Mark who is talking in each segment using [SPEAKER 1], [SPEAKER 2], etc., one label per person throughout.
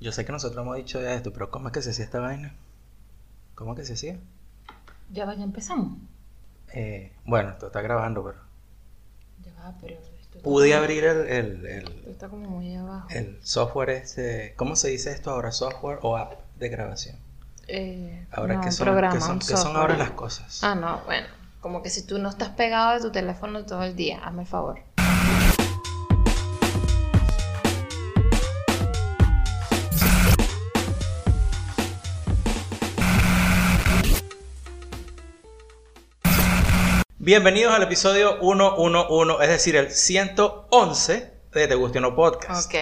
[SPEAKER 1] Yo sé que nosotros hemos dicho ya esto, pero ¿cómo es que se hacía esta vaina? ¿Cómo es que se hacía?
[SPEAKER 2] Ya va, ya empezamos.
[SPEAKER 1] Eh, bueno, esto está grabando, pero...
[SPEAKER 2] Ya va, pero esto,
[SPEAKER 1] Pude abrir el, el,
[SPEAKER 2] esto
[SPEAKER 1] el,
[SPEAKER 2] está como muy abajo.
[SPEAKER 1] el software este... ¿Cómo se dice esto ahora? ¿Software o app de grabación?
[SPEAKER 2] Eh,
[SPEAKER 1] Ahora,
[SPEAKER 2] no,
[SPEAKER 1] ¿qué
[SPEAKER 2] un
[SPEAKER 1] son,
[SPEAKER 2] programa,
[SPEAKER 1] qué son, qué son ahora las cosas?
[SPEAKER 2] Ah, no, bueno. Como que si tú no estás pegado de tu teléfono todo el día, hazme el favor.
[SPEAKER 1] Bienvenidos al episodio 111, es decir, el 111 de Te Guste No Podcast.
[SPEAKER 2] Ok,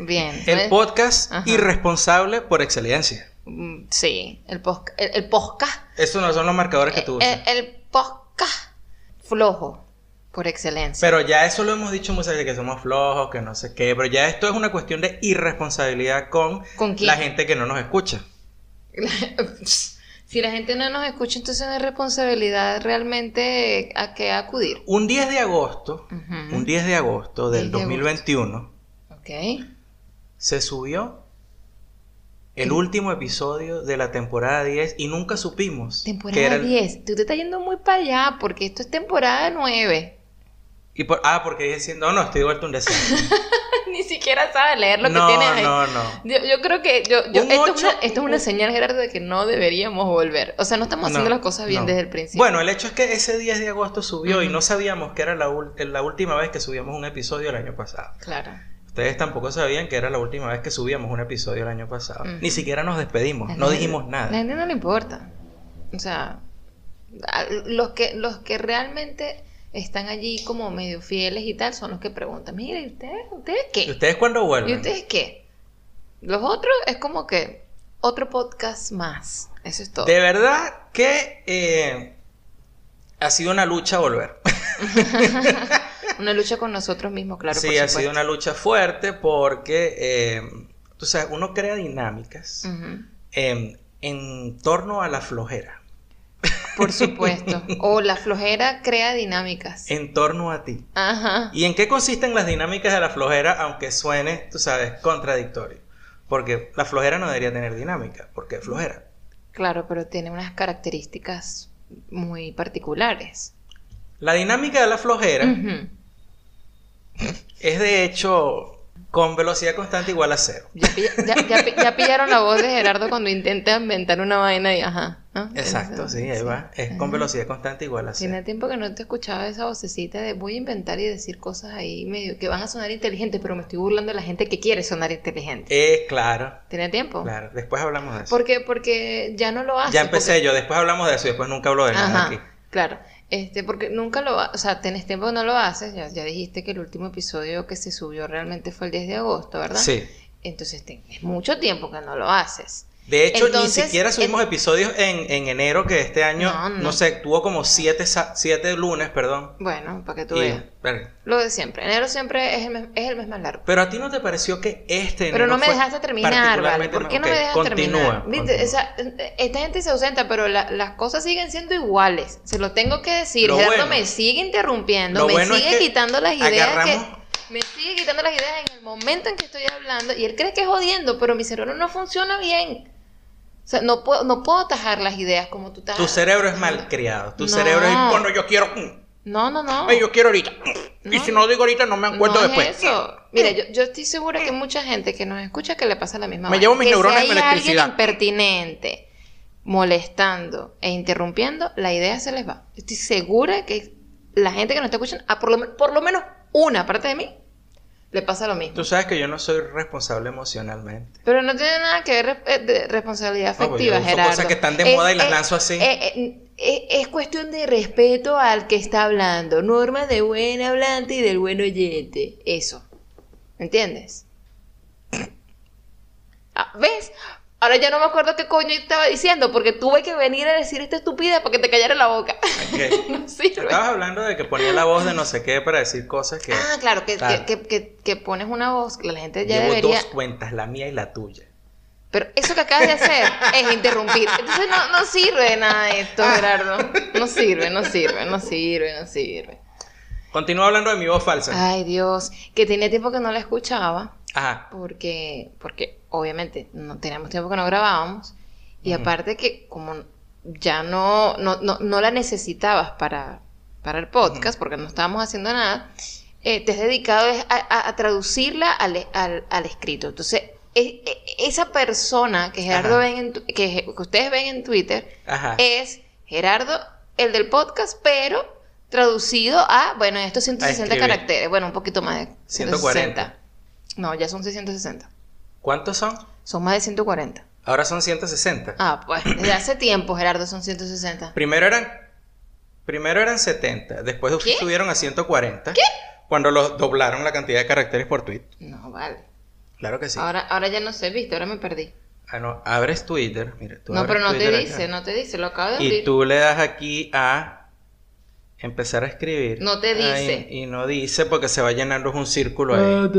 [SPEAKER 2] bien.
[SPEAKER 1] El podcast
[SPEAKER 2] Ajá.
[SPEAKER 1] irresponsable por excelencia.
[SPEAKER 2] Mm, Sí, el el, el podcast.
[SPEAKER 1] Estos no son los marcadores que tú usas.
[SPEAKER 2] El, el podcast flojo, por excelencia.
[SPEAKER 1] Pero ya eso lo hemos dicho muchas veces, que somos flojos, que no sé qué, pero ya esto es una cuestión de irresponsabilidad con,
[SPEAKER 2] ¿Con
[SPEAKER 1] la gente que no nos escucha.
[SPEAKER 2] si la gente no nos escucha, entonces no hay responsabilidad realmente a qué acudir.
[SPEAKER 1] Un 10 de agosto, un 10 de agosto del
[SPEAKER 2] 10 de
[SPEAKER 1] 2021,
[SPEAKER 2] Ok.
[SPEAKER 1] se subió el
[SPEAKER 2] ¿Qué?
[SPEAKER 1] último episodio de la temporada 10 y nunca supimos que era
[SPEAKER 2] Temporada
[SPEAKER 1] el-
[SPEAKER 2] 10. Tú te estás yendo muy para allá porque esto es temporada 9.
[SPEAKER 1] Y por- ah, porque diciendo, no, no, estoy de vuelta un desastre.
[SPEAKER 2] Ni siquiera sabes leer lo
[SPEAKER 1] no,
[SPEAKER 2] que tienes ahí.
[SPEAKER 1] no, no.
[SPEAKER 2] Yo, yo creo que yo, yo- esto, es una, esto es una señal, Gerardo, de que no deberíamos volver. O sea, no estamos haciendo
[SPEAKER 1] No,
[SPEAKER 2] las cosas bien
[SPEAKER 1] no.
[SPEAKER 2] desde el principio.
[SPEAKER 1] Bueno, el hecho es que ese 10 de agosto subió y no sabíamos que era la, la última vez que subíamos un episodio el año pasado.
[SPEAKER 2] Claro.
[SPEAKER 1] Ustedes tampoco sabían que era la última vez que subíamos un episodio el año pasado. Ni siquiera nos despedimos,
[SPEAKER 2] La
[SPEAKER 1] no
[SPEAKER 2] gente-
[SPEAKER 1] dijimos
[SPEAKER 2] La
[SPEAKER 1] nada.
[SPEAKER 2] gente no le importa. O sea, a- los que, los que realmente están allí como medio fieles y tal son los que preguntan, mire, ¿y ustedes, ustedes
[SPEAKER 1] ¿Y
[SPEAKER 2] qué?
[SPEAKER 1] ustedes cuándo
[SPEAKER 2] ¿Y
[SPEAKER 1] vuelven?
[SPEAKER 2] ustedes qué? Los otros es como que otro podcast más. Eso es todo.
[SPEAKER 1] De verdad que eh, ha sido una lucha volver.
[SPEAKER 2] Una lucha con nosotros mismos, claro.
[SPEAKER 1] sí,
[SPEAKER 2] por
[SPEAKER 1] ha sido una lucha fuerte porque, eh, tú sabes, uno crea dinámicas eh, en torno a la flojera,
[SPEAKER 2] Por supuesto. O la flojera crea dinámicas.
[SPEAKER 1] en torno a ti.
[SPEAKER 2] Ajá.
[SPEAKER 1] ¿Y en qué consisten las dinámicas de la flojera, aunque suene, tú sabes, contradictorio? Porque la flojera no debería tener dinámica, porque es flojera.
[SPEAKER 2] Claro, pero tiene unas características muy particulares.
[SPEAKER 1] La dinámica de la flojera es de hecho con velocidad constante igual a cero.
[SPEAKER 2] ya, pilla- ya- ya pi- ya pillaron la voz de Gerardo cuando intenta inventar una vaina y ajá. ¿no?
[SPEAKER 1] Exacto, sí, ahí va. Es con velocidad constante igual a
[SPEAKER 2] Tiene
[SPEAKER 1] cero.
[SPEAKER 2] tiempo que no te escuchaba esa vocecita de voy a inventar y decir cosas ahí medio que van a sonar inteligentes, pero me estoy burlando de la gente que quiere sonar inteligente.
[SPEAKER 1] Eh, claro,
[SPEAKER 2] ¿Tiene tiempo?
[SPEAKER 1] claro. Después hablamos de eso.
[SPEAKER 2] ¿Por qué? Porque ya no lo hace.
[SPEAKER 1] Ya empecé
[SPEAKER 2] porque-
[SPEAKER 1] yo, después hablamos de eso y después nunca hablo de nada
[SPEAKER 2] Ajá,
[SPEAKER 1] aquí.
[SPEAKER 2] claro. Este, porque nunca lo, o sea, tenés tiempo que no lo haces, ya, ya dijiste que el último episodio que se subió realmente fue el 10 de agosto, ¿verdad?
[SPEAKER 1] Sí.
[SPEAKER 2] Entonces, te- es mucho tiempo que no lo haces.
[SPEAKER 1] De hecho,
[SPEAKER 2] Entonces,
[SPEAKER 1] ni siquiera subimos
[SPEAKER 2] en-
[SPEAKER 1] episodios en, en enero, que este año,
[SPEAKER 2] No,
[SPEAKER 1] no,
[SPEAKER 2] no.
[SPEAKER 1] sé, tuvo como siete, siete lunes, perdón.
[SPEAKER 2] Bueno, para que tú veas. Lo de siempre. Enero siempre es el mes, es el mes más largo.
[SPEAKER 1] Pero a ti no te pareció que este
[SPEAKER 2] Pero
[SPEAKER 1] enero
[SPEAKER 2] no me dejaste terminar, ¿vale? ¿Por qué no me dejas
[SPEAKER 1] continúa,
[SPEAKER 2] terminar? ¿Viste?
[SPEAKER 1] continúa.
[SPEAKER 2] O sea, esta gente se ausenta, pero la- las cosas siguen siendo iguales. Se lo tengo que decir. Gerardo
[SPEAKER 1] bueno-
[SPEAKER 2] me sigue interrumpiendo, me
[SPEAKER 1] bueno es
[SPEAKER 2] sigue
[SPEAKER 1] que
[SPEAKER 2] quitando las ideas
[SPEAKER 1] agarramos-
[SPEAKER 2] que... Me sigue quitando las ideas en el momento en que estoy hablando y él cree que es jodiendo, pero mi cerebro no funciona bien. O sea, no puedo, no puedo atajar las ideas como tú estás.
[SPEAKER 1] Tu cerebro es malcriado. Tu
[SPEAKER 2] No.
[SPEAKER 1] cerebro es cuando yo quiero. mm,
[SPEAKER 2] No, no, no.
[SPEAKER 1] yo quiero ahorita. Y
[SPEAKER 2] No.
[SPEAKER 1] si no digo ahorita, no me acuerdo
[SPEAKER 2] no
[SPEAKER 1] después.
[SPEAKER 2] Es eso. Mira, yo, yo estoy segura que mucha gente que nos escucha que le pasa la misma
[SPEAKER 1] Me
[SPEAKER 2] vaina.
[SPEAKER 1] llevo mis
[SPEAKER 2] que
[SPEAKER 1] neuronas
[SPEAKER 2] si hay
[SPEAKER 1] la
[SPEAKER 2] alguien
[SPEAKER 1] electricidad.
[SPEAKER 2] impertinente, molestando e interrumpiendo, la idea se les va. Estoy segura que la gente que nos está escuchando, a por, lo, por lo menos una parte de mí, le pasa lo mismo.
[SPEAKER 1] Tú sabes que yo no soy responsable emocionalmente.
[SPEAKER 2] Pero no tiene nada que ver eh, de responsabilidad
[SPEAKER 1] No, pues
[SPEAKER 2] afectiva,
[SPEAKER 1] yo uso
[SPEAKER 2] Gerardo.
[SPEAKER 1] cosas que están de moda y las lanzo así.
[SPEAKER 2] eh, eh, eh, es cuestión de respeto al que está hablando. Norma de buen hablante y del buen oyente. Eso. ¿Entiendes? Ah, ¿Ves? Ahora ya no me acuerdo qué coño estaba diciendo porque tuve que venir a decir esta estupidez para que te callara la boca.
[SPEAKER 1] Ok.
[SPEAKER 2] no sirve.
[SPEAKER 1] Estabas hablando de que ponía la voz de no sé qué para decir cosas que
[SPEAKER 2] Ah, claro, que,
[SPEAKER 1] Claro.
[SPEAKER 2] Que, que- que- pones una voz que la gente ya
[SPEAKER 1] llevo
[SPEAKER 2] debería...
[SPEAKER 1] dos cuentas, la mía y la tuya.
[SPEAKER 2] Pero eso que acabas de hacer es interrumpir. Entonces no, no sirve de nada esto, Gerardo. No sirve, no sirve, no sirve, no sirve.
[SPEAKER 1] Continúa hablando de mi voz falsa.
[SPEAKER 2] Ay, Dios, que tenía tiempo que no la escuchaba
[SPEAKER 1] Ajá.
[SPEAKER 2] porque, porque obviamente no teníamos tiempo que no grabábamos y aparte que como ya no, no, no, no la necesitabas para, para el podcast, porque no estábamos haciendo nada, eh, te has dedicado a, a- a traducirla al, al- al escrito. Entonces, e- e- esa persona que Gerardo ven en tu- que, que ustedes ven en Twitter
[SPEAKER 1] Ajá.
[SPEAKER 2] es Gerardo, el del podcast, pero traducido a, bueno, estos 160
[SPEAKER 1] escribir.
[SPEAKER 2] caracteres. Bueno, un poquito más de
[SPEAKER 1] 140.
[SPEAKER 2] 160. No, ya son 660.
[SPEAKER 1] ¿Cuántos son?
[SPEAKER 2] Son más de 140.
[SPEAKER 1] Ahora son 160.
[SPEAKER 2] Ah, pues desde hace tiempo, Gerardo, son 160.
[SPEAKER 1] Primero eran primero eran 70, después
[SPEAKER 2] ¿Qué?
[SPEAKER 1] subieron a 140. ¿Qué? Cuando los doblaron la cantidad de caracteres por tweet.
[SPEAKER 2] No, vale.
[SPEAKER 1] Claro que sí.
[SPEAKER 2] Ahora, ahora ya no sé, viste, ahora me perdí.
[SPEAKER 1] Ah, no, abres Twitter, mira, tú
[SPEAKER 2] No, pero no te dice,
[SPEAKER 1] acá.
[SPEAKER 2] no te dice, lo acabo de
[SPEAKER 1] Y
[SPEAKER 2] abrir.
[SPEAKER 1] tú le das aquí a empezar a escribir.
[SPEAKER 2] No te dice.
[SPEAKER 1] Ahí, y no dice porque se va llenando un círculo ahí.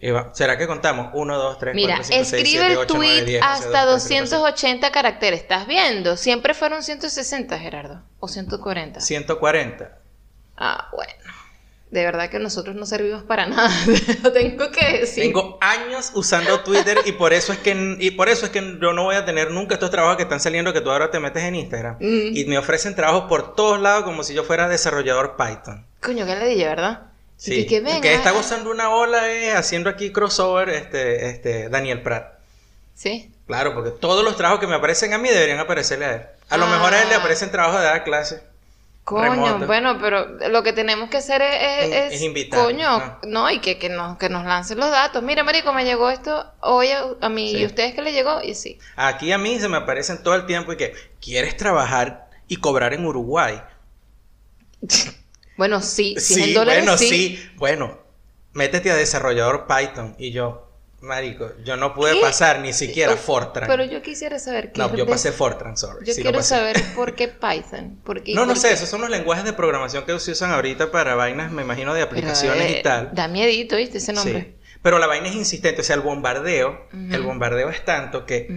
[SPEAKER 1] Y va- ¿Será que contamos? 1, 2, 3,
[SPEAKER 2] Mira,
[SPEAKER 1] 4, 5, 6,
[SPEAKER 2] escribe
[SPEAKER 1] 7,
[SPEAKER 2] el
[SPEAKER 1] 8, 9,
[SPEAKER 2] tweet
[SPEAKER 1] 10, 11,
[SPEAKER 2] hasta
[SPEAKER 1] 12, 13,
[SPEAKER 2] 280 caracteres. ¿Estás viendo? Siempre fueron 160, Gerardo. O 140.
[SPEAKER 1] 140.
[SPEAKER 2] Ah, bueno. De verdad que nosotros no servimos para nada. Lo tengo que decir.
[SPEAKER 1] Tengo años usando Twitter y por eso es que y por eso es que yo no voy a tener nunca estos trabajos que están saliendo que tú ahora te metes en Instagram
[SPEAKER 2] Mm.
[SPEAKER 1] y me ofrecen trabajos por todos lados como si yo fuera desarrollador Python.
[SPEAKER 2] Coño, ¿qué le dije, verdad?
[SPEAKER 1] Sí.
[SPEAKER 2] Y que
[SPEAKER 1] el
[SPEAKER 2] venga.
[SPEAKER 1] que está gozando una ola es haciendo aquí crossover este este Daniel Pratt.
[SPEAKER 2] Sí.
[SPEAKER 1] Claro, porque todos los trabajos que me aparecen a mí deberían aparecerle a él. A lo
[SPEAKER 2] Ah.
[SPEAKER 1] mejor a él le aparecen trabajos de dar clase.
[SPEAKER 2] Coño,
[SPEAKER 1] Remoto.
[SPEAKER 2] bueno, pero lo que tenemos que hacer es, es-
[SPEAKER 1] Es- invitar,
[SPEAKER 2] coño,
[SPEAKER 1] ¿no?
[SPEAKER 2] no, y que, que nos, que nos lancen los datos. Mira, marico, me llegó esto hoy a, a mí
[SPEAKER 1] Sí.
[SPEAKER 2] y ustedes que le llegó y sí.
[SPEAKER 1] Aquí a mí se me aparecen todo el tiempo y que quieres trabajar y cobrar en Uruguay.
[SPEAKER 2] Bueno, sí, si es
[SPEAKER 1] Sí,
[SPEAKER 2] en dólares,
[SPEAKER 1] bueno,
[SPEAKER 2] sí.
[SPEAKER 1] sí. Bueno, métete a desarrollador Python y yo, marico, yo no pude
[SPEAKER 2] ¿Qué?
[SPEAKER 1] pasar ni siquiera
[SPEAKER 2] Oh,
[SPEAKER 1] Fortran.
[SPEAKER 2] Pero yo quisiera saber qué
[SPEAKER 1] no,
[SPEAKER 2] es
[SPEAKER 1] yo
[SPEAKER 2] de-
[SPEAKER 1] pasé Fortran, sorry.
[SPEAKER 2] Yo
[SPEAKER 1] sí
[SPEAKER 2] quiero saber por qué Python. Porque,
[SPEAKER 1] No, no
[SPEAKER 2] porque-
[SPEAKER 1] sé, esos son los lenguajes de programación que se usan ahorita para vainas, me imagino, de aplicaciones
[SPEAKER 2] eh,
[SPEAKER 1] y tal.
[SPEAKER 2] Da miedito, ¿viste? Ese nombre.
[SPEAKER 1] Sí. Pero la vaina es insistente, o sea, el bombardeo, el bombardeo es tanto que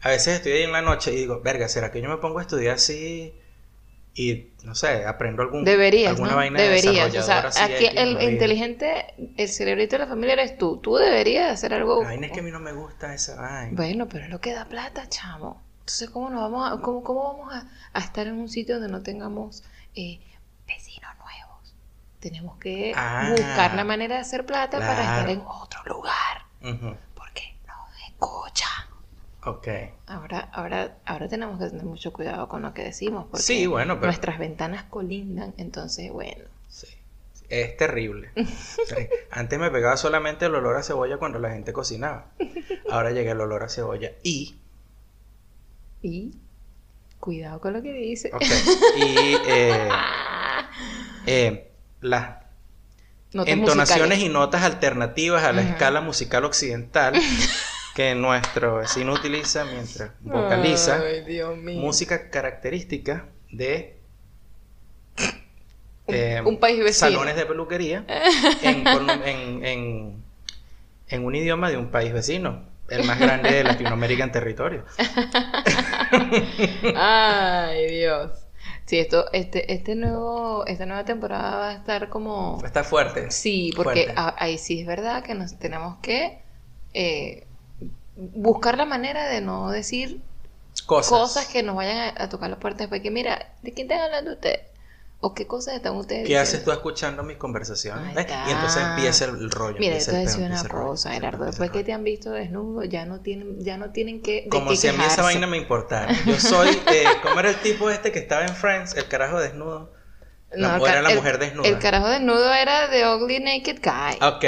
[SPEAKER 1] a veces estoy ahí en la noche y digo, verga, ¿será que yo me pongo a estudiar así y, no sé, aprendo algún,
[SPEAKER 2] Deberías,
[SPEAKER 1] alguna
[SPEAKER 2] ¿no?
[SPEAKER 1] vaina de
[SPEAKER 2] Deberías. O sea, aquí el inteligente, el cerebrito de la familia eres tú. Tú deberías hacer algo.
[SPEAKER 1] La vaina es que a mí no me gusta esa vaina.
[SPEAKER 2] Bueno, pero es lo que da plata, chamo. Entonces, ¿cómo nos vamos a, cómo, cómo vamos a, a estar en un sitio donde no tengamos eh, vecinos nuevos? Tenemos que
[SPEAKER 1] Ah.
[SPEAKER 2] buscar la manera de hacer plata para estar en otro lugar. Porque nos escuchan.
[SPEAKER 1] Ok.
[SPEAKER 2] Ahora, ahora, ahora tenemos que tener mucho cuidado con lo que decimos. Porque
[SPEAKER 1] Sí, bueno, pero-
[SPEAKER 2] nuestras ventanas colindan. Entonces, bueno.
[SPEAKER 1] Sí. Es terrible. Terri- Antes me pegaba solamente el olor a cebolla cuando la gente cocinaba. Ahora llega el olor a cebolla y.
[SPEAKER 2] Y cuidado con lo que dice.
[SPEAKER 1] Ok. Y eh, eh, las entonaciones
[SPEAKER 2] musicales.
[SPEAKER 1] y notas alternativas a la escala musical occidental que nuestro vecino utiliza mientras vocaliza.
[SPEAKER 2] Ay.
[SPEAKER 1] Música característica de
[SPEAKER 2] Un-
[SPEAKER 1] eh,
[SPEAKER 2] un país vecino.
[SPEAKER 1] salones de peluquería en, con- en- en- en un idioma de un país vecino, el más grande de Latinoamérica en territorio.
[SPEAKER 2] Ay, Dios. Sí, esto, este, este nuevo, esta nueva temporada va a estar como.
[SPEAKER 1] Está fuerte.
[SPEAKER 2] Sí, porque a- ahí sí es verdad que nos tenemos que eh, buscar la manera de no decir
[SPEAKER 1] Cosas.
[SPEAKER 2] cosas, que nos vayan a, a tocar las puertas. Porque mira, ¿de quién están hablando ustedes? ¿O qué cosas están ustedes
[SPEAKER 1] ¿Qué haces tú
[SPEAKER 2] diciendo?
[SPEAKER 1] escuchando mis conversaciones?
[SPEAKER 2] Está.
[SPEAKER 1] Y entonces empieza el rollo.
[SPEAKER 2] Mira, te decir una
[SPEAKER 1] rollo,
[SPEAKER 2] cosa, Gerardo. Después que te han visto desnudo, ya no tienen, ya no tienen que. de.
[SPEAKER 1] Como si a mí esa
[SPEAKER 2] quejarse.
[SPEAKER 1] vaina me importara. Yo soy, eh, ¿cómo era el tipo este que estaba en Friends? El carajo desnudo. La-
[SPEAKER 2] No,
[SPEAKER 1] era la
[SPEAKER 2] el-
[SPEAKER 1] mujer desnuda.
[SPEAKER 2] El carajo desnudo era The Ugly Naked Guy.
[SPEAKER 1] Ok.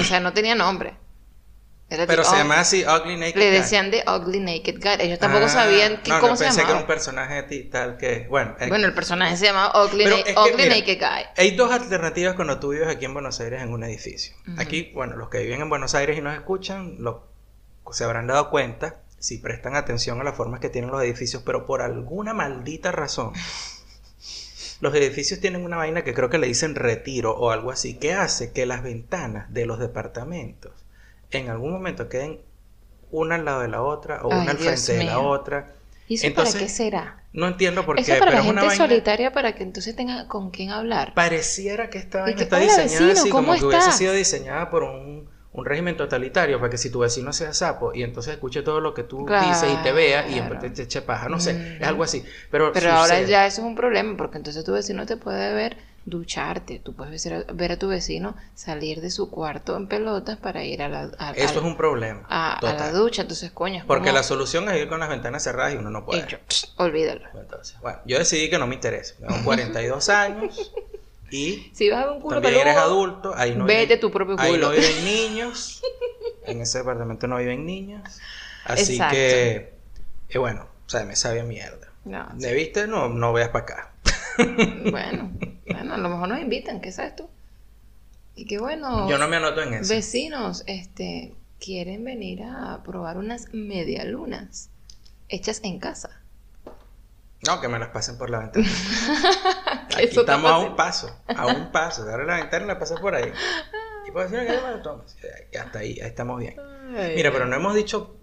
[SPEAKER 2] O sea, no tenía nombre. Era
[SPEAKER 1] Pero se
[SPEAKER 2] Ug-
[SPEAKER 1] llama así Ugly Naked
[SPEAKER 2] Le
[SPEAKER 1] Guy.
[SPEAKER 2] decían The Ugly Naked Guy. Ellos tampoco
[SPEAKER 1] Ah,
[SPEAKER 2] sabían que-
[SPEAKER 1] no,
[SPEAKER 2] cómo
[SPEAKER 1] no,
[SPEAKER 2] se
[SPEAKER 1] pensé que era
[SPEAKER 2] llamaba.
[SPEAKER 1] un personaje de tal que. Bueno, eh,
[SPEAKER 2] Bueno, el personaje se llamaba Ugly,
[SPEAKER 1] Pero
[SPEAKER 2] Na-
[SPEAKER 1] es que,
[SPEAKER 2] Ugly
[SPEAKER 1] mira,
[SPEAKER 2] Naked Guy.
[SPEAKER 1] Hay dos alternativas cuando tú vives aquí en Buenos Aires en un edificio. Aquí, bueno, los que viven en Buenos Aires y nos escuchan, lo, se habrán dado cuenta, si prestan atención a las formas que tienen los edificios, pero por alguna maldita razón, los edificios tienen una vaina que creo que le dicen retiro o algo así, que hace que las ventanas de los departamentos en algún momento queden una al lado de la otra o
[SPEAKER 2] Ay,
[SPEAKER 1] una al
[SPEAKER 2] Dios
[SPEAKER 1] frente de la otra.
[SPEAKER 2] ¿Y eso
[SPEAKER 1] Entonces,
[SPEAKER 2] para qué será?
[SPEAKER 1] No entiendo por
[SPEAKER 2] Eso
[SPEAKER 1] qué,
[SPEAKER 2] para
[SPEAKER 1] pero
[SPEAKER 2] gente
[SPEAKER 1] vaina...
[SPEAKER 2] solitaria para que entonces tenga con quién hablar.
[SPEAKER 1] Pareciera que esta vaina está
[SPEAKER 2] "Hola,
[SPEAKER 1] diseñada
[SPEAKER 2] vecino,
[SPEAKER 1] así, como
[SPEAKER 2] ¿cómo
[SPEAKER 1] que hubiese
[SPEAKER 2] estás?"
[SPEAKER 1] sido diseñada por un, un régimen totalitario para que si tu vecino sea sapo y entonces escuche todo lo que tú
[SPEAKER 2] Claro,
[SPEAKER 1] dices y te vea y
[SPEAKER 2] claro.
[SPEAKER 1] después te eche paja, no sé,
[SPEAKER 2] Mm.
[SPEAKER 1] es algo así. Pero,
[SPEAKER 2] Pero ahora ya eso es un problema, porque entonces tu vecino te puede ver ducharte. Tú puedes ver a, ver a tu vecino salir de su cuarto en pelotas para ir a la, a,
[SPEAKER 1] Eso es un problema.
[SPEAKER 2] a- a la ducha. Entonces, coño,
[SPEAKER 1] Porque
[SPEAKER 2] como-
[SPEAKER 1] la solución es ir con las ventanas cerradas y uno no puede.
[SPEAKER 2] yo, pss, olvídalo.
[SPEAKER 1] Entonces, bueno, yo decidí que no me interesa. Tengo 42 años y
[SPEAKER 2] Si vas a un culo
[SPEAKER 1] también
[SPEAKER 2] peludo,
[SPEAKER 1] eres adulto. Ahí no
[SPEAKER 2] vete
[SPEAKER 1] viven-
[SPEAKER 2] tu propio
[SPEAKER 1] Ahí
[SPEAKER 2] culo.
[SPEAKER 1] no viven niños. En ese departamento no viven niños. Así
[SPEAKER 2] Exacto.
[SPEAKER 1] que, eh, bueno, o sea, me sabe a mierda.
[SPEAKER 2] No,
[SPEAKER 1] ¿Me viste? No, no veas para acá.
[SPEAKER 2] Bueno, bueno, a lo mejor nos invitan, ¿qué sabes tú? Y qué bueno,
[SPEAKER 1] Yo no me anoto en eso.
[SPEAKER 2] vecinos, este, quieren venir a probar unas medialunas hechas en casa.
[SPEAKER 1] No, que me las pasen por la ventana. Aquí estamos a un paso, a un paso. Agarra la ventana y la pasas por ahí. Y pues, decir que yo me lo tomo. Y hasta ahí, ahí estamos bien.
[SPEAKER 2] Ay.
[SPEAKER 1] Mira, pero no hemos dicho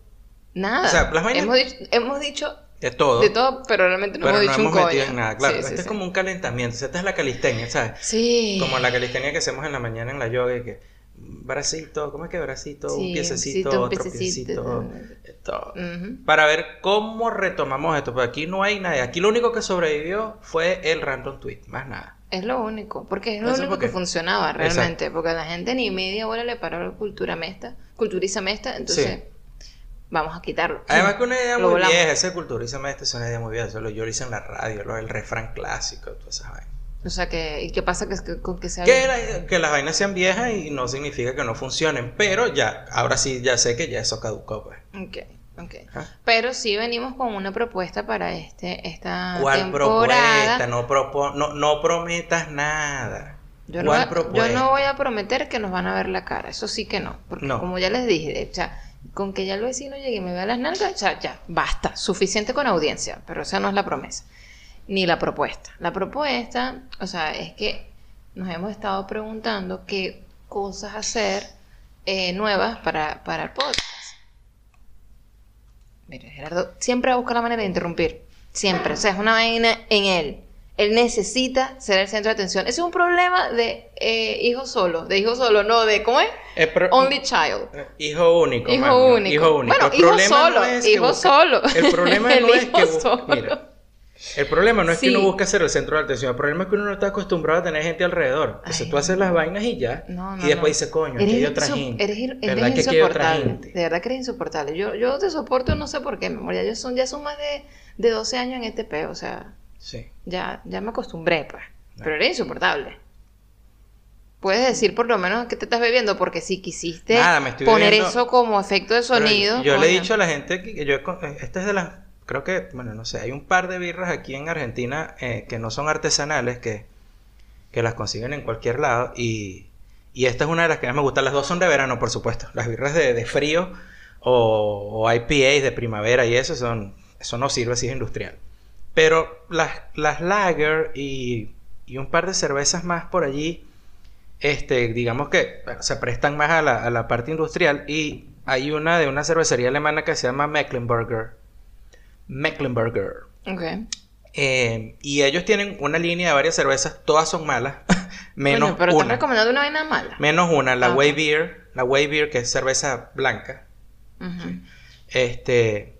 [SPEAKER 2] Nada.
[SPEAKER 1] o sea, las vainas-
[SPEAKER 2] hemos, dicho, hemos dicho
[SPEAKER 1] de todo.
[SPEAKER 2] de todo, pero realmente no
[SPEAKER 1] pero
[SPEAKER 2] hemos
[SPEAKER 1] no
[SPEAKER 2] dicho
[SPEAKER 1] hemos
[SPEAKER 2] un
[SPEAKER 1] metido
[SPEAKER 2] coño.
[SPEAKER 1] en nada. Claro,
[SPEAKER 2] Sí,
[SPEAKER 1] este
[SPEAKER 2] sí,
[SPEAKER 1] es
[SPEAKER 2] sí.
[SPEAKER 1] como un calentamiento. o sea, Esta es la calistenia, ¿sabes?
[SPEAKER 2] Sí.
[SPEAKER 1] Como la calistenia que hacemos en la mañana en la yoga y que bracito, ¿cómo es que bracito? Un piececito,
[SPEAKER 2] un
[SPEAKER 1] otro
[SPEAKER 2] piececito.
[SPEAKER 1] piececito, todo.
[SPEAKER 2] Ujú.
[SPEAKER 1] Para ver cómo retomamos esto, porque aquí no hay nada. Aquí lo único que sobrevivió fue el random tweet, más nada.
[SPEAKER 2] Es lo único, porque es lo
[SPEAKER 1] Eso
[SPEAKER 2] único
[SPEAKER 1] porque-
[SPEAKER 2] que funcionaba realmente, porque a la gente ni media hora le paró la cultura mesta, culturiza mesta, entonces vamos a quitarlo.
[SPEAKER 1] Además que una idea muy
[SPEAKER 2] volamos.
[SPEAKER 1] vieja, ese culturízame este es una idea muy vieja, eso lo yo lo hice en la radio, lo, el refrán clásico, todas esas vainas.
[SPEAKER 2] O sea, que, ¿y qué pasa que, que- con que sea
[SPEAKER 1] Que, la- que las vainas sean viejas y no significa que no funcionen, pero ya, ahora sí, ya sé que ya eso caducó, pues.
[SPEAKER 2] Ok, ok.
[SPEAKER 1] Ajá.
[SPEAKER 2] Pero sí venimos con una propuesta para este esta
[SPEAKER 1] ¿Cuál
[SPEAKER 2] temporada.
[SPEAKER 1] propuesta? No, propo- no, no prometas nada.
[SPEAKER 2] Yo no,
[SPEAKER 1] ¿Cuál
[SPEAKER 2] voy-
[SPEAKER 1] propuesta?
[SPEAKER 2] yo no voy a prometer que nos van a ver la cara, eso sí que no, porque
[SPEAKER 1] No.
[SPEAKER 2] como ya les dije, o sea, con que ya el vecino llegue y me vea las nalgas, o sea, ya, basta, suficiente con audiencia, pero esa no es la promesa, ni la propuesta. La propuesta, o sea, es que nos hemos estado preguntando qué cosas hacer eh, nuevas para, para el podcast. Mira, Gerardo siempre va a buscar la manera de interrumpir, siempre, o sea, es una vaina en él. Él necesita ser el centro de atención. Ese es un problema de eh, hijo solo, de hijo solo, no de, ¿cómo es?
[SPEAKER 1] Eh, pero-
[SPEAKER 2] Only child.
[SPEAKER 1] eh, Hijo único.
[SPEAKER 2] Hijo único.
[SPEAKER 1] Hijo único.
[SPEAKER 2] Bueno,
[SPEAKER 1] El
[SPEAKER 2] hijo
[SPEAKER 1] no
[SPEAKER 2] solo,
[SPEAKER 1] es que
[SPEAKER 2] hijo
[SPEAKER 1] busca-
[SPEAKER 2] solo.
[SPEAKER 1] El problema
[SPEAKER 2] El
[SPEAKER 1] no es que busca-
[SPEAKER 2] solo.
[SPEAKER 1] Mira, el problema no es que uno busque ser el centro de atención. El problema es que uno no está acostumbrado a tener gente alrededor. Entonces
[SPEAKER 2] Ay,
[SPEAKER 1] tú haces las vainas y ya.
[SPEAKER 2] No, no,
[SPEAKER 1] y después
[SPEAKER 2] no.
[SPEAKER 1] dice, coño, aquí hay otra
[SPEAKER 2] insu-
[SPEAKER 1] gente.
[SPEAKER 2] Eres, ir- eres
[SPEAKER 1] ¿Verdad que aquí hay otra gente?
[SPEAKER 2] De verdad que eres insoportable. Yo, yo te soporto, no sé por qué. Ya, yo son, ya son más de, de 12 años en este peo. O sea,
[SPEAKER 1] Sí.
[SPEAKER 2] ya, ya me acostumbré, pues. Pero eres insoportable. Puedes decir por lo menos que te estás bebiendo, porque si quisiste
[SPEAKER 1] Nada, me estoy
[SPEAKER 2] poner
[SPEAKER 1] bebiendo-
[SPEAKER 2] eso como efecto de
[SPEAKER 1] Pero
[SPEAKER 2] sonido.
[SPEAKER 1] yo le he dicho a la gente que yo, eh, esta es de las, creo que, bueno, no sé, hay un par de birras aquí en Argentina eh, que no son artesanales, que, que las consiguen en cualquier lado y, y esta es una de las que más me gusta. Las dos son de verano, por supuesto. Las birras de, de frío o, o IPAs de primavera y eso son, eso no sirve si es industrial. Pero las, las lager y, y un par de cervezas más por allí, este, digamos que bueno, se prestan más a la, a la parte industrial y hay una de una cervecería alemana que se llama Mecklenburger. Mecklenburger.
[SPEAKER 2] Ok.
[SPEAKER 1] Eh, y ellos tienen una línea de varias cervezas, todas son malas, menos
[SPEAKER 2] Coño, pero
[SPEAKER 1] una.
[SPEAKER 2] recomendando una vaina mala.
[SPEAKER 1] Menos una, la
[SPEAKER 2] Ah.
[SPEAKER 1] Way Beer, la Way Beer que es cerveza blanca,
[SPEAKER 2] Ujú.
[SPEAKER 1] este,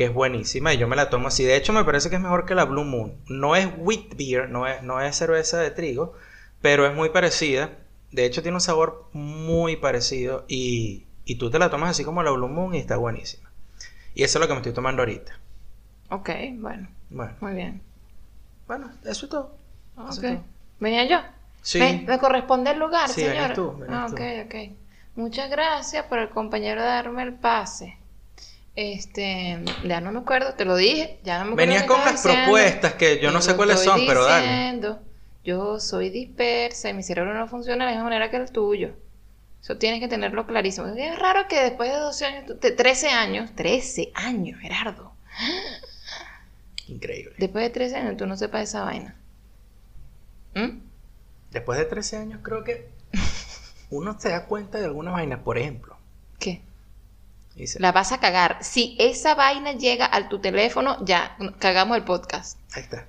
[SPEAKER 1] que es buenísima y yo me la tomo así. De hecho, me parece que es mejor que la Blue Moon. No es wheat beer, no es, no es cerveza de trigo, pero es muy parecida. De hecho, tiene un sabor muy parecido y, y tú te la tomas así como la Blue Moon y está buenísima. Y eso es lo que me estoy tomando ahorita.
[SPEAKER 2] Ok, bueno,
[SPEAKER 1] Bueno,
[SPEAKER 2] muy bien.
[SPEAKER 1] bueno, eso es todo. Eso
[SPEAKER 2] Ok.
[SPEAKER 1] es todo.
[SPEAKER 2] ¿Venía yo?
[SPEAKER 1] Sí.
[SPEAKER 2] ¿Me, me corresponde el lugar,
[SPEAKER 1] Sí, tú, venías
[SPEAKER 2] ah,
[SPEAKER 1] tú.
[SPEAKER 2] ok, ok. Muchas gracias por el compañero de darme el pase. Este, ya no me acuerdo, te lo dije, ya no me acuerdo.
[SPEAKER 1] Venías con las
[SPEAKER 2] diciendo.
[SPEAKER 1] propuestas que yo no sé cuáles son, pero dale.
[SPEAKER 2] Yo soy dispersa y mi cerebro no funciona de la misma manera que el tuyo. Eso tienes que tenerlo clarísimo. Es raro que después de 12 años, de 13 años, 13 años, Gerardo.
[SPEAKER 1] Increíble.
[SPEAKER 2] Después de 13 años tú no sepas esa vaina. ¿Mm?
[SPEAKER 1] Después de 13 años creo que uno se da cuenta de alguna vaina, por ejemplo.
[SPEAKER 2] ¿Qué?
[SPEAKER 1] Dice,
[SPEAKER 2] La vas a cagar. Si esa vaina llega a tu teléfono, ya cagamos el podcast.
[SPEAKER 1] ahí está.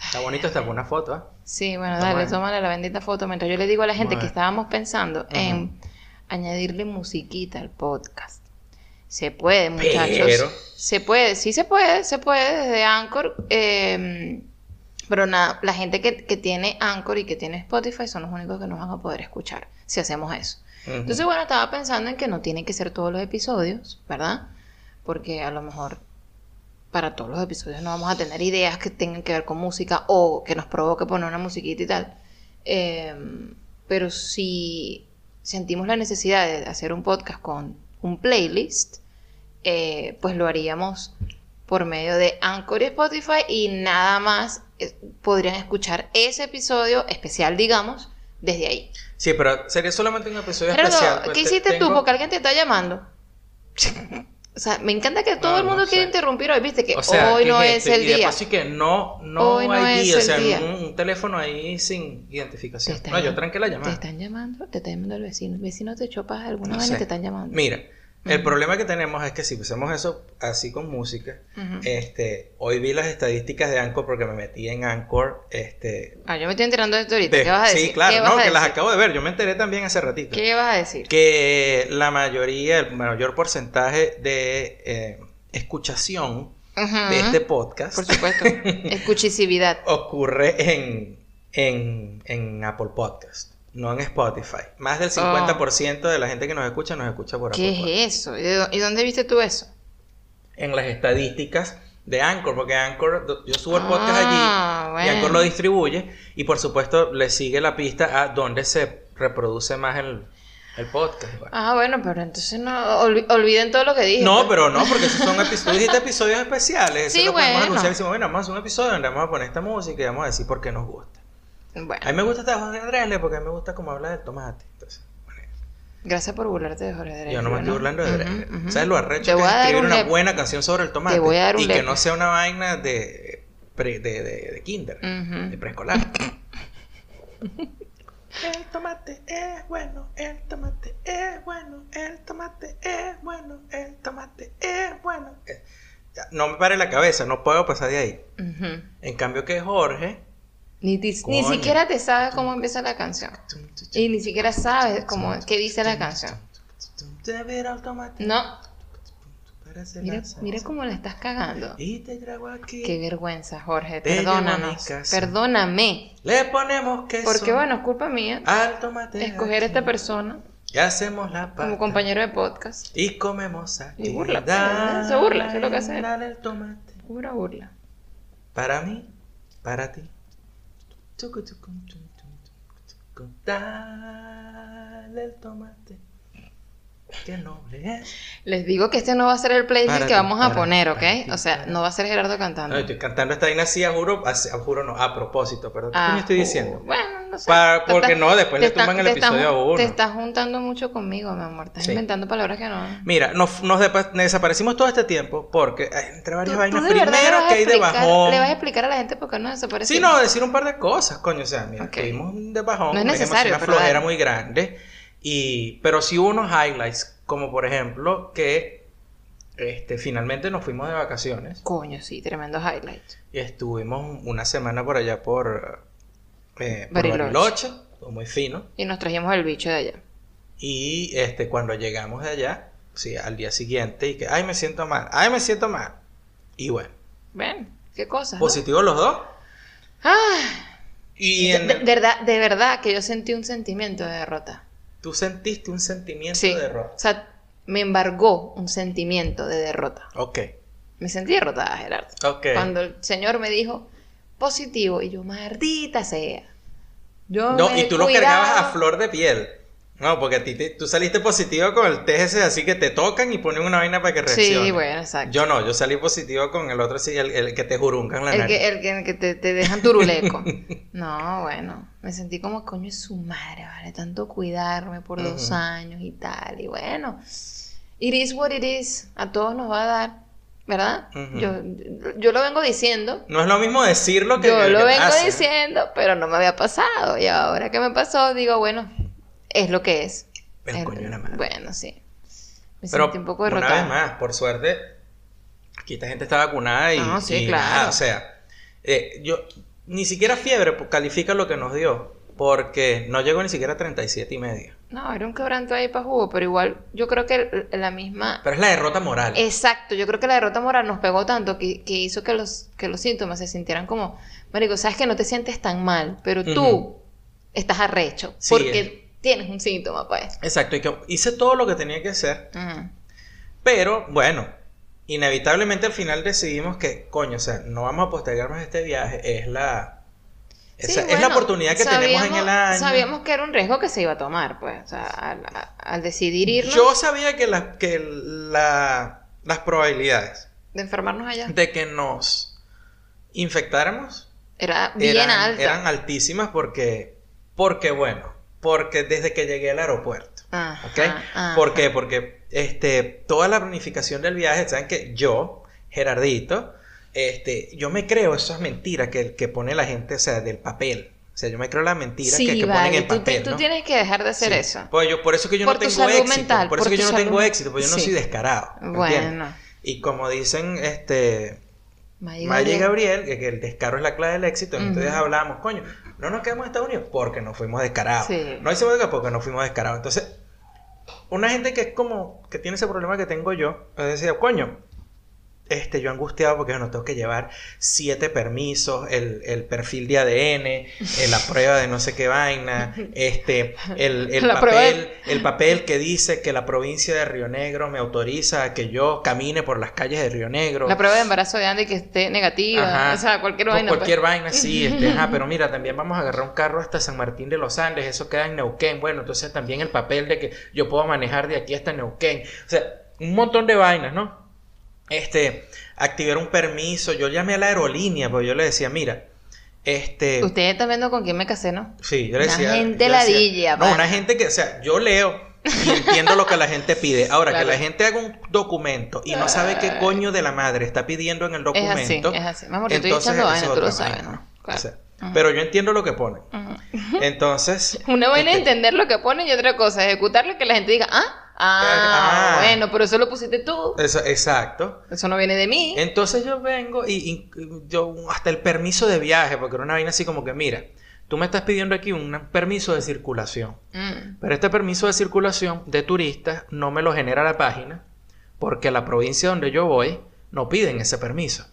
[SPEAKER 1] Está bonito esta una foto, ¿ah?
[SPEAKER 2] Sí, bueno, dale,
[SPEAKER 1] bueno.
[SPEAKER 2] tómale la bendita foto. Mientras yo le digo a la gente
[SPEAKER 1] Bueno.
[SPEAKER 2] que estábamos pensando en añadirle musiquita al podcast. Se puede, muchachos.
[SPEAKER 1] Pero-
[SPEAKER 2] Se puede, sí se puede, se puede desde Anchor. eh, pero nada, la gente que, que tiene Anchor y que tiene Spotify son los únicos que nos van a poder escuchar si hacemos eso. Entonces, bueno, estaba pensando en que no tienen que ser todos los episodios, ¿verdad? Porque a lo mejor para todos los episodios no vamos a tener ideas que tengan que ver con música o que nos provoque poner una musiquita y tal. Eh, pero si sentimos la necesidad de hacer un podcast con un playlist, eh, pues lo haríamos por medio de Anchor y Spotify y nada más eh, podrían escuchar ese episodio especial, digamos, desde ahí.
[SPEAKER 1] Sí, pero sería solamente un episodio
[SPEAKER 2] Gerardo,
[SPEAKER 1] especial. pues,
[SPEAKER 2] ¿qué
[SPEAKER 1] te-
[SPEAKER 2] hiciste tú? Porque alguien te está llamando. O sea, me encanta que todo
[SPEAKER 1] No,
[SPEAKER 2] el mundo
[SPEAKER 1] no
[SPEAKER 2] quiere
[SPEAKER 1] sé.
[SPEAKER 2] interrumpir hoy, viste que
[SPEAKER 1] O sea,
[SPEAKER 2] hoy
[SPEAKER 1] ¿qué
[SPEAKER 2] no es el
[SPEAKER 1] y
[SPEAKER 2] día.
[SPEAKER 1] y que no, no
[SPEAKER 2] Hoy no
[SPEAKER 1] hay
[SPEAKER 2] es
[SPEAKER 1] día, o
[SPEAKER 2] el
[SPEAKER 1] sea,
[SPEAKER 2] día.
[SPEAKER 1] Un, un teléfono ahí sin
[SPEAKER 2] Te
[SPEAKER 1] identificación. No, yo tranqué la
[SPEAKER 2] Te
[SPEAKER 1] llamada.
[SPEAKER 2] están llamando, te está llamando el vecino. El vecino te echó paja alguna
[SPEAKER 1] No
[SPEAKER 2] vaina y te están llamando.
[SPEAKER 1] Mira, el problema que tenemos es que si hacemos eso así con música, este, hoy vi las estadísticas de Anchor porque me metí en Anchor, este,
[SPEAKER 2] Ah, yo me estoy enterando de esto ahorita.
[SPEAKER 1] de-
[SPEAKER 2] ¿Qué vas a decir?
[SPEAKER 1] sí, claro,
[SPEAKER 2] ¿Qué vas
[SPEAKER 1] no, que las acabo de ver, yo me enteré también hace ratito.
[SPEAKER 2] ¿Qué vas a decir?
[SPEAKER 1] Que la mayoría, el mayor porcentaje de eh, escuchación de este podcast
[SPEAKER 2] Por supuesto. Escuchisividad.
[SPEAKER 1] ocurre en, en, en Apple Podcast, no en Spotify. Más del 50% de la gente que nos escucha nos escucha por Apple
[SPEAKER 2] Oh. ¿Qué
[SPEAKER 1] Podcast.
[SPEAKER 2] es eso? ¿Y de dó- ¿Y dónde viste tú eso?
[SPEAKER 1] En las estadísticas de Anchor, porque Anchor, yo subo el podcast
[SPEAKER 2] Ah,
[SPEAKER 1] allí y Anchor lo distribuye y por supuesto le sigue la pista a dónde se reproduce más el, el podcast. Bueno.
[SPEAKER 2] Ah, bueno, pero entonces no olvi- olviden todo lo que dije.
[SPEAKER 1] No,
[SPEAKER 2] pues.
[SPEAKER 1] pero no, porque esos son episodios, episodios especiales. Eso
[SPEAKER 2] Sí,
[SPEAKER 1] lo podemos
[SPEAKER 2] bueno.
[SPEAKER 1] anunciar y decimos, bueno, vamos a hacer un episodio donde vamos a poner esta música y vamos a decir por qué nos gusta.
[SPEAKER 2] Bueno,
[SPEAKER 1] A mí me gusta esta Jorge Andrés porque a mí me gusta cómo habla del tomate. Entonces, bueno,
[SPEAKER 2] gracias por burlarte de Jorge Drexler.
[SPEAKER 1] yo no me estoy burlando de Drexler.
[SPEAKER 2] ujú.
[SPEAKER 1] ¿Sabes lo arrecho que es escribir
[SPEAKER 2] un
[SPEAKER 1] una buena canción sobre el tomate?
[SPEAKER 2] Te voy a dar un
[SPEAKER 1] y que no sea una vaina de, pre- de, de, de kinder, de preescolar. El tomate es bueno, el tomate es bueno, el tomate es bueno, el tomate es bueno. Eh, ya, No me pare la cabeza, no puedo pasar de ahí. En cambio que Jorge...
[SPEAKER 2] Ni, ni siquiera te sabes cómo empieza la canción. Y ni siquiera sabes cómo qué dice la canción. No, mira, mira cómo la estás cagando.
[SPEAKER 1] Y te traigo aquí.
[SPEAKER 2] Qué vergüenza, Jorge. Perdónanos. Perdóname.
[SPEAKER 1] Le ponemos queso
[SPEAKER 2] Porque bueno, es culpa mía
[SPEAKER 1] al tomate.
[SPEAKER 2] escoger a esta persona
[SPEAKER 1] Y hacemos la pasta.
[SPEAKER 2] como compañero de podcast.
[SPEAKER 1] Y comemos aquí.
[SPEAKER 2] Y burla, se burla, eso es lo que hace.
[SPEAKER 1] Dale el tomate.
[SPEAKER 2] Pura burla.
[SPEAKER 1] Para mí, para ti. Dale el tomate. Qué noble es.
[SPEAKER 2] Les digo que este no va a ser el playlist que vamos a poner, ¿ok? O sea, no va a ser Gerardo cantando.
[SPEAKER 1] No, estoy cantando esta vaina así, a juro, a, a juro no, a propósito, pero ¿qué
[SPEAKER 2] Ah,
[SPEAKER 1] coño estoy
[SPEAKER 2] ju-
[SPEAKER 1] diciendo?
[SPEAKER 2] Bueno, no sé.
[SPEAKER 1] Porque
[SPEAKER 2] estás-
[SPEAKER 1] no, después
[SPEAKER 2] te
[SPEAKER 1] le tumban
[SPEAKER 2] estás-
[SPEAKER 1] el episodio a uno.
[SPEAKER 2] Te estás juntando mucho conmigo, mi amor. Estás
[SPEAKER 1] Sí.
[SPEAKER 2] inventando palabras que no.
[SPEAKER 1] Mira, nos, nos desaparecimos todo este tiempo porque entre varias
[SPEAKER 2] Tú-
[SPEAKER 1] vainas, primero que hay de bajón.
[SPEAKER 2] Le vas a explicar a la gente por qué no desapareció.
[SPEAKER 1] Sí, no, decir un par de cosas, coño, o sea, mira, tuvimos un de bajón,
[SPEAKER 2] No es necesario,
[SPEAKER 1] una flojera muy grande, y, pero sí hubo unos highlights, como por ejemplo que este, finalmente nos fuimos de vacaciones
[SPEAKER 2] Coño, sí, tremendo highlight.
[SPEAKER 1] y estuvimos una semana por allá por, eh, por
[SPEAKER 2] Bariloche.
[SPEAKER 1] Muy fino,
[SPEAKER 2] Y nos trajimos el bicho de allá.
[SPEAKER 1] y este, cuando llegamos de allá, sí, al día siguiente, y que, ay, me siento mal, ay, me siento mal, y bueno,
[SPEAKER 2] Ven, qué cosa. ¿no?
[SPEAKER 1] positivos los dos,
[SPEAKER 2] Ah,
[SPEAKER 1] y
[SPEAKER 2] de,
[SPEAKER 1] en
[SPEAKER 2] de-
[SPEAKER 1] el-
[SPEAKER 2] verdad, de verdad que yo sentí un sentimiento de derrota.
[SPEAKER 1] Tú sentiste un sentimiento
[SPEAKER 2] Sí.
[SPEAKER 1] de derrota.
[SPEAKER 2] O sea, me embargó un sentimiento de derrota.
[SPEAKER 1] Ok,
[SPEAKER 2] Me sentí derrotada, Gerardo.
[SPEAKER 1] ok.
[SPEAKER 2] Cuando el señor me dijo positivo y yo, maldita sea. Yo
[SPEAKER 1] No,
[SPEAKER 2] me
[SPEAKER 1] y tú lo
[SPEAKER 2] cuidado.
[SPEAKER 1] cargabas a flor de piel. No, porque a ti te- tú saliste positivo con el ese, así que te tocan y ponen una vaina para que reaccione.
[SPEAKER 2] Sí, bueno, exacto.
[SPEAKER 1] Yo no, yo salí positivo con el otro, sí, el, el que te juruncan la
[SPEAKER 2] el,
[SPEAKER 1] nariz.
[SPEAKER 2] que, el que, el que te, te dejan turuleco. no, bueno, me sentí como coño es su madre, ¿vale? Tanto cuidarme por dos años y tal. Y bueno, it is what it is. A todos nos va a dar, ¿verdad? Yo, yo lo vengo diciendo.
[SPEAKER 1] No es lo mismo decirlo que
[SPEAKER 2] Yo lo vengo diciendo, pero no me había pasado. Y ahora que me pasó, digo, bueno, es lo que es.
[SPEAKER 1] El
[SPEAKER 2] Es-
[SPEAKER 1] coño de la madre.
[SPEAKER 2] Bueno, sí. Me
[SPEAKER 1] Pero
[SPEAKER 2] sentí un poco
[SPEAKER 1] una
[SPEAKER 2] derrotada.
[SPEAKER 1] vez más, por suerte, aquí esta gente está vacunada y,
[SPEAKER 2] Ah, sí,
[SPEAKER 1] y
[SPEAKER 2] claro.
[SPEAKER 1] nada, o sea, eh, yo ni siquiera fiebre califica lo que nos dio, porque no llegó ni siquiera a 37 y medio.
[SPEAKER 2] No, era un quebranto ahí para jugo, pero igual yo creo que la misma...
[SPEAKER 1] Pero es la derrota moral.
[SPEAKER 2] Exacto, yo creo que la derrota moral nos pegó tanto que, que hizo que los, que los síntomas se sintieran como, marico, sabes que no te sientes tan mal, pero tú estás arrecho,
[SPEAKER 1] Sí,
[SPEAKER 2] porque tienes un síntoma, pues.
[SPEAKER 1] Exacto, y que hice todo lo que tenía que hacer, pero bueno, inevitablemente al final decidimos que, coño, o sea, no vamos a postergar más este viaje, es la...
[SPEAKER 2] Sí,
[SPEAKER 1] es la oportunidad que tenemos en el año.
[SPEAKER 2] Sabíamos que era un riesgo que se iba a tomar, pues, o sea, al, al decidir irnos
[SPEAKER 1] Yo sabía que, la- que la- las probabilidades
[SPEAKER 2] de enfermarnos allá
[SPEAKER 1] de que nos infectáramos
[SPEAKER 2] era bien
[SPEAKER 1] eran,
[SPEAKER 2] alta.
[SPEAKER 1] eran altísimas porque, porque bueno, porque desde que llegué al aeropuerto,
[SPEAKER 2] Ajá,
[SPEAKER 1] ¿ok?
[SPEAKER 2] ajá.
[SPEAKER 1] ¿Por qué? Porque este, toda la planificación del viaje, saben que yo, Gerardito, este, yo me creo esas mentiras que, que pone la gente, o sea, del papel. O sea, yo me creo las mentiras
[SPEAKER 2] Sí,
[SPEAKER 1] que, que ponen
[SPEAKER 2] vale,
[SPEAKER 1] en
[SPEAKER 2] tú, te-
[SPEAKER 1] papel,
[SPEAKER 2] tú
[SPEAKER 1] ¿no?
[SPEAKER 2] tienes que dejar de hacer
[SPEAKER 1] Sí.
[SPEAKER 2] eso.
[SPEAKER 1] Pues yo, por eso que yo
[SPEAKER 2] Por
[SPEAKER 1] no tengo éxito.
[SPEAKER 2] mental,
[SPEAKER 1] por eso
[SPEAKER 2] por
[SPEAKER 1] que yo no tengo éxito, porque yo no
[SPEAKER 2] Sí.
[SPEAKER 1] soy descarado. ¿entiendes?
[SPEAKER 2] Bueno.
[SPEAKER 1] Y como dicen, este, Maya y
[SPEAKER 2] Gabriel.
[SPEAKER 1] Que, que el descaro es la clave del éxito, entonces
[SPEAKER 2] Ujú.
[SPEAKER 1] hablamos, coño, no nos quedamos en Estados Unidos porque nos fuimos descarados.
[SPEAKER 2] Sí.
[SPEAKER 1] No hicimos descaro porque nos fuimos descarados. Entonces, una gente que es como, que tiene ese problema que tengo yo, decía, coño, este, yo angustiado porque no tengo que llevar siete permisos, el, el perfil de ADN, eh, la prueba de no sé qué vaina, este, el, el papel, el papel que dice que la provincia de Río Negro me autoriza a que yo camine por las calles de Río Negro.
[SPEAKER 2] La prueba de embarazo de Andy que esté negativa.
[SPEAKER 1] Ajá.
[SPEAKER 2] O sea, cualquier
[SPEAKER 1] Por
[SPEAKER 2] vaina.
[SPEAKER 1] Cualquier
[SPEAKER 2] pues.
[SPEAKER 1] vaina, sí. Este, ajá, pero mira, también vamos a agarrar un carro hasta San Martín de los Andes, eso queda en Neuquén. Bueno, entonces también el papel de que yo puedo manejar de aquí hasta Neuquén. O sea, un montón de vainas, ¿no? Este, activar un permiso. Yo llamé a la aerolínea, porque yo le decía, mira, este.
[SPEAKER 2] Usted está viendo con quién me casé, ¿no?
[SPEAKER 1] Sí, yo le
[SPEAKER 2] Una
[SPEAKER 1] decía.
[SPEAKER 2] gente
[SPEAKER 1] le decía,
[SPEAKER 2] ladilla,
[SPEAKER 1] No, una gente que, o sea, yo leo y entiendo lo que la gente pide. Ahora,
[SPEAKER 2] Claro.
[SPEAKER 1] que la gente haga un documento y no sabe qué coño de la madre está pidiendo en el
[SPEAKER 2] Es así,
[SPEAKER 1] documento.
[SPEAKER 2] es así. Vamos, te estoy
[SPEAKER 1] entonces es
[SPEAKER 2] vaina, tú lo sabes, ¿no?
[SPEAKER 1] O
[SPEAKER 2] Claro.
[SPEAKER 1] Pero yo entiendo lo que ponen.
[SPEAKER 2] Ujú.
[SPEAKER 1] Entonces.
[SPEAKER 2] Una vaina es
[SPEAKER 1] este,
[SPEAKER 2] entender lo que ponen y otra cosa, ejecutarlo y que la gente diga, ah, ah,
[SPEAKER 1] Ah.
[SPEAKER 2] bueno, pero eso lo pusiste tú.
[SPEAKER 1] eso- exacto.
[SPEAKER 2] Eso no viene de mí.
[SPEAKER 1] Entonces yo vengo y, y yo hasta el permiso de viaje, porque era una vaina así como que, mira, tú me estás pidiendo aquí un permiso de circulación.
[SPEAKER 2] Mm.
[SPEAKER 1] Pero este permiso de circulación de turistas no me lo genera la página porque la provincia donde yo voy no piden ese permiso.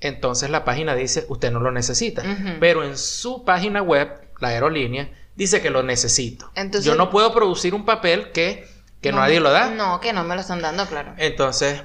[SPEAKER 1] Entonces la página dice usted no lo necesita. Pero en su página web, la aerolínea, dice que lo necesito.
[SPEAKER 2] Entonces-
[SPEAKER 1] yo no puedo producir un papel que, que
[SPEAKER 2] No,
[SPEAKER 1] nadie lo da.
[SPEAKER 2] No, que no me lo están dando, claro.
[SPEAKER 1] Entonces,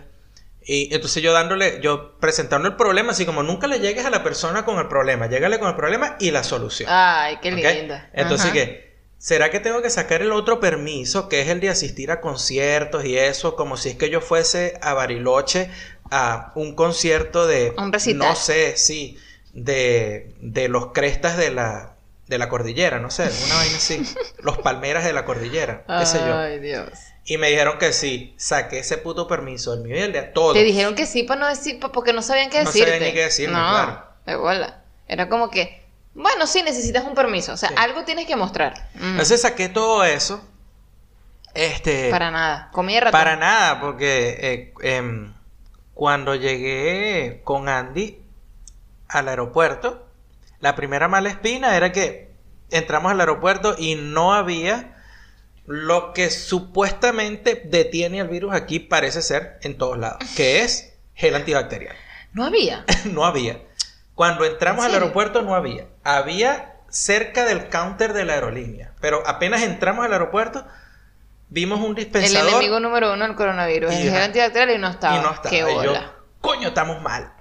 [SPEAKER 1] y entonces yo dándole, yo presentando el problema, así como nunca le llegues a la persona con el problema, llégale con el problema y la solución.
[SPEAKER 2] Ay, qué linda.
[SPEAKER 1] Entonces,
[SPEAKER 2] Ajá.
[SPEAKER 1] ¿qué? ¿Será que tengo que sacar el otro permiso, que es el de asistir a conciertos y eso, como si es que yo fuese a Bariloche a un concierto de,
[SPEAKER 2] Un recital.
[SPEAKER 1] no sé, sí, de, de los crestas de la, de la cordillera, no sé, una vaina así, los palmeras de la cordillera, qué sé yo.
[SPEAKER 2] Ay, Dios.
[SPEAKER 1] Y me dijeron que sí, saqué ese puto permiso, el mío y el de todos.
[SPEAKER 2] Te dijeron que sí para no decir, porque no sabían qué
[SPEAKER 1] No
[SPEAKER 2] decirte.
[SPEAKER 1] sabían ni qué decirme,
[SPEAKER 2] no,
[SPEAKER 1] claro.
[SPEAKER 2] de bola. Era como que, bueno, sí, necesitas un permiso. O sea,
[SPEAKER 1] Sí.
[SPEAKER 2] algo tienes que mostrar. Mm,
[SPEAKER 1] Entonces saqué todo eso. Este.
[SPEAKER 2] para nada. Comida ratón.
[SPEAKER 1] Para nada, porque eh, em, cuando llegué con Andy al aeropuerto, la primera mala espina era que entramos al aeropuerto y no había lo que supuestamente detiene el virus aquí, parece ser en todos lados, que es gel antibacterial.
[SPEAKER 2] No había.
[SPEAKER 1] no había. Cuando entramos
[SPEAKER 2] ¿En
[SPEAKER 1] al aeropuerto no había. Había cerca del counter de la aerolínea, pero apenas entramos al aeropuerto vimos un
[SPEAKER 2] El
[SPEAKER 1] dispensador
[SPEAKER 2] enemigo número uno del coronavirus. El gel antibacterial y no estaba.
[SPEAKER 1] y no estaba.
[SPEAKER 2] Qué
[SPEAKER 1] yo,
[SPEAKER 2] bola.
[SPEAKER 1] coño, estamos mal.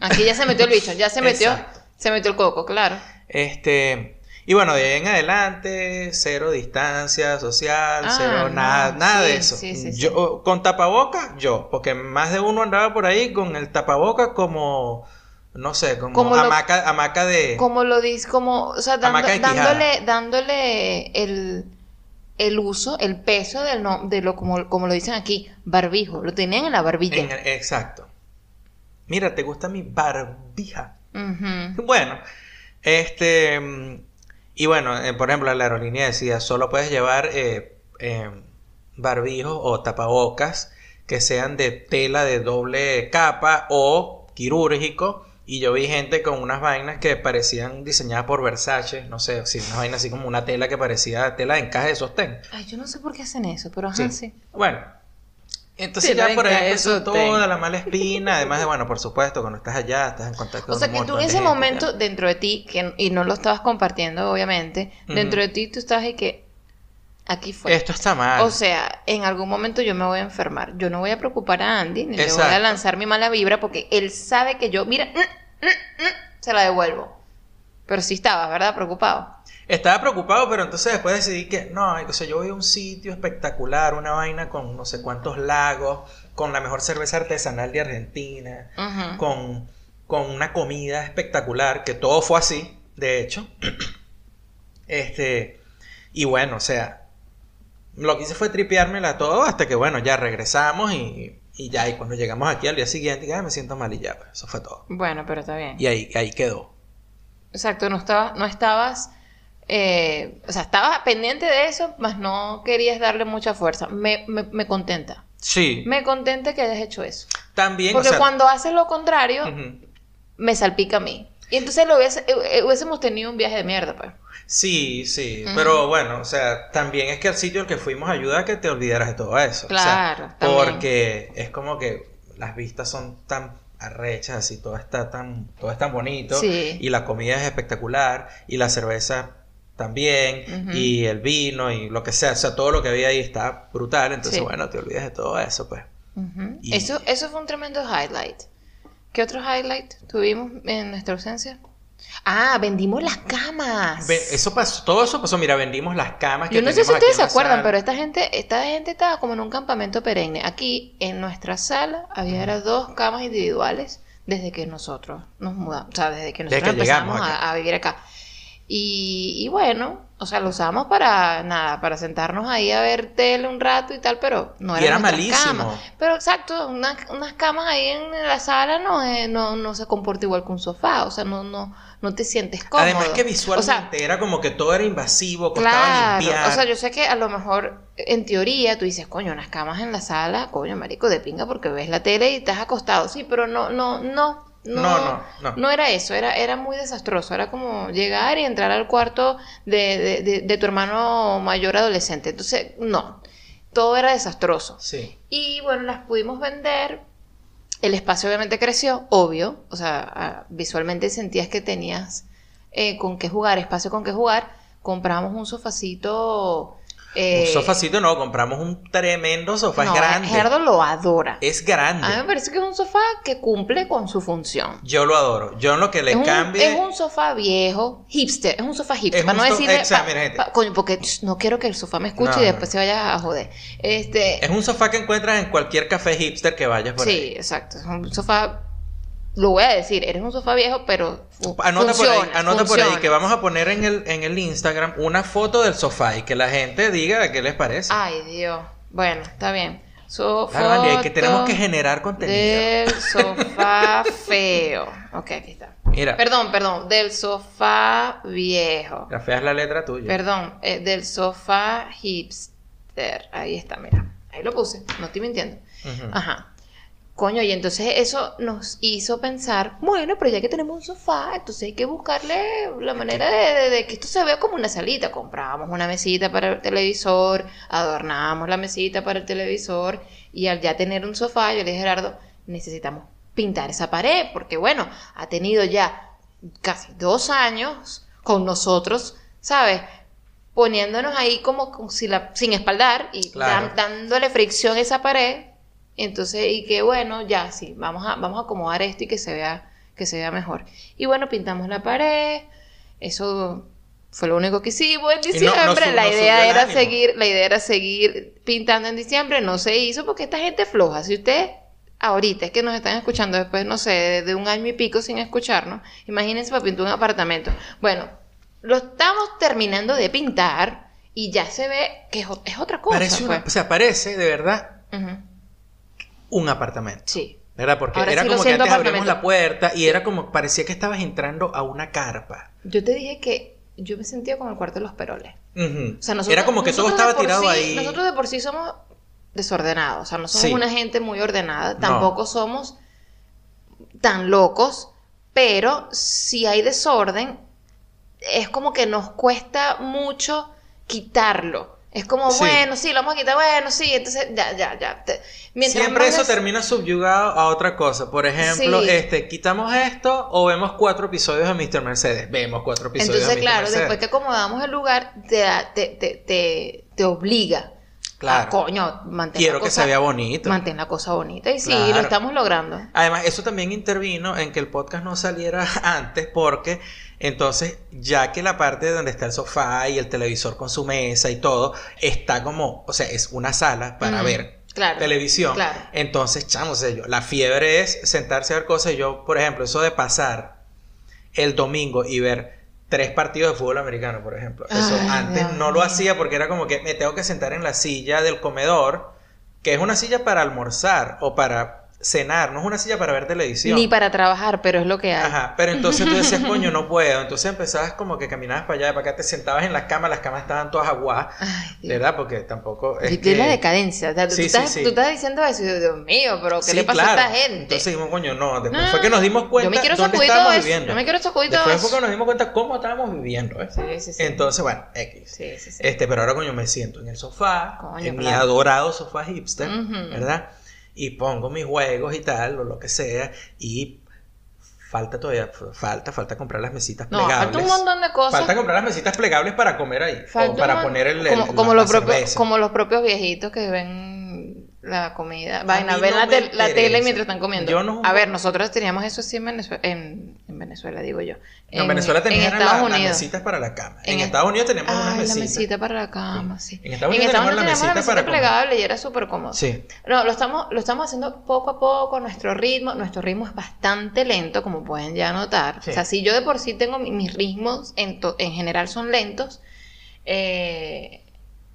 [SPEAKER 2] Aquí ya se metió el bicho, ya se metió,
[SPEAKER 1] Exacto.
[SPEAKER 2] Se metió el coco, claro.
[SPEAKER 1] Este, y bueno, de ahí en adelante, cero distancia social,
[SPEAKER 2] Ah,
[SPEAKER 1] cero
[SPEAKER 2] no,
[SPEAKER 1] nada, nada
[SPEAKER 2] sí,
[SPEAKER 1] de eso.
[SPEAKER 2] sí, sí, sí.
[SPEAKER 1] yo, con tapaboca, yo, porque más de uno andaba por ahí con el tapaboca como, no sé, como,
[SPEAKER 2] Como lo-
[SPEAKER 1] hamaca, de...
[SPEAKER 2] Como lo dices, como, o sea, dando- dándole, dándole el, el uso, el peso del no, de lo, como, como lo dicen aquí, barbijo. Lo tenían en la barbilla.
[SPEAKER 1] en el- exacto. Mira, ¿te gusta mi barbija? Bueno, este. Y bueno, eh, por ejemplo, la aerolínea decía: solo puedes llevar eh, eh, barbijos o tapabocas que sean de tela de doble capa o quirúrgico Y yo vi gente con unas vainas que parecían diseñadas por Versace, no sé, sí, unas vainas así como una tela que parecía tela de encaje de sostén.
[SPEAKER 2] Ay, yo no sé por qué hacen eso, pero ajá, sí.
[SPEAKER 1] Bueno, entonces
[SPEAKER 2] Tela
[SPEAKER 1] ya por ahí empezó toda la mala espina, además de, bueno, por supuesto, cuando estás allá, estás en contacto
[SPEAKER 2] O
[SPEAKER 1] con
[SPEAKER 2] sea
[SPEAKER 1] un
[SPEAKER 2] que tú en ese momento, dentro de ti, que, y no lo estabas compartiendo, obviamente, dentro de ti tú estabas y que aquí fue.
[SPEAKER 1] Esto está mal.
[SPEAKER 2] O sea, en algún momento yo me voy a enfermar. Yo no voy a preocupar a Andy, ni le voy a
[SPEAKER 1] Exacto.
[SPEAKER 2] lanzar mi mala vibra, porque él sabe que yo, mira, mm, mm, mm, se la devuelvo. Pero sí estabas, ¿verdad? Preocupado.
[SPEAKER 1] Estaba preocupado, pero entonces después decidí que no, o sea, yo voy a un sitio espectacular, una vaina con no sé cuántos lagos, con la mejor cerveza artesanal de Argentina, con, con una comida espectacular, que todo fue así, de hecho. Este, y bueno, o sea, lo que hice fue tripeármela todo hasta que, bueno, ya regresamos y, y ya, y cuando llegamos aquí al día siguiente, ya me siento mal y ya, pues, eso fue todo.
[SPEAKER 2] Bueno, pero está bien.
[SPEAKER 1] Y ahí, ahí quedó.
[SPEAKER 2] Exacto, no, estaba, no estabas, eh, o sea, estabas pendiente de eso, mas no querías darle mucha fuerza. Me, me, me contenta.
[SPEAKER 1] Sí,
[SPEAKER 2] Me contenta que hayas hecho eso.
[SPEAKER 1] también, o
[SPEAKER 2] Porque
[SPEAKER 1] sea,
[SPEAKER 2] cuando haces lo contrario, me salpica a mí. Y entonces lo hubiese- eh, hubiésemos tenido un viaje de mierda, pues.
[SPEAKER 1] Sí, sí, pero bueno, o sea, también es que el sitio al que fuimos ayuda a que te olvidaras de todo eso. o sea,
[SPEAKER 2] Claro, también.
[SPEAKER 1] porque es como que las vistas son tan arrechas, así todo está tan, todo es tan bonito,
[SPEAKER 2] Sí.
[SPEAKER 1] y la comida es espectacular, y la cerveza también,
[SPEAKER 2] Ujú.
[SPEAKER 1] y el vino, y lo que sea, o sea, todo lo que había ahí está brutal, entonces
[SPEAKER 2] Sí.
[SPEAKER 1] bueno, te olvidas de todo eso, pues.
[SPEAKER 2] Ujú.
[SPEAKER 1] Y-
[SPEAKER 2] Eso, eso fue un tremendo highlight. ¿Qué otro highlight tuvimos en nuestra ausencia? Ah, vendimos las camas.
[SPEAKER 1] Eso pasó, todo eso pasó, mira, vendimos las camas que
[SPEAKER 2] Yo no sé si ustedes se acuerdan,
[SPEAKER 1] sala.
[SPEAKER 2] pero esta gente, esta gente estaba como en un campamento perenne. Aquí en nuestra sala había era dos camas individuales desde que nosotros nos mudamos, o sea, desde que
[SPEAKER 1] Desde
[SPEAKER 2] nosotros
[SPEAKER 1] que llegamos
[SPEAKER 2] empezamos a, a vivir acá. Y, y bueno, o sea, lo usamos para nada, para sentarnos ahí a ver tele un rato y tal, pero no
[SPEAKER 1] Y
[SPEAKER 2] era
[SPEAKER 1] era
[SPEAKER 2] nuestras
[SPEAKER 1] malísimo.
[SPEAKER 2] camas. Pero exacto, unas, unas camas ahí en la sala no, es- no, no se comporta igual que un sofá, o sea, no, no, no te sientes cómodo.
[SPEAKER 1] Además que
[SPEAKER 2] O
[SPEAKER 1] visualmente
[SPEAKER 2] sea,
[SPEAKER 1] era como que todo era invasivo, costaba
[SPEAKER 2] Claro,
[SPEAKER 1] limpiar.
[SPEAKER 2] o sea, yo sé que a lo mejor en teoría tú dices, coño, unas camas en la sala, coño, marico, de pinga porque ves la tele y estás acostado, sí, pero no, no, no, no,
[SPEAKER 1] No, no, no.
[SPEAKER 2] era eso, era, era muy desastroso, era como llegar y entrar al cuarto de, de, de- de tu hermano mayor adolescente, entonces, no, todo era desastroso.
[SPEAKER 1] Sí.
[SPEAKER 2] Y bueno, las pudimos vender. El espacio obviamente creció, obvio. O sea, visualmente sentías que tenías eh, con qué jugar, espacio con qué jugar. Compramos un sofacito. Eh,
[SPEAKER 1] un sofacito no, compramos un tremendo sofá,
[SPEAKER 2] no,
[SPEAKER 1] es grande.
[SPEAKER 2] Gerardo lo adora.
[SPEAKER 1] Es grande.
[SPEAKER 2] A mí me parece que es un sofá que cumple con su función.
[SPEAKER 1] Yo lo adoro. Yo en lo que le
[SPEAKER 2] es, un,
[SPEAKER 1] cambie.
[SPEAKER 2] es un sofá viejo, hipster, es un sofá hipster,
[SPEAKER 1] Es
[SPEAKER 2] para no
[SPEAKER 1] so-
[SPEAKER 2] decirle,
[SPEAKER 1] exacto,
[SPEAKER 2] pa-
[SPEAKER 1] gente.
[SPEAKER 2] pa- coño, porque no quiero que el sofá me escuche
[SPEAKER 1] No,
[SPEAKER 2] y después
[SPEAKER 1] no.
[SPEAKER 2] se vaya a joder. Este,
[SPEAKER 1] Es un sofá que encuentras en cualquier café hipster que vayas por
[SPEAKER 2] Sí,
[SPEAKER 1] ahí.
[SPEAKER 2] exacto. Es un sofá. Lo voy a decir, eres un sofá viejo, pero.
[SPEAKER 1] Anota por ahí,
[SPEAKER 2] funciona,
[SPEAKER 1] anota por ahí
[SPEAKER 2] funciona.
[SPEAKER 1] que vamos a poner en el, en el Instagram una foto del sofá y que la gente diga qué les parece.
[SPEAKER 2] Ay, Dios. Bueno, está bien. So,
[SPEAKER 1] Dale, Vale, que tenemos que generar contenido.
[SPEAKER 2] Del sofá feo. Ok, aquí está.
[SPEAKER 1] Mira,
[SPEAKER 2] Perdón, perdón. Del sofá viejo.
[SPEAKER 1] la fea es la letra tuya.
[SPEAKER 2] Perdón, eh, del sofá hipster. Ahí está, mira. Ahí lo puse. No estoy mintiendo. Ajá. Coño, y entonces eso nos hizo pensar, bueno, pero ya que tenemos un sofá, entonces hay que buscarle la manera de, de- de que esto se vea como una salita. Comprábamos una mesita para el televisor, adornábamos la mesita para el televisor, y al ya tener un sofá, yo le dije a Gerardo, necesitamos pintar esa pared, porque bueno, ha tenido ya casi dos años con nosotros, ¿sabes? Poniéndonos ahí como, como si la, sin espaldar y
[SPEAKER 1] Claro.
[SPEAKER 2] dan- dándole fricción a esa pared. Entonces, y que bueno, ya sí, vamos a, vamos a acomodar esto y que se vea, que se vea mejor. Y bueno, pintamos la pared. Eso fue lo único que hicimos en
[SPEAKER 1] no- no
[SPEAKER 2] diciembre.
[SPEAKER 1] sub-
[SPEAKER 2] la
[SPEAKER 1] no
[SPEAKER 2] idea era
[SPEAKER 1] ánimo.
[SPEAKER 2] seguir, la idea era seguir pintando en diciembre. No se hizo porque esta gente es floja. Si usted ahorita es que nos están escuchando después, no sé, de, un año y pico sin escucharnos, imagínense para pintar un apartamento. Bueno, lo estamos terminando de pintar y ya se ve que es, otra cosa.
[SPEAKER 1] parece una-
[SPEAKER 2] pues.
[SPEAKER 1] o sea, parece de verdad un apartamento.
[SPEAKER 2] Sí.
[SPEAKER 1] ¿Verdad? Porque
[SPEAKER 2] Ahora
[SPEAKER 1] era
[SPEAKER 2] sí
[SPEAKER 1] como que antes abrimos la puerta y era como, parecía que estabas entrando a una carpa.
[SPEAKER 2] Yo te dije que yo me sentía como el cuarto de los peroles. O sea, nosotros,
[SPEAKER 1] era como que todo estaba tirado
[SPEAKER 2] sí-
[SPEAKER 1] ahí.
[SPEAKER 2] Nosotros de por sí somos desordenados. O sea, no somos
[SPEAKER 1] Sí.
[SPEAKER 2] una gente muy ordenada.
[SPEAKER 1] No.
[SPEAKER 2] Tampoco somos tan locos pero si hay desorden, es como que nos cuesta mucho quitarlo. Es como,
[SPEAKER 1] Sí.
[SPEAKER 2] bueno, sí, lo vamos a quitar, bueno, sí, entonces ya, ya, ya. Mientras
[SPEAKER 1] Siempre eso termina subyugado a otra cosa. Por ejemplo,
[SPEAKER 2] Sí.
[SPEAKER 1] este, quitamos esto o vemos cuatro episodios de Mr. Mercedes. Vemos cuatro episodios
[SPEAKER 2] Entonces,
[SPEAKER 1] de Mr.
[SPEAKER 2] claro,
[SPEAKER 1] Mercedes.
[SPEAKER 2] después que acomodamos el lugar, te, te, te, te, te obliga.
[SPEAKER 1] Claro.
[SPEAKER 2] A, coño, mantén
[SPEAKER 1] Quiero
[SPEAKER 2] la
[SPEAKER 1] que
[SPEAKER 2] cosa,
[SPEAKER 1] se vea bonito.
[SPEAKER 2] Mantén la cosa bonita. Y sí,
[SPEAKER 1] Claro.
[SPEAKER 2] lo estamos logrando.
[SPEAKER 1] Además, eso también intervino en que el podcast no saliera antes porque entonces, ya que la parte donde está el sofá y el televisor con su mesa y todo, está como, o sea, es una sala para ver
[SPEAKER 2] claro,
[SPEAKER 1] televisión.
[SPEAKER 2] claro.
[SPEAKER 1] Entonces, chamo, o sea, yo- la fiebre es sentarse a ver cosas. Yo, por ejemplo, eso de pasar el domingo y ver tres partidos de fútbol americano, por ejemplo. Eso
[SPEAKER 2] Ay,
[SPEAKER 1] antes
[SPEAKER 2] Dios
[SPEAKER 1] no lo hacía porque era como que me tengo que sentar en la silla del comedor, que es una silla para almorzar o para cenar, no es una silla para ver televisión.
[SPEAKER 2] Ni para trabajar, pero es lo que hay.
[SPEAKER 1] Ajá, pero entonces tú decías, coño, no puedo. Entonces empezabas como que caminabas para allá, para acá, te sentabas en las camas, las camas estaban todas aguadas,
[SPEAKER 2] Ay.
[SPEAKER 1] ¿verdad? Porque tampoco es que...
[SPEAKER 2] la decadencia. O sea, tú,
[SPEAKER 1] Sí,
[SPEAKER 2] estás,
[SPEAKER 1] sí.
[SPEAKER 2] tú estás diciendo eso y yo, Dios mío, pero ¿qué le pasa
[SPEAKER 1] claro.
[SPEAKER 2] a esta gente?
[SPEAKER 1] Entonces dijimos, coño, no. Después
[SPEAKER 2] No,
[SPEAKER 1] fue que nos dimos cuenta
[SPEAKER 2] yo me quiero
[SPEAKER 1] dónde
[SPEAKER 2] sacudir
[SPEAKER 1] estábamos
[SPEAKER 2] eso.
[SPEAKER 1] viviendo.
[SPEAKER 2] Yo me quiero sacudir todo
[SPEAKER 1] Después fue que nos dimos cuenta cómo estábamos viviendo.
[SPEAKER 2] Sí, sí, sí.
[SPEAKER 1] Entonces, bueno, X.
[SPEAKER 2] Sí, sí, sí.
[SPEAKER 1] Este, pero ahora, coño, me siento en el sofá,
[SPEAKER 2] Coño,
[SPEAKER 1] en mi adorado sofá hipster. ¿verdad? Y pongo mis juegos y tal, o lo que sea, y falta todavía, falta, falta comprar las mesitas
[SPEAKER 2] No,
[SPEAKER 1] plegables.
[SPEAKER 2] falta un montón de cosas.
[SPEAKER 1] Falta comprar las mesitas plegables para comer ahí,
[SPEAKER 2] Falta
[SPEAKER 1] o para poner el, el-
[SPEAKER 2] como, los propios, como los propios viejitos que ven la comida. Vaina, ven
[SPEAKER 1] no
[SPEAKER 2] la, tel- la tele mientras están comiendo.
[SPEAKER 1] Yo no-
[SPEAKER 2] A ver, nosotros teníamos eso así en Venezuela, en, en Venezuela digo yo.
[SPEAKER 1] No, en Venezuela
[SPEAKER 2] Estados
[SPEAKER 1] las, mesitas para la cama. En, Estados Unidos tenemos
[SPEAKER 2] Ay,
[SPEAKER 1] unas
[SPEAKER 2] la
[SPEAKER 1] mesitas.
[SPEAKER 2] mesita para la cama, sí.
[SPEAKER 1] En Estados Unidos tenemos la
[SPEAKER 2] teníamos
[SPEAKER 1] mesita para comer.
[SPEAKER 2] plegable y era súper cómodo.
[SPEAKER 1] Sí.
[SPEAKER 2] No, lo estamos, lo estamos haciendo poco a poco, nuestro ritmo, nuestro ritmo es bastante lento, como pueden ya notar.
[SPEAKER 1] Sí.
[SPEAKER 2] O sea, si yo de por sí tengo mi- mis ritmos, en, to- en general son lentos, eh,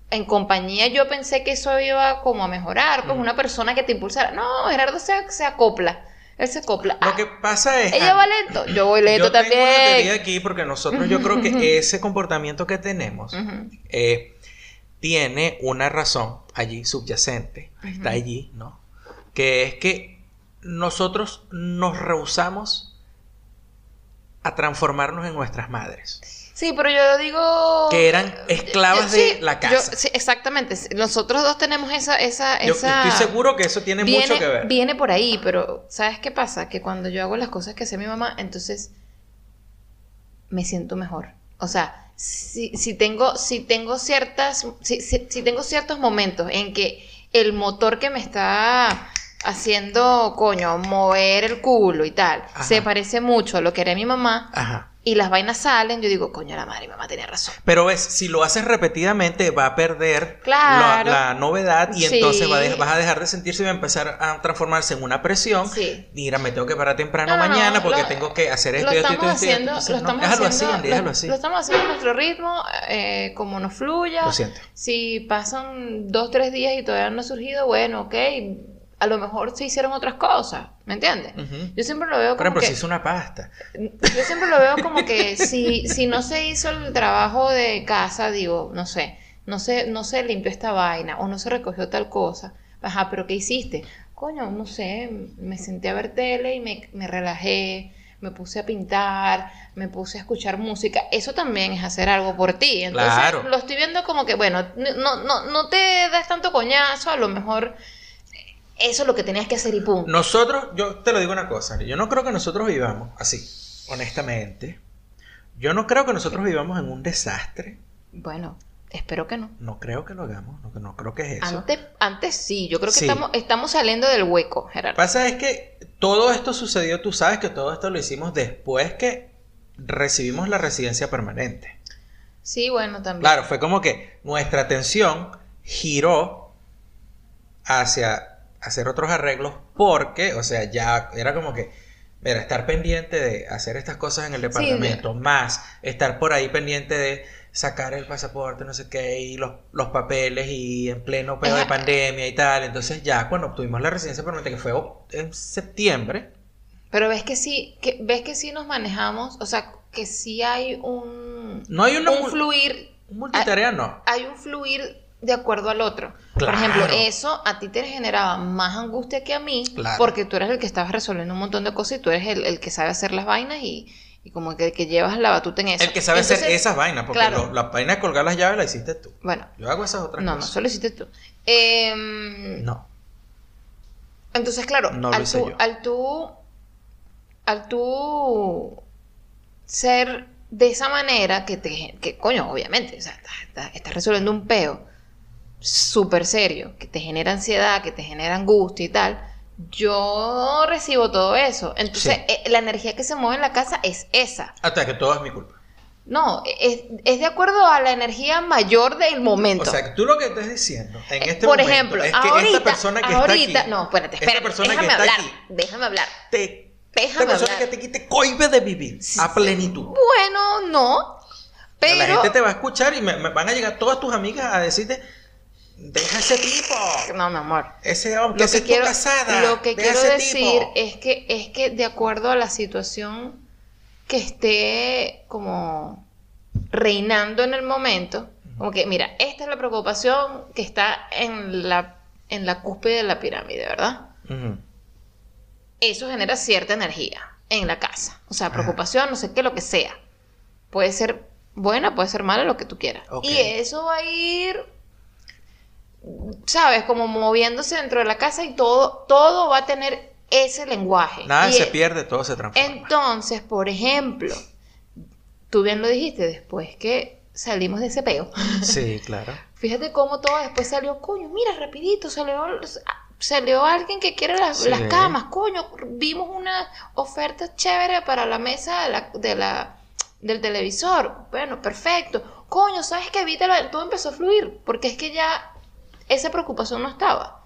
[SPEAKER 2] en compañía yo pensé que eso iba como a mejorar, pues
[SPEAKER 1] Mm.
[SPEAKER 2] una persona que te impulsara. No, Gerardo se, se acopla, él se acopla.
[SPEAKER 1] Lo que pasa es...
[SPEAKER 2] ella va lento, yo voy lento
[SPEAKER 1] yo tengo una teoría
[SPEAKER 2] también.
[SPEAKER 1] aquí porque nosotros yo creo que ese comportamiento que tenemos eh, tiene una razón allí subyacente, está allí, ¿no? Que es que nosotros nos rehusamos a transformarnos en nuestras madres.
[SPEAKER 2] Sí, pero yo digo...
[SPEAKER 1] Que eran esclavas de
[SPEAKER 2] Sí,
[SPEAKER 1] la
[SPEAKER 2] yo-
[SPEAKER 1] casa.
[SPEAKER 2] sí, exactamente. Nosotros dos tenemos esa... esa,
[SPEAKER 1] Yo
[SPEAKER 2] esa...
[SPEAKER 1] estoy seguro que eso tiene
[SPEAKER 2] viene,
[SPEAKER 1] mucho que ver.
[SPEAKER 2] Viene por ahí, pero ¿sabes qué pasa? Que cuando yo hago las cosas que hace mi mamá, entonces me siento mejor. O sea, si, si tengo, si tengo ciertas, si, si- si tengo ciertos momentos en que el motor que me está haciendo, coño, mover el culo y tal,
[SPEAKER 1] Ajá.
[SPEAKER 2] se parece mucho a lo que haría mi mamá,
[SPEAKER 1] Ajá.
[SPEAKER 2] Y las vainas salen, yo digo, coño, la madre, mi mamá tenía razón.
[SPEAKER 1] Pero ves, si lo haces repetidamente, va a perder
[SPEAKER 2] Claro.
[SPEAKER 1] la, la novedad y
[SPEAKER 2] Sí.
[SPEAKER 1] entonces va a de- vas a dejar de sentirse y va a empezar a transformarse en una presión.
[SPEAKER 2] Sí.
[SPEAKER 1] Mira, me tengo que parar temprano
[SPEAKER 2] No, no, no,
[SPEAKER 1] mañana porque
[SPEAKER 2] lo-
[SPEAKER 1] tengo que hacer esto esto esto esto.
[SPEAKER 2] haciendo,
[SPEAKER 1] Entonces,
[SPEAKER 2] lo estamos
[SPEAKER 1] déjalo
[SPEAKER 2] haciendo,
[SPEAKER 1] así,
[SPEAKER 2] lo-
[SPEAKER 1] déjalo así.
[SPEAKER 2] lo estamos haciendo a nuestro ritmo, eh, como nos fluya.
[SPEAKER 1] Lo siento.
[SPEAKER 2] Si pasan dos, tres días y todavía no ha surgido, bueno, ok, a lo mejor se hicieron otras cosas, ¿me entiendes? Yo siempre lo veo
[SPEAKER 1] Por
[SPEAKER 2] como
[SPEAKER 1] ejemplo,
[SPEAKER 2] que,
[SPEAKER 1] si hizo una pasta.
[SPEAKER 2] yo siempre lo veo como que si, si no se hizo el trabajo de casa, digo, no sé, no se, no se limpió esta vaina o no se recogió tal cosa, ajá, pero ¿qué hiciste? Coño, no sé, me senté a ver tele y me, me relajé, me puse a pintar, me puse a escuchar música, eso también es hacer algo por ti, entonces
[SPEAKER 1] Claro.
[SPEAKER 2] lo estoy viendo como que, bueno, no, no, no te das tanto coñazo, a lo mejor eso es lo que tenías que hacer y punto.
[SPEAKER 1] Nosotros, yo te lo digo una cosa, yo no creo que nosotros vivamos así, honestamente. Yo no creo que nosotros vivamos en un desastre.
[SPEAKER 2] Bueno, espero que no.
[SPEAKER 1] No creo que lo hagamos, no, no creo que es eso.
[SPEAKER 2] Antes, antes sí, yo creo que
[SPEAKER 1] Sí.
[SPEAKER 2] estamos, estamos saliendo del hueco, Gerardo.
[SPEAKER 1] Pasa es que todo esto sucedió, tú sabes que todo esto lo hicimos después que recibimos la residencia permanente.
[SPEAKER 2] Sí, bueno, también.
[SPEAKER 1] Claro, fue como que nuestra atención giró hacia hacer otros arreglos porque, o sea, ya era como que, mira, estar pendiente de hacer estas cosas en el departamento, más estar por ahí pendiente de sacar el pasaporte, no sé qué, y los, los papeles y en pleno pedo de pandemia y tal. Entonces ya cuando obtuvimos la residencia permanente, que fue en septiembre,
[SPEAKER 2] Pero ves que sí, que, ves que sí nos manejamos, o sea, que sí hay un,
[SPEAKER 1] no hay una
[SPEAKER 2] un fluir,
[SPEAKER 1] multitarea, no.
[SPEAKER 2] hay un fluir de acuerdo al otro. Por
[SPEAKER 1] Claro.
[SPEAKER 2] ejemplo, eso a ti te generaba más angustia que a mí,
[SPEAKER 1] Claro.
[SPEAKER 2] porque tú eres el que estabas resolviendo un montón de cosas y tú eres el, el que sabe hacer las vainas y, y como que, que llevas la batuta en eso.
[SPEAKER 1] El que sabe hacer esas vainas, porque
[SPEAKER 2] claro.
[SPEAKER 1] lo- la vaina de colgar las llaves la hiciste tú.
[SPEAKER 2] Bueno,
[SPEAKER 1] Yo hago esas otras
[SPEAKER 2] no, no,
[SPEAKER 1] cosas.
[SPEAKER 2] solo hiciste tú. Em,
[SPEAKER 1] No.
[SPEAKER 2] Entonces, claro,
[SPEAKER 1] No
[SPEAKER 2] al, tú, al tú al tú ser de esa manera que te que coño, obviamente, o sea, estás resolviendo un peo súper serio, que te genera ansiedad, que te genera angustia y tal. Yo recibo todo eso. Entonces,
[SPEAKER 1] Sí.
[SPEAKER 2] eh, la energía que se mueve en la casa es esa.
[SPEAKER 1] Hasta que todo es mi culpa.
[SPEAKER 2] No, es, es de acuerdo a la energía mayor del momento.
[SPEAKER 1] O sea, que tú lo que estás diciendo en este
[SPEAKER 2] Por
[SPEAKER 1] momento
[SPEAKER 2] ejemplo,
[SPEAKER 1] es que
[SPEAKER 2] ahorita,
[SPEAKER 1] esta persona que
[SPEAKER 2] ahorita,
[SPEAKER 1] está aquí,
[SPEAKER 2] no, espérate,
[SPEAKER 1] esta
[SPEAKER 2] espérate,
[SPEAKER 1] persona
[SPEAKER 2] déjame
[SPEAKER 1] que está
[SPEAKER 2] hablar,
[SPEAKER 1] aquí,
[SPEAKER 2] déjame hablar.
[SPEAKER 1] te,
[SPEAKER 2] Déjame
[SPEAKER 1] esta persona
[SPEAKER 2] hablar.
[SPEAKER 1] que te cohibe de vivir a plenitud.
[SPEAKER 2] Bueno, no, pero
[SPEAKER 1] La gente te va a escuchar y me, me van a llegar todas tus amigas a decirte, deja ese tipo,
[SPEAKER 2] no, mi amor.
[SPEAKER 1] ese hombre,
[SPEAKER 2] Lo que quiero,
[SPEAKER 1] casada,
[SPEAKER 2] lo que
[SPEAKER 1] deja
[SPEAKER 2] quiero decir
[SPEAKER 1] tipo".
[SPEAKER 2] es que es que de acuerdo a la situación que esté como reinando en el momento, como que mira, esta es la preocupación que está en la en la cúspide de la pirámide, ¿verdad? Eso genera cierta energía en la casa. O sea, preocupación, no sé qué, lo que sea. Puede ser buena, puede ser mala, lo que tú quieras. Y eso va a ir, ¿sabes? Como moviéndose dentro de la casa y todo, todo va a tener ese lenguaje.
[SPEAKER 1] Nada
[SPEAKER 2] Y
[SPEAKER 1] se
[SPEAKER 2] e-
[SPEAKER 1] pierde, todo se transforma.
[SPEAKER 2] Entonces, por ejemplo, tú bien lo dijiste, después que salimos de ese peo.
[SPEAKER 1] Sí, claro.
[SPEAKER 2] Fíjate cómo todo después salió, coño, mira, rapidito, salió, salió alguien que quiere las,
[SPEAKER 1] Sí.
[SPEAKER 2] las camas, coño, vimos una oferta chévere para la mesa de la, de la- del televisor, bueno, perfecto, coño, ¿sabes qué? Evítalo, todo empezó a fluir, porque es que ya esa preocupación no estaba.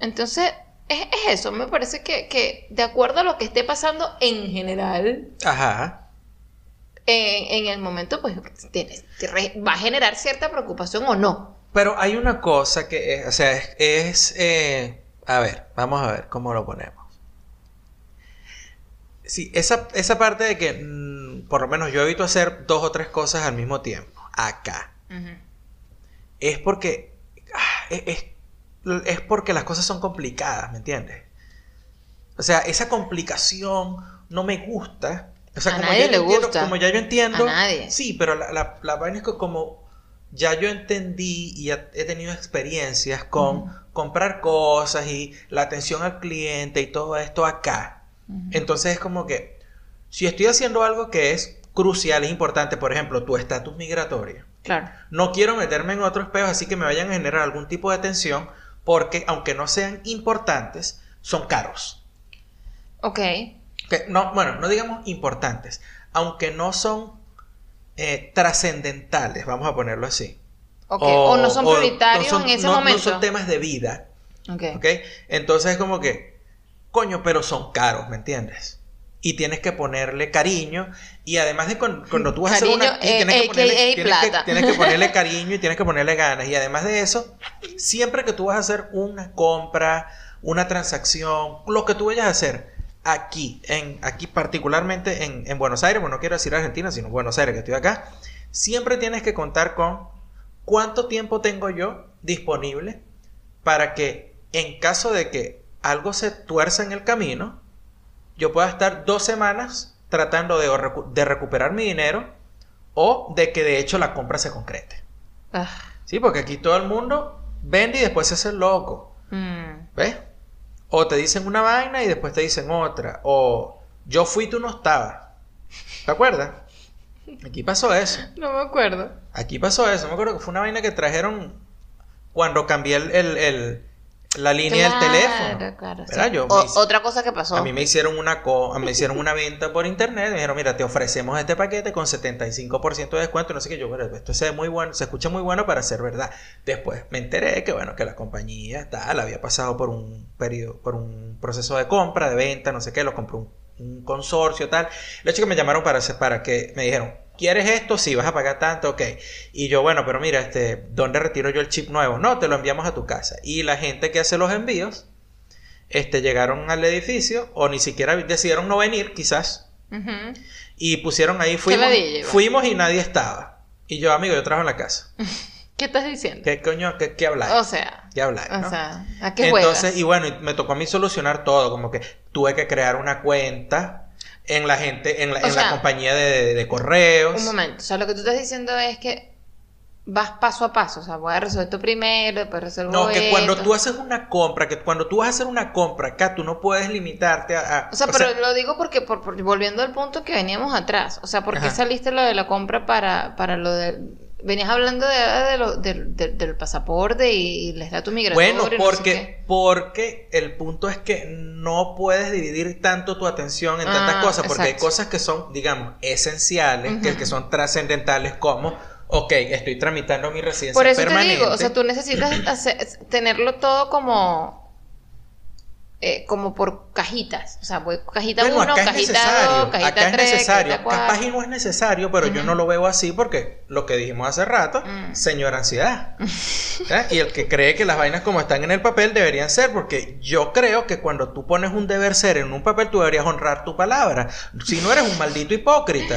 [SPEAKER 2] Entonces, es, es eso, me parece que, que de acuerdo a lo que esté pasando en general,
[SPEAKER 1] Ajá.
[SPEAKER 2] en, en el momento, pues tienes- te re- va a generar cierta preocupación o no.
[SPEAKER 1] Pero hay una cosa que es, o sea, es, es, eh, a ver, vamos a ver cómo lo ponemos. Sí, esa, esa parte de que, mm, por lo menos yo evito hacer dos o tres cosas al mismo tiempo, acá, es porque, es, es- porque las cosas son complicadas, ¿me entiendes? O sea, esa complicación no me gusta. O sea,
[SPEAKER 2] A
[SPEAKER 1] como
[SPEAKER 2] nadie
[SPEAKER 1] ya yo
[SPEAKER 2] le
[SPEAKER 1] entiendo-
[SPEAKER 2] gusta.
[SPEAKER 1] como ya yo entiendo.
[SPEAKER 2] A nadie.
[SPEAKER 1] Sí, pero la, la, la vaina es que como ya yo entendí y ya he tenido experiencias con comprar cosas y la atención al cliente y todo esto acá. Entonces es como que si estoy haciendo algo que es crucial, es importante, por ejemplo, tu estatus migratorio.
[SPEAKER 2] Claro.
[SPEAKER 1] No quiero meterme en otros peos así que me vayan a generar algún tipo de tensión porque aunque no sean importantes, son caros.
[SPEAKER 2] Ok.
[SPEAKER 1] Que no, bueno, no digamos importantes, aunque no son eh, trascendentales, vamos a ponerlo así.
[SPEAKER 2] Ok. O, no son prioritarios
[SPEAKER 1] no son-
[SPEAKER 2] en ese
[SPEAKER 1] no-
[SPEAKER 2] momento.
[SPEAKER 1] No son temas de vida,
[SPEAKER 2] Ok.
[SPEAKER 1] ¿ok? Entonces es como que, coño, pero son caros, ¿me entiendes? Y tienes que ponerle cariño. Y además de cuando tú vas a hacer una...
[SPEAKER 2] eh,
[SPEAKER 1] tienes, que ponerle, tienes, que,
[SPEAKER 2] plata.
[SPEAKER 1] tienes que ponerle cariño y tienes que ponerle ganas. Y además de eso, siempre que tú vas a hacer una compra, una transacción, lo que tú vayas a hacer aquí, en, aquí particularmente en, en Buenos Aires, bueno, no quiero decir Argentina, sino Buenos Aires, que estoy acá, siempre tienes que contar con cuánto tiempo tengo yo disponible para que en caso de que algo se tuerza en el camino, yo pueda estar dos semanas tratando de, recu- de recuperar mi dinero o de que de hecho la compra se concrete.
[SPEAKER 2] Ah,
[SPEAKER 1] Sí, porque aquí todo el mundo vende y después se hace loco.
[SPEAKER 2] mm.
[SPEAKER 1] ¿Ves? O te dicen una vaina y después te dicen otra. O yo fui tú no estabas. ¿Te acuerdas? Aquí pasó eso.
[SPEAKER 2] No me acuerdo.
[SPEAKER 1] Aquí pasó eso. Me acuerdo que fue una vaina que trajeron cuando cambié el, el- el- la línea del teléfono.
[SPEAKER 2] Claro, claro, sí.
[SPEAKER 1] ¿Verdad? Yo
[SPEAKER 2] O-
[SPEAKER 1] me hice-
[SPEAKER 2] otra cosa que pasó.
[SPEAKER 1] A mí me hicieron una co- me hicieron una venta por internet, me dijeron, "Mira, te ofrecemos este paquete con 75% de descuento", no sé qué yo, bueno, esto se ve muy bueno, se escucha muy bueno para ser verdad. Después me enteré que bueno, que la compañía tal había pasado por un periodo por un proceso de compra, de venta, no sé qué, lo compró un, un consorcio tal. El hecho que me llamaron para para que me dijeron, ¿Quieres esto? Sí, vas a pagar tanto, ok. Y yo, bueno, pero mira, este, ¿dónde retiro yo el chip nuevo? No, te lo enviamos a tu casa. Y la gente que hace los envíos, este, llegaron al edificio o ni siquiera decidieron no venir, quizás, y pusieron ahí, fuimos, fuimos y nadie estaba. Y yo, amigo, yo trabajo en la casa.
[SPEAKER 2] ¿Qué estás diciendo?
[SPEAKER 1] ¿Qué coño, qué, qué habláis?
[SPEAKER 2] O sea,
[SPEAKER 1] ¿Qué habláis?
[SPEAKER 2] o
[SPEAKER 1] no?
[SPEAKER 2] sea, ¿a qué
[SPEAKER 1] Entonces,
[SPEAKER 2] juegas?
[SPEAKER 1] y bueno, me tocó a mí solucionar todo, como que tuve que crear una cuenta en la gente, en la, en la compañía de, de correos.
[SPEAKER 2] Un momento, o sea, lo que tú estás diciendo es que vas paso a paso, o sea, voy a resolver esto primero, después resuelvo
[SPEAKER 1] No, que cuando tú haces una compra, que cuando tú vas a hacer una compra acá, tú no puedes limitarte a... a-
[SPEAKER 2] O sea, pero lo digo porque, por, por- volviendo al punto que veníamos atrás, o sea, ¿por qué
[SPEAKER 1] Ajá.
[SPEAKER 2] saliste lo de la compra para, para lo de... Venías hablando de, de lo- del- del- pasaporte y, y el estatus migratorio.
[SPEAKER 1] Bueno,
[SPEAKER 2] y no sé
[SPEAKER 1] porque, porque el punto es que no puedes dividir tanto tu atención en tantas
[SPEAKER 2] Ah,
[SPEAKER 1] cosas, porque hay cosas que son, digamos, esenciales, que, son trascendentales, como, ok, estoy tramitando mi residencia
[SPEAKER 2] Por eso
[SPEAKER 1] permanente.
[SPEAKER 2] te digo, o sea, tú necesitas hacer- tenerlo todo como... eh, como por cajitas, o sea, voy cajita
[SPEAKER 1] Bueno,
[SPEAKER 2] 1,
[SPEAKER 1] acá es
[SPEAKER 2] cajita
[SPEAKER 1] necesario,
[SPEAKER 2] 2, cajita
[SPEAKER 1] acá
[SPEAKER 2] 3,
[SPEAKER 1] es necesario,
[SPEAKER 2] cajita 4.
[SPEAKER 1] capaz y no es necesario, pero yo no lo veo así porque lo que dijimos hace rato,
[SPEAKER 2] Mm.
[SPEAKER 1] señora ansiedad. Y el que cree que las vainas como están en el papel deberían ser, porque yo creo que cuando tú pones un deber ser en un papel, tú deberías honrar tu palabra. Si no eres un maldito hipócrita.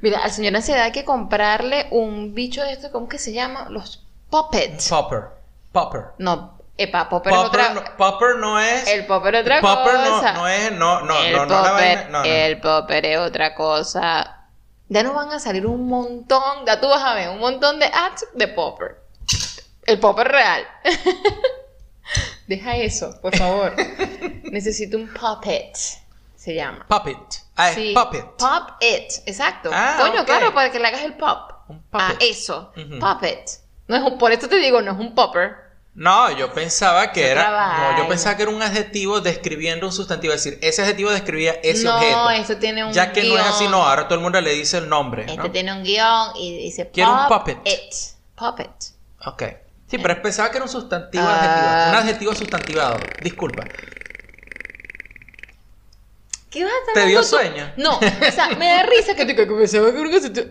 [SPEAKER 2] Mira, al señor Ansiedad hay que comprarle un bicho de esto, ¿cómo que se llama? Los puppets.
[SPEAKER 1] Popper. Popper.
[SPEAKER 2] No, epa, popper es
[SPEAKER 1] Popper,
[SPEAKER 2] otra...
[SPEAKER 1] no, popper no es.
[SPEAKER 2] El popper es otra
[SPEAKER 1] Popper no,
[SPEAKER 2] cosa.
[SPEAKER 1] no es. No, no,
[SPEAKER 2] el
[SPEAKER 1] no, no, la
[SPEAKER 2] popper.
[SPEAKER 1] No, no.
[SPEAKER 2] el popper es otra cosa. Ya nos van a salir un montón, ya tú vas a ver, un montón de ads de popper. El popper real. Deja eso, por favor. Necesito un puppet. Se llama.
[SPEAKER 1] Puppet. Ah,
[SPEAKER 2] Sí,
[SPEAKER 1] puppet.
[SPEAKER 2] Pop it, exacto.
[SPEAKER 1] Ah,
[SPEAKER 2] Coño,
[SPEAKER 1] ok.
[SPEAKER 2] claro, para que le hagas el pop.
[SPEAKER 1] Un
[SPEAKER 2] Ah,
[SPEAKER 1] puppet.
[SPEAKER 2] eso.
[SPEAKER 1] Ujú.
[SPEAKER 2] Puppet. No es un, por eso te digo, no es un popper.
[SPEAKER 1] No, yo pensaba que era. No, yo pensaba que era un adjetivo describiendo un sustantivo. Es decir, ese adjetivo describía ese
[SPEAKER 2] no,
[SPEAKER 1] objeto.
[SPEAKER 2] esto tiene un
[SPEAKER 1] Ya que no es así,
[SPEAKER 2] guion.
[SPEAKER 1] no, ahora todo el mundo le dice el nombre.
[SPEAKER 2] Este
[SPEAKER 1] ¿no?
[SPEAKER 2] tiene un guion y dice
[SPEAKER 1] Quiero un puppet.
[SPEAKER 2] It. Puppet.
[SPEAKER 1] Ok. Sí, pero pensaba que era un sustantivo
[SPEAKER 2] Ah.
[SPEAKER 1] adjetivo. Un adjetivo sustantivado. Disculpa.
[SPEAKER 2] ¿Qué vas a
[SPEAKER 1] ¿Te dio
[SPEAKER 2] tú?
[SPEAKER 1] sueño?
[SPEAKER 2] No, o sea, me da risa que tú que pensaba que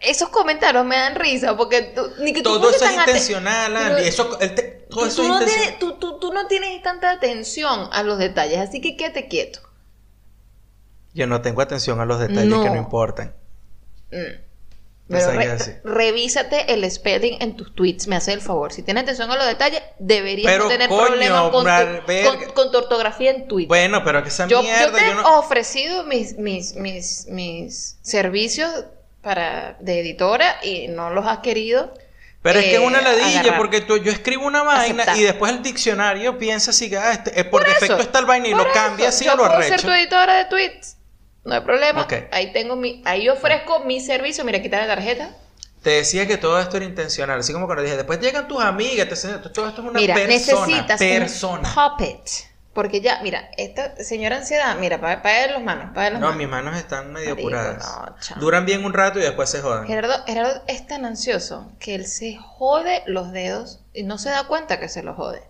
[SPEAKER 2] Esos comentarios me dan risa porque tú, ni que tú
[SPEAKER 1] Todo eso es intencional, Andy. Eso, el te-
[SPEAKER 2] tú, no tienes, tú, tú- tú no tienes tanta atención a los detalles, así que quédate quieto.
[SPEAKER 1] Yo no tengo atención a los detalles
[SPEAKER 2] No.
[SPEAKER 1] que no importan.
[SPEAKER 2] Mm. Pero re- revísate el spelling en tus tweets, me hace el favor. Si tienes atención a los detalles, deberías
[SPEAKER 1] Pero,
[SPEAKER 2] no tener
[SPEAKER 1] coño,
[SPEAKER 2] problemas con tu, con- con tu ortografía en Twitter.
[SPEAKER 1] Bueno, pero que esa
[SPEAKER 2] yo, yo
[SPEAKER 1] mierda
[SPEAKER 2] te
[SPEAKER 1] yo
[SPEAKER 2] he
[SPEAKER 1] no.
[SPEAKER 2] ofrecido mis, mis, mis, mis servicios para, de editora y no los has querido.
[SPEAKER 1] Pero es que es una
[SPEAKER 2] eh,
[SPEAKER 1] ladilla,
[SPEAKER 2] agarrar.
[SPEAKER 1] porque tú- yo escribo una vaina
[SPEAKER 2] Aceptar.
[SPEAKER 1] y después el diccionario piensa si ah, este, eh, por,
[SPEAKER 2] Por
[SPEAKER 1] defecto
[SPEAKER 2] eso,
[SPEAKER 1] está el vaina y lo cambia así
[SPEAKER 2] yo
[SPEAKER 1] o lo
[SPEAKER 2] puedo ser tu editora de tweets. No hay problema. Ahí tengo mi, ahí ofrezco mi servicio. Mira, quitar la tarjeta.
[SPEAKER 1] Te decía que todo esto era intencional, así como cuando dije, después llegan tus amigas, te todo esto es una
[SPEAKER 2] Mira,
[SPEAKER 1] persona,
[SPEAKER 2] necesitas
[SPEAKER 1] persona.
[SPEAKER 2] un puppet. Porque ya, mira, esta señora ansiedad, mira, para ver los manos, para los
[SPEAKER 1] No,
[SPEAKER 2] manos.
[SPEAKER 1] mis manos están medio
[SPEAKER 2] Marico,
[SPEAKER 1] apuradas.
[SPEAKER 2] no.
[SPEAKER 1] Duran bien un rato y después se jodan.
[SPEAKER 2] Gerardo, Gerardo es tan ansioso que él se jode los dedos y no se da cuenta que se los jode.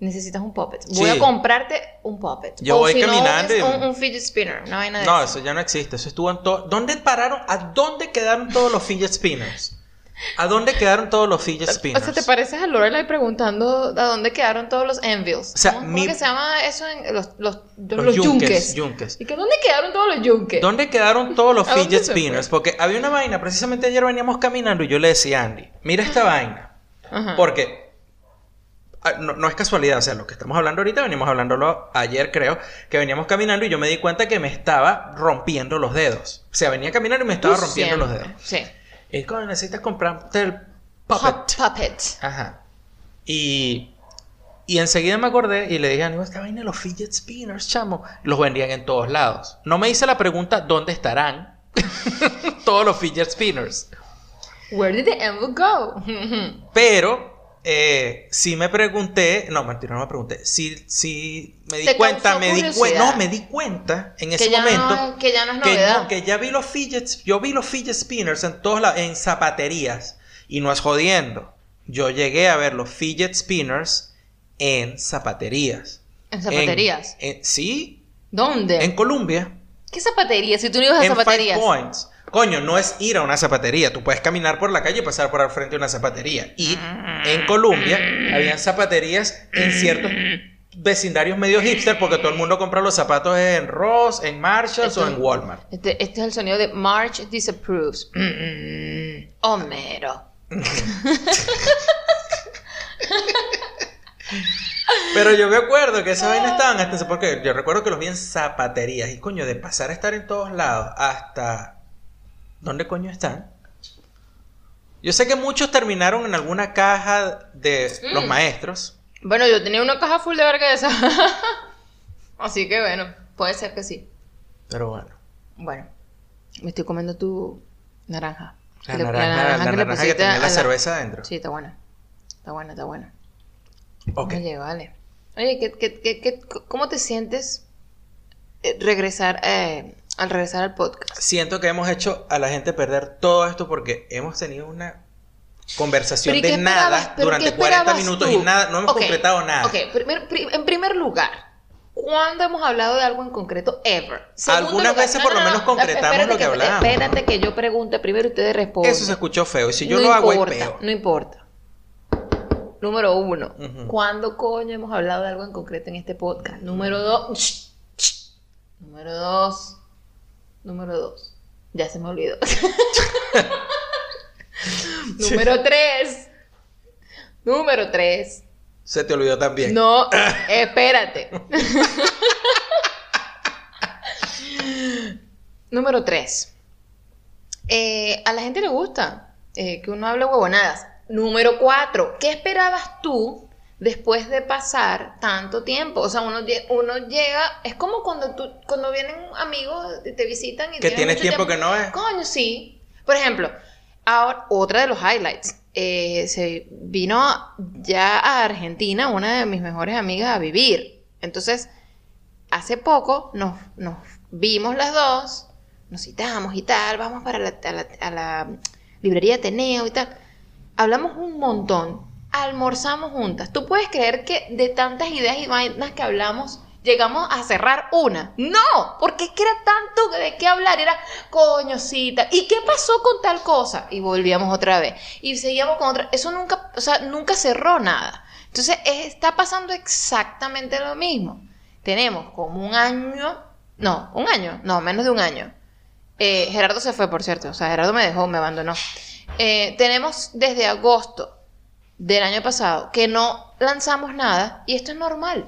[SPEAKER 2] Necesitas un puppet. Voy
[SPEAKER 1] Sí.
[SPEAKER 2] a comprarte un puppet.
[SPEAKER 1] Yo
[SPEAKER 2] o
[SPEAKER 1] voy
[SPEAKER 2] si no,
[SPEAKER 1] caminando
[SPEAKER 2] un,
[SPEAKER 1] y-
[SPEAKER 2] un, un fidget spinner, una vaina de
[SPEAKER 1] No,
[SPEAKER 2] eso.
[SPEAKER 1] eso ya no existe. Eso estuvo en todo. ¿Dónde pararon? ¿A dónde quedaron todos los fidget spinners? ¿A dónde quedaron todos los fidget
[SPEAKER 2] O
[SPEAKER 1] spinners?
[SPEAKER 2] sea, ¿te pareces a Lorelai preguntando a dónde quedaron todos los Envils?
[SPEAKER 1] O sea,
[SPEAKER 2] ¿Cómo,
[SPEAKER 1] mi-
[SPEAKER 2] cómo se llama eso en los, los, los,
[SPEAKER 1] Los
[SPEAKER 2] yunques?
[SPEAKER 1] yunques, yunques.
[SPEAKER 2] ¿Y que dónde quedaron todos los yunques?
[SPEAKER 1] ¿Dónde quedaron todos los
[SPEAKER 2] ¿A dónde
[SPEAKER 1] fidget spinners? Porque había una vaina, precisamente ayer veníamos caminando y yo le decía a Andy, mira esta vaina.
[SPEAKER 2] Ajá.
[SPEAKER 1] Porque ah, no, no es casualidad, o sea, lo que estamos hablando ahorita, veníamos hablándolo ayer, creo, que veníamos caminando y yo me di cuenta que me estaba rompiendo los dedos. O sea, venía caminando y me estaba
[SPEAKER 2] Tú
[SPEAKER 1] rompiendo los dedos.
[SPEAKER 2] Sí.
[SPEAKER 1] Y cuando necesitas comprarte el puppet.
[SPEAKER 2] Pup- puppet.
[SPEAKER 1] Ajá. Y, y enseguida me acordé y le dije a Aníbal, esta vaina los fidget spinners, chamo, los vendían en todos lados. No me hice la pregunta, ¿dónde estarán todos los fidget spinners?
[SPEAKER 2] Where did the envelope go?
[SPEAKER 1] Pero eh, sí me pregunté, no, mentira, no me pregunté. Sí, sí me di cuenta, me di cuenta, no, me di cuenta en ese momento
[SPEAKER 2] no, que ya no es
[SPEAKER 1] que,
[SPEAKER 2] novedad.
[SPEAKER 1] no, que ya vi los fidgets, yo vi los fidget spinners en todos lados, en zapaterías. Y no es jodiendo. Yo llegué a ver los fidget spinners en zapaterías.
[SPEAKER 2] ¿En zapaterías?
[SPEAKER 1] En- en- sí,
[SPEAKER 2] ¿Dónde?
[SPEAKER 1] en Colombia.
[SPEAKER 2] ¿Qué zapatería? Si tú no ibas a
[SPEAKER 1] En Five
[SPEAKER 2] zapaterías.
[SPEAKER 1] Points. Coño, no es ir a una zapatería. Tú puedes caminar por la calle y pasar por al frente de una zapatería. Y en Colombia habían zapaterías en ciertos vecindarios medio hipster porque todo el mundo compra los zapatos en Ross, en Marshalls o en Walmart.
[SPEAKER 2] Este, este es el sonido de March disapproves. Mm, Homero.
[SPEAKER 1] Pero yo me acuerdo que esas vainas estaban hasta porque yo recuerdo que los vi en zapaterías y coño, de pasar a estar en todos lados hasta ¿dónde coño están? Yo sé que muchos terminaron en alguna caja de los
[SPEAKER 2] Mm.
[SPEAKER 1] maestros.
[SPEAKER 2] Bueno, yo tenía una caja full de verga de esa. Así que bueno, puede ser que sí.
[SPEAKER 1] Pero bueno.
[SPEAKER 2] Bueno, me estoy comiendo tu naranja.
[SPEAKER 1] La
[SPEAKER 2] Que le-
[SPEAKER 1] naranja, la
[SPEAKER 2] que
[SPEAKER 1] naranja que tenía la cerveza adentro.
[SPEAKER 2] Sí, está buena. Está buena, está buena.
[SPEAKER 1] Ok.
[SPEAKER 2] Oye, vale. Oye, ¿qué, qué, qué, qué- cómo te sientes eh, regresar eh, al regresar al podcast?
[SPEAKER 1] Siento que hemos hecho a la gente perder todo esto porque hemos tenido una conversación
[SPEAKER 2] Pero ¿y
[SPEAKER 1] de nada durante
[SPEAKER 2] qué
[SPEAKER 1] 40
[SPEAKER 2] esperabas
[SPEAKER 1] minutos
[SPEAKER 2] tú?
[SPEAKER 1] y nada, no hemos concretado nada.
[SPEAKER 2] Ok, primer- en primer lugar, ¿cuándo hemos hablado de algo en concreto? Ever. Segundo
[SPEAKER 1] Algunas
[SPEAKER 2] lugar-
[SPEAKER 1] veces por lo menos concretamos lo que hablábamos.
[SPEAKER 2] Espérate que yo pregunte primero y ustedes responden.
[SPEAKER 1] Eso se escuchó feo. Y si yo
[SPEAKER 2] no
[SPEAKER 1] lo hago, es
[SPEAKER 2] importa,
[SPEAKER 1] peor.
[SPEAKER 2] No importa. Número uno. ¿Cuándo coño hemos hablado de algo en concreto en este podcast? Número dos. Número dos. Número dos. Ya se me olvidó. Número tres. Número tres.
[SPEAKER 1] Se te olvidó también.
[SPEAKER 2] No, espérate. Número 3. a la gente le gusta eh, que uno hable huevonadas. Número 4. ¿Qué esperabas tú después de pasar tanto tiempo? O sea, uno, lle- uno llega, es como cuando tú, cuando vienen amigos, te te visitan y
[SPEAKER 1] Que tienes tiempo que no ves.
[SPEAKER 2] Coño, sí. Por ejemplo, ahora, otra de los highlights. eh, se vino ya a Argentina una de mis mejores amigas a vivir. Entonces, hace poco nos, nos vimos las dos, nos citamos y tal, vamos para la, a, la, a la librería Ateneo y tal. Hablamos un montón, almorzamos juntas. ¿Tú puedes creer que de tantas ideas y vainas que hablamos, llegamos a cerrar una? No, porque es que era tanto de qué hablar, era coño, sí, tal. ¿Y qué pasó con tal cosa? Y volvíamos otra vez. Y seguíamos con otra. Eso nunca, o sea, nunca cerró nada. Entonces, es- está pasando exactamente lo mismo. Tenemos como un año, no, un año, no, menos de un año. Eh, Gerardo se fue, por cierto. O sea, Gerardo me dejó, me abandonó. Eh, tenemos desde agosto del año pasado que no lanzamos nada y esto es normal.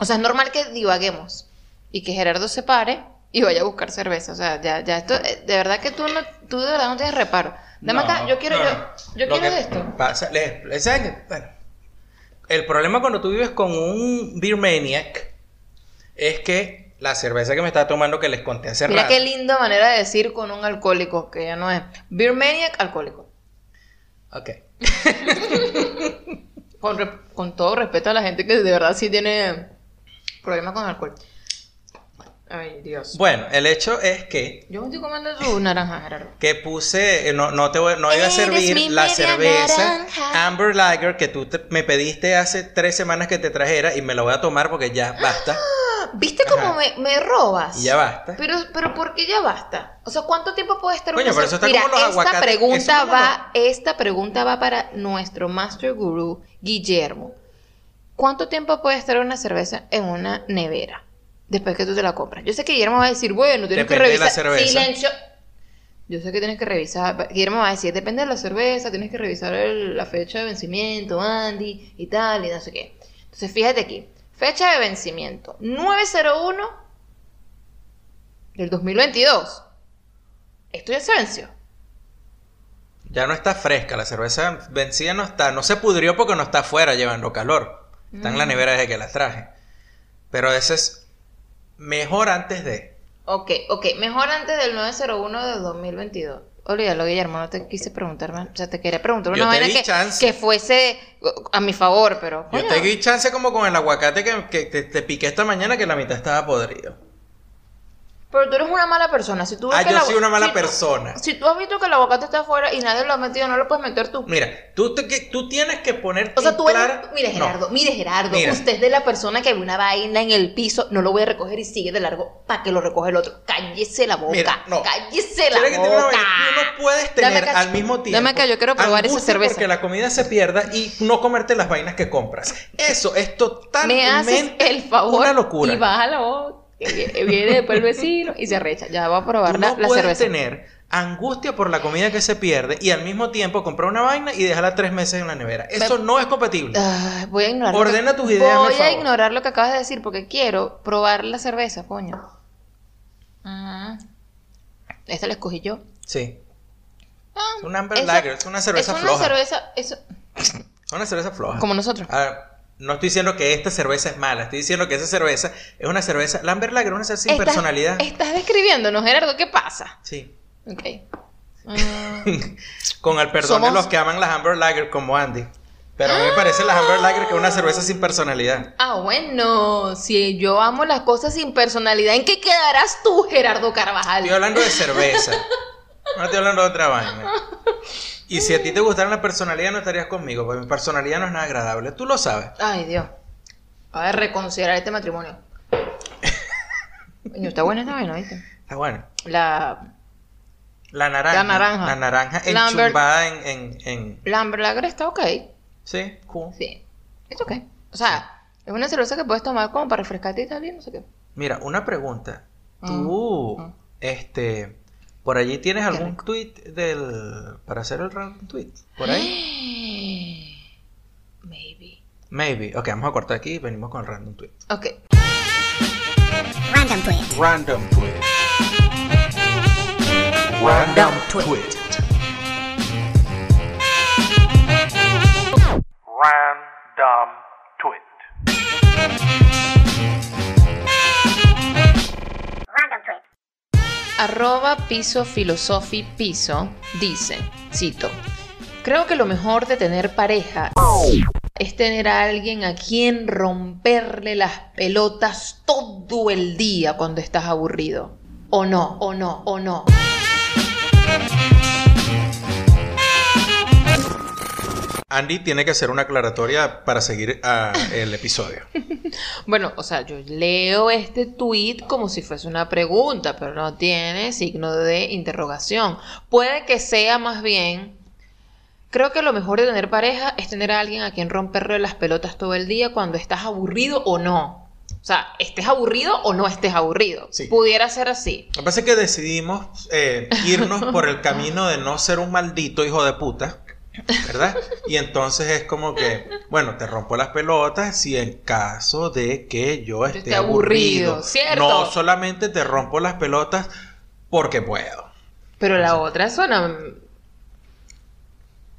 [SPEAKER 2] O sea, es normal que divaguemos y que Gerardo se pare y vaya a buscar cerveza. O sea, ya, ya esto, eh, de verdad que tú, no, tú de verdad no tienes reparo. Dame
[SPEAKER 1] No,
[SPEAKER 2] acá, yo quiero,
[SPEAKER 1] no,
[SPEAKER 2] yo, yo quiero esto.
[SPEAKER 1] Bueno, el problema cuando tú vives con un beer maniac es que la cerveza que me estaba tomando que les conté hace
[SPEAKER 2] Mira
[SPEAKER 1] rato.
[SPEAKER 2] qué linda manera de decir con un alcohólico, que ya no es. Beer maniac, alcohólico.
[SPEAKER 1] Ok.
[SPEAKER 2] Con, re- con todo respeto a la gente que de verdad sí tiene problemas con alcohol. Ay, Dios.
[SPEAKER 1] Bueno, el hecho es que
[SPEAKER 2] Yo me estoy comiendo tu naranja, Gerardo.
[SPEAKER 1] que puse, eh, no, no te voy- no iba a servir la cerveza
[SPEAKER 2] naranja.
[SPEAKER 1] Amber Lager que tú te- me pediste hace tres semanas que te trajera y me la voy a tomar porque ya basta.
[SPEAKER 2] ¿Viste cómo me, me robas?
[SPEAKER 1] Y ya basta.
[SPEAKER 2] Pero, pero ¿por qué ya basta? O sea, ¿cuánto tiempo puede estar
[SPEAKER 1] Coño,
[SPEAKER 2] una
[SPEAKER 1] pero eso está
[SPEAKER 2] Mira,
[SPEAKER 1] como los
[SPEAKER 2] esta
[SPEAKER 1] aguacates,
[SPEAKER 2] pregunta va, esta pregunta va para nuestro master guru, Guillermo. ¿Cuánto tiempo puede estar una cerveza en una nevera después que tú te la compras? Yo sé que Guillermo va a decir, bueno, tienes que
[SPEAKER 1] Depende de la
[SPEAKER 2] revisar.
[SPEAKER 1] cerveza.
[SPEAKER 2] Silencio. Yo sé que tienes que revisar. Guillermo va a decir, depende de la cerveza, tienes que revisar el- la fecha de vencimiento, Andy, y tal, y no sé qué. Entonces, fíjate aquí. Fecha de vencimiento: 901 del 2022. Esto ya se venció.
[SPEAKER 1] Ya no está fresca, la cerveza vencida no está, no se pudrió porque no está afuera llevando calor. Está
[SPEAKER 2] Mm.
[SPEAKER 1] en la nevera desde que la traje. Pero ese es mejor antes de.
[SPEAKER 2] Ok, ok. Mejor antes del 901 del 2022. Olvídalo, Guillermo, no te quise preguntar más. O sea, te quería preguntar
[SPEAKER 1] Yo
[SPEAKER 2] una
[SPEAKER 1] te
[SPEAKER 2] vaina que, que fuese a mi favor, pero.
[SPEAKER 1] Yo
[SPEAKER 2] coño.
[SPEAKER 1] te di chance como con el aguacate que, que te, te piqué esta mañana que la mitad estaba podrido.
[SPEAKER 2] Pero tú eres una mala persona. Si tú ves
[SPEAKER 1] Ah,
[SPEAKER 2] que
[SPEAKER 1] yo
[SPEAKER 2] el
[SPEAKER 1] soy una mala
[SPEAKER 2] si tú-
[SPEAKER 1] persona.
[SPEAKER 2] si tú has visto que el aguacate está afuera y nadie lo ha metido, no lo puedes meter tú.
[SPEAKER 1] Mira, tú, te- que- tú tienes que poner.
[SPEAKER 2] O sea, tú eres. Mire,
[SPEAKER 1] No.
[SPEAKER 2] Gerardo, mire, Gerardo.
[SPEAKER 1] Mira.
[SPEAKER 2] Usted es de la persona que ve una vaina en el piso, no lo voy a recoger y sigue de largo para que lo recoge el otro. Cállese la boca.
[SPEAKER 1] Mira, no.
[SPEAKER 2] Cállese la
[SPEAKER 1] ¿Quieres que te diga una
[SPEAKER 2] boca.
[SPEAKER 1] vaina? Tú no puedes tener
[SPEAKER 2] acá,
[SPEAKER 1] al mismo tiempo.
[SPEAKER 2] Dame acá, yo quiero probar esa cerveza.
[SPEAKER 1] Porque la comida se pierda y no comerte las vainas que compras. Eso es totalmente
[SPEAKER 2] Me haces el favor
[SPEAKER 1] una locura.
[SPEAKER 2] y baja la voz. Que viene- Viene después el vecino y se arrecha. Ya va a probar la,
[SPEAKER 1] no
[SPEAKER 2] la
[SPEAKER 1] puedes
[SPEAKER 2] cerveza.
[SPEAKER 1] tener angustia por la comida que se pierde y al mismo tiempo comprar una vaina y dejarla tres meses en la nevera. Eso no es compatible.
[SPEAKER 2] Ah, voy a ignorar.
[SPEAKER 1] Ordena
[SPEAKER 2] que-
[SPEAKER 1] tus ideas,
[SPEAKER 2] Voy a
[SPEAKER 1] favor.
[SPEAKER 2] ignorar lo que acabas de decir porque quiero probar la cerveza, coño. Ajá. Esta la escogí yo.
[SPEAKER 1] Sí.
[SPEAKER 2] Ah,
[SPEAKER 1] Es una Amber Lager, es una cerveza
[SPEAKER 2] es una
[SPEAKER 1] floja.
[SPEAKER 2] cerveza,
[SPEAKER 1] Es una cerveza floja.
[SPEAKER 2] como nosotros.
[SPEAKER 1] A ver, no estoy diciendo que esta cerveza es mala, estoy diciendo que esa cerveza es una cerveza. La Amber Lager es una cerveza sin
[SPEAKER 2] Estás-
[SPEAKER 1] personalidad.
[SPEAKER 2] Estás describiéndonos, Gerardo, ¿qué pasa?
[SPEAKER 1] Sí.
[SPEAKER 2] Ok. Mm,
[SPEAKER 1] Con el perdón de los que aman las Amber Lager como Andy. Pero a mí me parece las Amber Lager que es una cerveza sin personalidad.
[SPEAKER 2] ah, bueno, si yo amo las cosas sin personalidad, ¿en qué quedarás tú, Gerardo Carvajal?
[SPEAKER 1] Estoy hablando de cerveza. No estoy hablando de otra vaina. Y si a ti te gustara la personalidad, no estarías conmigo, porque mi personalidad no es nada agradable. Tú lo sabes.
[SPEAKER 2] Ay, Dios. A ver, reconsiderar este matrimonio. Coño, está buena esta vaina, ¿viste?
[SPEAKER 1] Está bueno.
[SPEAKER 2] La,
[SPEAKER 1] La naranja.
[SPEAKER 2] La naranja.
[SPEAKER 1] La naranja enchumbada en, en, en-
[SPEAKER 2] la Amber Lager está ok.
[SPEAKER 1] Sí, cool.
[SPEAKER 2] Sí, es ok. O sea, es una cerveza que puedes tomar como para refrescarte y tal, y no sé qué.
[SPEAKER 1] Mira, una pregunta.
[SPEAKER 2] Mm.
[SPEAKER 1] Tú,
[SPEAKER 2] Mm.
[SPEAKER 1] este, por allí tienes
[SPEAKER 2] Qué
[SPEAKER 1] algún
[SPEAKER 2] rico.
[SPEAKER 1] tweet del para hacer el random tweet, por ahí.
[SPEAKER 2] Maybe.
[SPEAKER 1] Maybe. Ok, vamos a cortar aquí y venimos con el random tweet.
[SPEAKER 2] Ok.
[SPEAKER 3] Random tweet.
[SPEAKER 1] Random tweet. Random tweet.
[SPEAKER 4] Random
[SPEAKER 2] Arroba piso filosofi piso dice, cito, creo que lo mejor de tener pareja es tener a alguien a quien romperle las pelotas todo el día cuando estás aburrido. O no, o no, o no.
[SPEAKER 1] Andy tiene que hacer una aclaratoria para seguir ah, el episodio.
[SPEAKER 2] Bueno, o sea, yo leo este tweet como si fuese una pregunta, pero no tiene signo de interrogación. Puede que sea más bien, creo que lo mejor de tener pareja es tener a alguien a quien romperle las pelotas todo el día cuando estás aburrido o no. O sea, estés aburrido o no estés aburrido.
[SPEAKER 1] Sí.
[SPEAKER 2] Pudiera ser así.
[SPEAKER 1] Lo que pasa es que decidimos eh, irnos por el camino de no ser un maldito hijo de puta, ¿verdad? Y entonces es como que, bueno, te rompo las pelotas si en caso de que yo esté
[SPEAKER 2] esté aburrido,
[SPEAKER 1] aburrido.
[SPEAKER 2] ¿cierto?
[SPEAKER 1] No solamente te rompo las pelotas porque puedo.
[SPEAKER 2] Pero la otra suena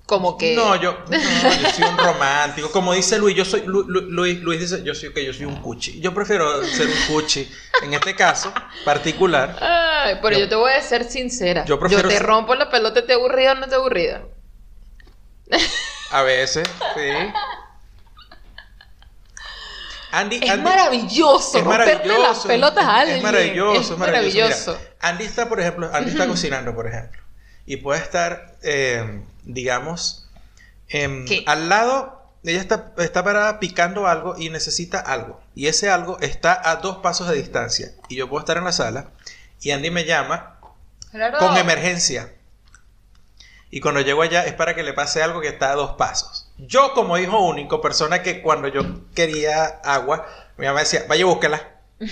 [SPEAKER 2] como que...
[SPEAKER 1] No, yo, no, yo soy un romántico. Como dice Luis, yo soy Lu- Lu- Luis, Luis dice, yo soy que yo soy un cuchi. Yo prefiero ser un cuchi en este caso particular.
[SPEAKER 2] Ay, pero
[SPEAKER 1] Yo-
[SPEAKER 2] yo, te voy a ser sincera.
[SPEAKER 1] Yo prefiero
[SPEAKER 2] te
[SPEAKER 1] ser-
[SPEAKER 2] rompo la pelota, ¿te aburrido o no te aburrido?
[SPEAKER 1] A veces, sí. Andy,
[SPEAKER 2] Es
[SPEAKER 1] Andy-
[SPEAKER 2] maravilloso
[SPEAKER 1] es
[SPEAKER 2] romperle
[SPEAKER 1] maravilloso.
[SPEAKER 2] las pelotas a alguien.
[SPEAKER 1] Es maravilloso,
[SPEAKER 2] Es
[SPEAKER 1] es maravilloso.
[SPEAKER 2] maravilloso.
[SPEAKER 1] Mira, Andy está, por ejemplo, Andy está cocinando, por ejemplo. Y puede estar, eh, digamos, em, al lado, ella está, está parada picando algo y necesita algo. Y ese algo está a dos pasos de distancia. Y yo puedo estar en la sala y Andy me llama con emergencia. Y cuando llego allá es para que le pase algo que está a dos pasos. Yo como hijo único, persona que cuando yo quería agua, mi mamá decía, vaya búsquela.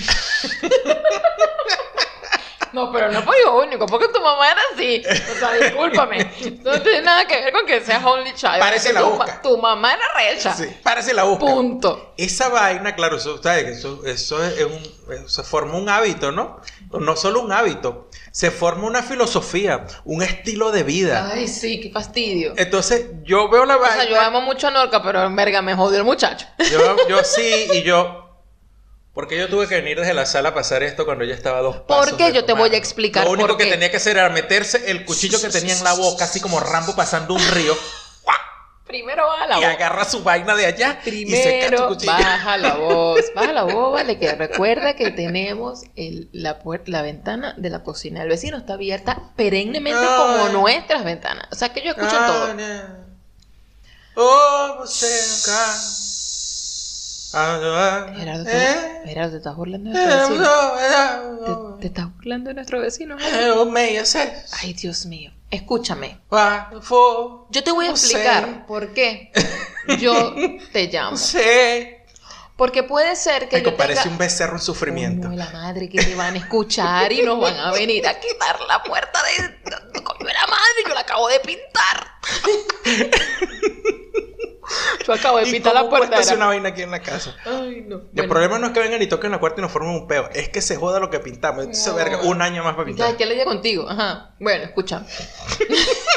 [SPEAKER 2] No, pero no fue hijo único, porque tu mamá era así. O sea, discúlpame. No tiene nada que ver con que seas only child.
[SPEAKER 1] Parece la
[SPEAKER 2] tu,
[SPEAKER 1] busca.
[SPEAKER 2] tu mamá era recha.
[SPEAKER 1] Sí, párese la busca.
[SPEAKER 2] Punto.
[SPEAKER 1] Esa vaina, claro, eso, ¿sabes? eso, eso es un, se forma un hábito, ¿no? No solo un hábito, se forma una filosofía, un estilo de vida.
[SPEAKER 2] Ay, sí, qué fastidio.
[SPEAKER 1] Entonces, yo veo la
[SPEAKER 2] O
[SPEAKER 1] vaina.
[SPEAKER 2] sea, yo amo mucho a Norca, pero en verga me jodió el muchacho.
[SPEAKER 1] Yo, yo sí, y yo. Porque yo tuve que venir desde la sala a pasar esto cuando ella estaba a dos pasos.
[SPEAKER 2] ¿Por qué? Yo te voy a explicar
[SPEAKER 1] Lo único
[SPEAKER 2] por
[SPEAKER 1] que tenía que hacer era meterse el cuchillo que tenía en la boca, así como Rambo pasando un río,
[SPEAKER 2] Primero baja la
[SPEAKER 1] y
[SPEAKER 2] voz.
[SPEAKER 1] agarra su vaina de allá y
[SPEAKER 2] Primero
[SPEAKER 1] cuchillo.
[SPEAKER 2] baja la voz. Baja la voz, vale, que recuerda que tenemos el- la, puer- la ventana de la cocina del vecino está abierta perennemente como nuestras ventanas. O sea que yo escucho
[SPEAKER 1] Ah,
[SPEAKER 2] todo.
[SPEAKER 1] no. Oh,
[SPEAKER 2] Gerardo,
[SPEAKER 1] eh,
[SPEAKER 2] Gerardo, te estás burlando de
[SPEAKER 1] eh,
[SPEAKER 2] nuestro vecino.
[SPEAKER 1] no, eh,
[SPEAKER 2] ¿Te, te estás burlando de nuestro vecino?
[SPEAKER 1] Eh.
[SPEAKER 2] Ay, Dios mío. Escúchame. Yo te voy a explicar por qué yo te llamo. Porque puede ser que yo
[SPEAKER 1] parece
[SPEAKER 2] tenga...
[SPEAKER 1] un becerro en sufrimiento.
[SPEAKER 2] La madre que te van a escuchar y nos van a venir a quitar la puerta de... Coño de la madre, yo la acabo de pintar. yo acabo de
[SPEAKER 1] ¿Y
[SPEAKER 2] pintar
[SPEAKER 1] cómo
[SPEAKER 2] la puerta. era-
[SPEAKER 1] una vaina aquí en la casa?
[SPEAKER 2] Ay, no.
[SPEAKER 1] El
[SPEAKER 2] Bueno.
[SPEAKER 1] problema no es que vengan y toquen la puerta y nos formen un peo, es que se joda lo que pintamos. Entonces,
[SPEAKER 2] No.
[SPEAKER 1] verga, un año más para pintar.
[SPEAKER 2] Ya, ¿qué le contigo? Ajá. Bueno, escucha.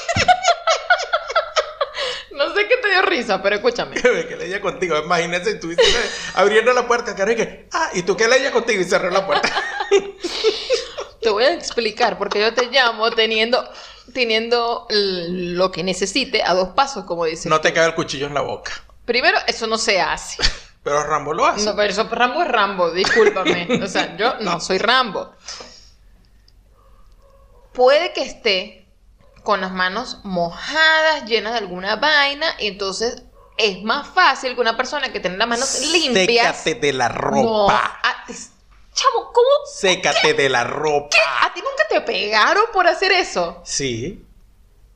[SPEAKER 2] no sé qué te dio risa, pero escúchame.
[SPEAKER 1] que leía contigo, imagínense tú dices, abriendo la puerta, cara, y que, ah, y tú que leía contigo y cerró la puerta.
[SPEAKER 2] Te voy a explicar porque yo te llamo teniendo, teniendo lo que necesite a dos pasos, como dice.
[SPEAKER 1] no te cabe el cuchillo en la boca.
[SPEAKER 2] Primero, eso no se hace.
[SPEAKER 1] Pero Rambo lo hace.
[SPEAKER 2] No, pero eso Rambo es Rambo, discúlpame. O sea, yo no soy Rambo. Puede que esté con las manos mojadas, llenas de alguna vaina, y entonces es más fácil que una persona que tiene las manos limpias.
[SPEAKER 1] Sécate de la
[SPEAKER 2] No,
[SPEAKER 1] ropa.
[SPEAKER 2] a- chamo, ¿cómo?
[SPEAKER 1] Sécate de la ropa.
[SPEAKER 2] ¿A ti nunca te pegaron por hacer eso?
[SPEAKER 1] Sí.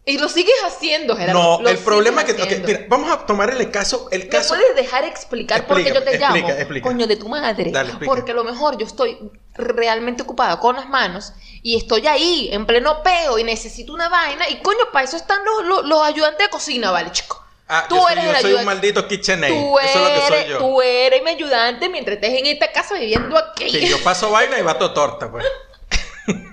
[SPEAKER 2] Y lo sigues haciendo, Gerardo.
[SPEAKER 1] No,
[SPEAKER 2] lo
[SPEAKER 1] el problema es que.
[SPEAKER 2] sigues
[SPEAKER 1] ok,
[SPEAKER 2] haciendo.
[SPEAKER 1] mira, vamos a tomar el caso. El
[SPEAKER 2] ¿Me
[SPEAKER 1] caso.
[SPEAKER 2] puedes dejar explicar por qué yo te llamo?
[SPEAKER 1] explica.
[SPEAKER 2] Coño de tu madre.
[SPEAKER 1] Dale,
[SPEAKER 2] porque a lo mejor yo estoy realmente ocupada con las manos y estoy ahí en pleno peo y necesito una vaina y coño, para eso están los, los, los ayudantes de cocina, ¿vale, chico?
[SPEAKER 1] Ah,
[SPEAKER 2] tú
[SPEAKER 1] yo soy,
[SPEAKER 2] eres
[SPEAKER 1] yo
[SPEAKER 2] el
[SPEAKER 1] soy un maldito KitchenAid.
[SPEAKER 2] Tú
[SPEAKER 1] Eso es lo que soy
[SPEAKER 2] eres,
[SPEAKER 1] yo.
[SPEAKER 2] tú eres mi ayudante mientras estés en esta casa viviendo aquí.
[SPEAKER 1] Que yo paso vaina y bato torta, pues.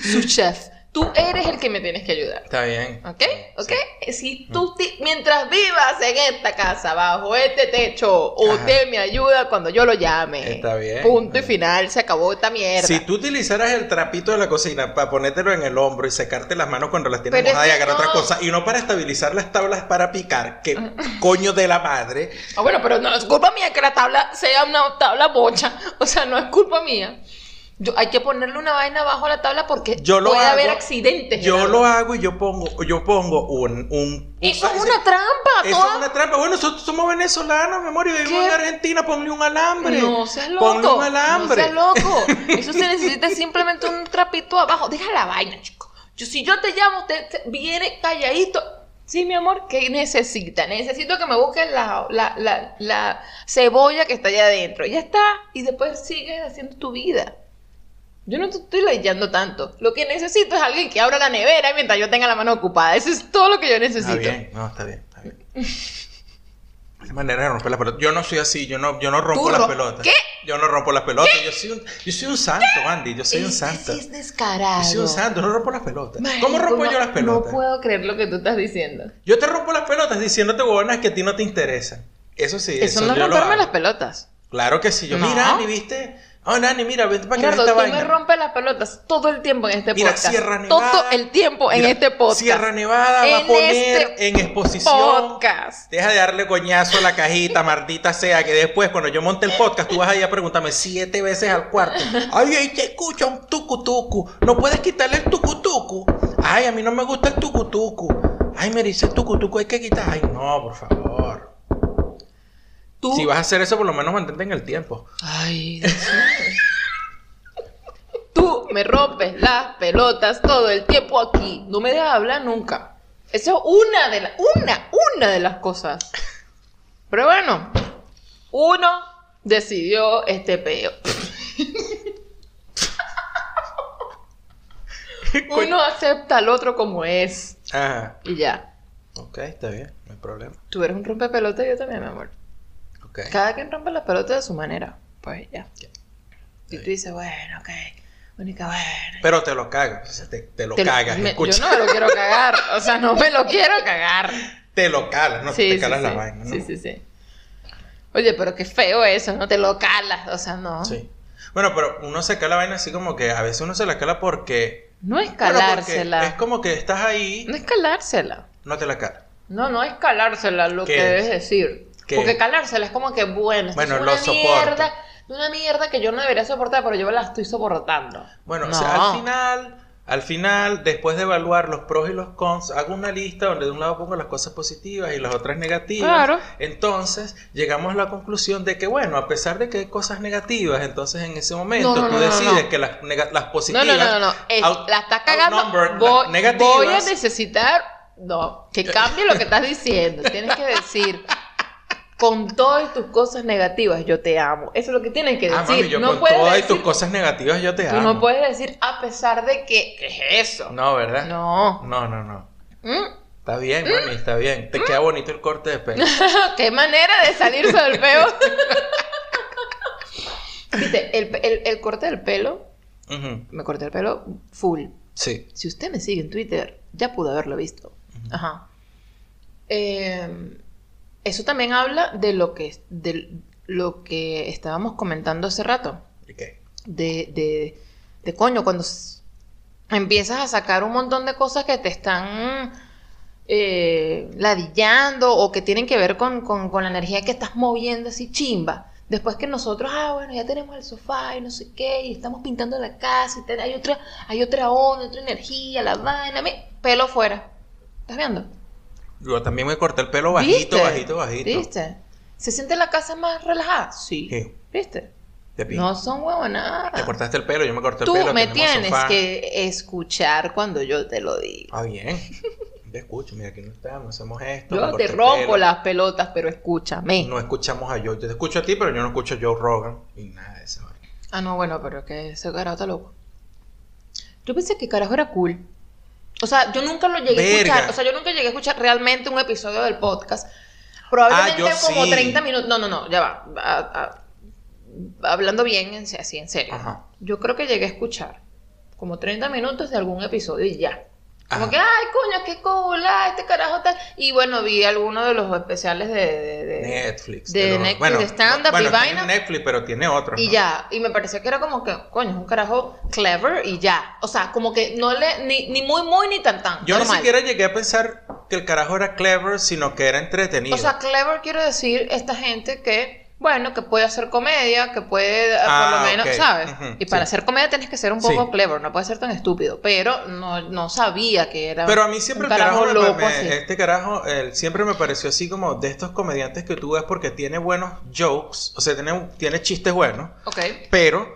[SPEAKER 2] Su chef. Tú eres el que me tienes que ayudar.
[SPEAKER 1] Está bien.
[SPEAKER 2] ¿Ok? ¿Ok? Si tú, ti- mientras vivas en esta casa, bajo este techo, usted me ayuda cuando yo lo llame.
[SPEAKER 1] Está bien.
[SPEAKER 2] Punto y final, se acabó esta mierda.
[SPEAKER 1] Si tú utilizaras el trapito de la cocina para ponértelo en el hombro y secarte las manos cuando las tienes
[SPEAKER 2] Pero
[SPEAKER 1] mojadas y agarrar otra
[SPEAKER 2] no.
[SPEAKER 1] cosa, y no para estabilizar las tablas para picar, que coño de la madre.
[SPEAKER 2] Ah, bueno, pero no es culpa mía que la tabla sea una tabla bocha. O sea, no es culpa mía. Yo, hay que ponerle una vaina abajo a la tabla porque
[SPEAKER 1] Yo
[SPEAKER 2] puede
[SPEAKER 1] hago.
[SPEAKER 2] haber accidentes.
[SPEAKER 1] Yo lo hago y yo pongo, yo pongo un, un
[SPEAKER 2] Eso es una trampa.
[SPEAKER 1] Eso
[SPEAKER 2] toda-
[SPEAKER 1] es una trampa. Bueno, nosotros somos venezolanos, mi amor, y vivimos
[SPEAKER 2] ¿Qué?
[SPEAKER 1] en Argentina. Ponle un alambre.
[SPEAKER 2] No seas loco.
[SPEAKER 1] Ponle un alambre.
[SPEAKER 2] No seas loco. Eso se necesita simplemente un trapito abajo. Deja la vaina, chico. Yo, si yo te llamo, usted te- viene calladito. Sí, mi amor, ¿qué necesita? Necesito que me busques la, la, la, la cebolla que está allá adentro. Ya está. Y después sigues haciendo tu vida. Yo no te estoy leyendo tanto. Lo que necesito es alguien que abra la nevera mientras yo tenga la mano ocupada. Eso es todo lo que yo necesito.
[SPEAKER 1] Está bien, no, está bien, está bien. Es manera de romper las pelotas. Yo no soy así, yo no, yo no rompo
[SPEAKER 2] ¿Tú
[SPEAKER 1] las pelotas.
[SPEAKER 2] qué?
[SPEAKER 1] Yo no rompo las pelotas. Yo soy un, yo soy un santo, Andy. Yo soy un santo.
[SPEAKER 2] es descarado.
[SPEAKER 1] Yo soy un santo, no rompo las pelotas.
[SPEAKER 2] Marico,
[SPEAKER 1] ¿Cómo rompo
[SPEAKER 2] no-
[SPEAKER 1] yo las pelotas?
[SPEAKER 2] No puedo creer lo que tú estás diciendo.
[SPEAKER 1] Yo te rompo las pelotas diciéndote huevonas que a ti no te interesan. Eso sí,
[SPEAKER 2] Eso, no es romperme las pelotas.
[SPEAKER 1] Claro que sí. Yo,
[SPEAKER 2] No.
[SPEAKER 1] mira, Ani, ¿viste? Oh, Nani, mira, vente para que
[SPEAKER 2] Gerardo,
[SPEAKER 1] esta
[SPEAKER 2] tú me
[SPEAKER 1] vaina.
[SPEAKER 2] rompes las pelotas todo el tiempo en este
[SPEAKER 1] Mira,
[SPEAKER 2] podcast.
[SPEAKER 1] Sierra Nevada.
[SPEAKER 2] Todo el tiempo en este podcast.
[SPEAKER 1] Sierra Nevada va a poner
[SPEAKER 2] este
[SPEAKER 1] en exposición.
[SPEAKER 2] Podcast.
[SPEAKER 1] Deja de darle coñazo a la cajita, maldita sea, que después cuando yo monte el podcast tú vas ahí a preguntarme siete veces al cuarto. Ay, ahí te escucha un tucu tucu. No puedes quitarle el tucu tucu. Ay, a mí no me gusta el tucu tucu. Ay, me dice el tucu tucu, hay que quitar. Ay, no, por favor.
[SPEAKER 2] Tú.
[SPEAKER 1] Si vas a hacer eso, por lo menos mantente en el tiempo.
[SPEAKER 2] Ay, Dios. Tú me rompes las pelotas todo el tiempo aquí. No me dejas hablar nunca. Eso es una de las, una, una de las cosas. Pero bueno, uno decidió este peo. Uno acepta al otro como es.
[SPEAKER 1] Ajá.
[SPEAKER 2] Y ya.
[SPEAKER 1] Ok, está bien, no hay problema.
[SPEAKER 2] Tú eres un rompepelota y yo también, mi amor. Cada quien rompe las pelotas de su manera. Pues ya. Y tú dices, bueno, ok. Única, bueno.
[SPEAKER 1] Pero te lo cagas, o sea, te, te lo
[SPEAKER 2] Te lo-
[SPEAKER 1] cagas,
[SPEAKER 2] me-
[SPEAKER 1] escucha.
[SPEAKER 2] yo no me lo quiero cagar. O sea, no me lo quiero cagar.
[SPEAKER 1] Te lo calas, no
[SPEAKER 2] sí,
[SPEAKER 1] te
[SPEAKER 2] sí,
[SPEAKER 1] calas la vaina, ¿no?
[SPEAKER 2] Sí, sí, sí. Oye, pero qué feo eso, no te lo calas. O sea, no.
[SPEAKER 1] Sí. Bueno, pero uno se cala la vaina así como que a veces uno se la cala porque.
[SPEAKER 2] No es
[SPEAKER 1] Bueno,
[SPEAKER 2] calársela.
[SPEAKER 1] es como que estás ahí,
[SPEAKER 2] No es calársela.
[SPEAKER 1] no te la calas.
[SPEAKER 2] No, no es calársela lo
[SPEAKER 1] ¿Qué
[SPEAKER 2] que
[SPEAKER 1] es?
[SPEAKER 2] debes decir. Porque calársela es como que, bueno, esto
[SPEAKER 1] Bueno,
[SPEAKER 2] es
[SPEAKER 1] lo
[SPEAKER 2] una
[SPEAKER 1] soporto.
[SPEAKER 2] mierda. Una mierda que yo no debería soportar, pero yo la estoy soportando.
[SPEAKER 1] Bueno,
[SPEAKER 2] No.
[SPEAKER 1] o sea, al final, al final, después de evaluar los pros y los cons, hago una lista donde de un lado pongo las cosas positivas y las otras negativas.
[SPEAKER 2] Claro.
[SPEAKER 1] Entonces, llegamos a la conclusión de que, bueno, a pesar de que hay cosas negativas, entonces en ese momento
[SPEAKER 2] No, no,
[SPEAKER 1] tú
[SPEAKER 2] no,
[SPEAKER 1] decides que las, las positivas.
[SPEAKER 2] no, no, no, no. Es-
[SPEAKER 1] out-
[SPEAKER 2] la estás cagando. Voy,
[SPEAKER 1] negativas.
[SPEAKER 2] voy a necesitar. No, que cambie lo que estás diciendo. Tienes que decir. Con todas tus cosas negativas, yo te amo. Eso es lo que tienes que decir.
[SPEAKER 1] Ah, mami, yo
[SPEAKER 2] no
[SPEAKER 1] con
[SPEAKER 2] puedes
[SPEAKER 1] todas
[SPEAKER 2] decir,
[SPEAKER 1] tus cosas negativas yo te
[SPEAKER 2] tú
[SPEAKER 1] amo.
[SPEAKER 2] no puedes decir a pesar de que, ¿qué es eso?
[SPEAKER 1] No, ¿verdad?
[SPEAKER 2] No.
[SPEAKER 1] No, no, no.
[SPEAKER 2] Mm.
[SPEAKER 1] Está bien, mami, está bien. Te queda bonito el corte de pelo.
[SPEAKER 2] Qué manera de salirse del peo. Viste, el, el- el corte del pelo, me corté el pelo full.
[SPEAKER 1] Sí.
[SPEAKER 2] Si usted me sigue en Twitter, ya pudo haberlo visto. Ajá. Eh, eso también habla de lo que, de lo que estábamos comentando hace rato.
[SPEAKER 1] ¿Y qué?
[SPEAKER 2] De, de, de coño, cuando empiezas a sacar un montón de cosas que te están eh, ladillando o que tienen que ver con, con- con la energía que estás moviendo así chimba. Después que nosotros, ah, bueno, ya tenemos el sofá y no sé qué, y estamos pintando la casa, y hay otra, hay otra onda, otra energía, la vaina, mi- pelo fuera. ¿Estás viendo?
[SPEAKER 1] Yo también me corté el pelo bajito,
[SPEAKER 2] ¿Viste?
[SPEAKER 1] bajito, bajito.
[SPEAKER 2] ¿Viste? ¿Se siente la casa más relajada? Sí.
[SPEAKER 1] Sí.
[SPEAKER 2] ¿Viste?
[SPEAKER 1] De.
[SPEAKER 2] No son huevonadas.
[SPEAKER 1] Te cortaste el pelo, yo me corté el
[SPEAKER 2] Tú
[SPEAKER 1] pelo.
[SPEAKER 2] me
[SPEAKER 1] tenemos
[SPEAKER 2] tienes
[SPEAKER 1] sofá.
[SPEAKER 2] que escuchar cuando yo te lo digo.
[SPEAKER 1] Ah, bien. Te escucho, mira, aquí no estamos, hacemos esto. me
[SPEAKER 2] Yo te rompo
[SPEAKER 1] pelo.
[SPEAKER 2] las pelotas, pero escúchame.
[SPEAKER 1] No escuchamos a Joe. Yo te escucho a ti, pero yo no escucho a Joe Rogan. Y nada de eso.
[SPEAKER 2] Ah, no, bueno, pero que ese carajo está loco. Yo pensé que carajo era cool. O sea, yo nunca lo llegué a escuchar. O sea, yo nunca llegué a escuchar realmente un episodio del podcast. Probablemente
[SPEAKER 1] Ah,
[SPEAKER 2] como
[SPEAKER 1] sí.
[SPEAKER 2] 30 minutos. No, no, no, ya va. A- a- hablando bien, en, así, en serio.
[SPEAKER 1] Ajá.
[SPEAKER 2] Yo creo que llegué a escuchar como 30 minutos de algún episodio y ya. Como
[SPEAKER 1] Ajá.
[SPEAKER 2] que, ay, coño, qué cool, ah, este carajo tal. Y bueno, vi algunos de los especiales de. de- de-
[SPEAKER 1] Netflix.
[SPEAKER 2] de
[SPEAKER 1] los-
[SPEAKER 2] Netflix, de stand-up
[SPEAKER 1] bueno,
[SPEAKER 2] y vaina.
[SPEAKER 1] Netflix, pero tiene otro.
[SPEAKER 2] Y
[SPEAKER 1] ¿no?
[SPEAKER 2] ya, y me pareció que era como que, coño, es un carajo clever y ya. O sea, como que no le, ni, ni muy, muy, ni tan, tan.
[SPEAKER 1] Yo
[SPEAKER 2] normal.
[SPEAKER 1] ni siquiera llegué a pensar que el carajo era clever, sino que era entretenido.
[SPEAKER 2] O sea, clever quiero decir esta gente que, bueno, que puede hacer comedia, que puede, eh,
[SPEAKER 1] Ah,
[SPEAKER 2] por lo menos,
[SPEAKER 1] ok.
[SPEAKER 2] ¿sabes? Y para
[SPEAKER 1] sí.
[SPEAKER 2] hacer comedia tienes que ser un poco
[SPEAKER 1] Sí.
[SPEAKER 2] clever, no puedes ser tan estúpido. Pero no, no sabía que era
[SPEAKER 1] Pero a mí siempre
[SPEAKER 2] un
[SPEAKER 1] el carajo,
[SPEAKER 2] carajo
[SPEAKER 1] me-
[SPEAKER 2] loco
[SPEAKER 1] me-
[SPEAKER 2] así.
[SPEAKER 1] este carajo él siempre me pareció así como de estos comediantes que tú ves porque tiene buenos jokes, o sea, tiene, tiene chistes buenos,
[SPEAKER 2] Ok.
[SPEAKER 1] pero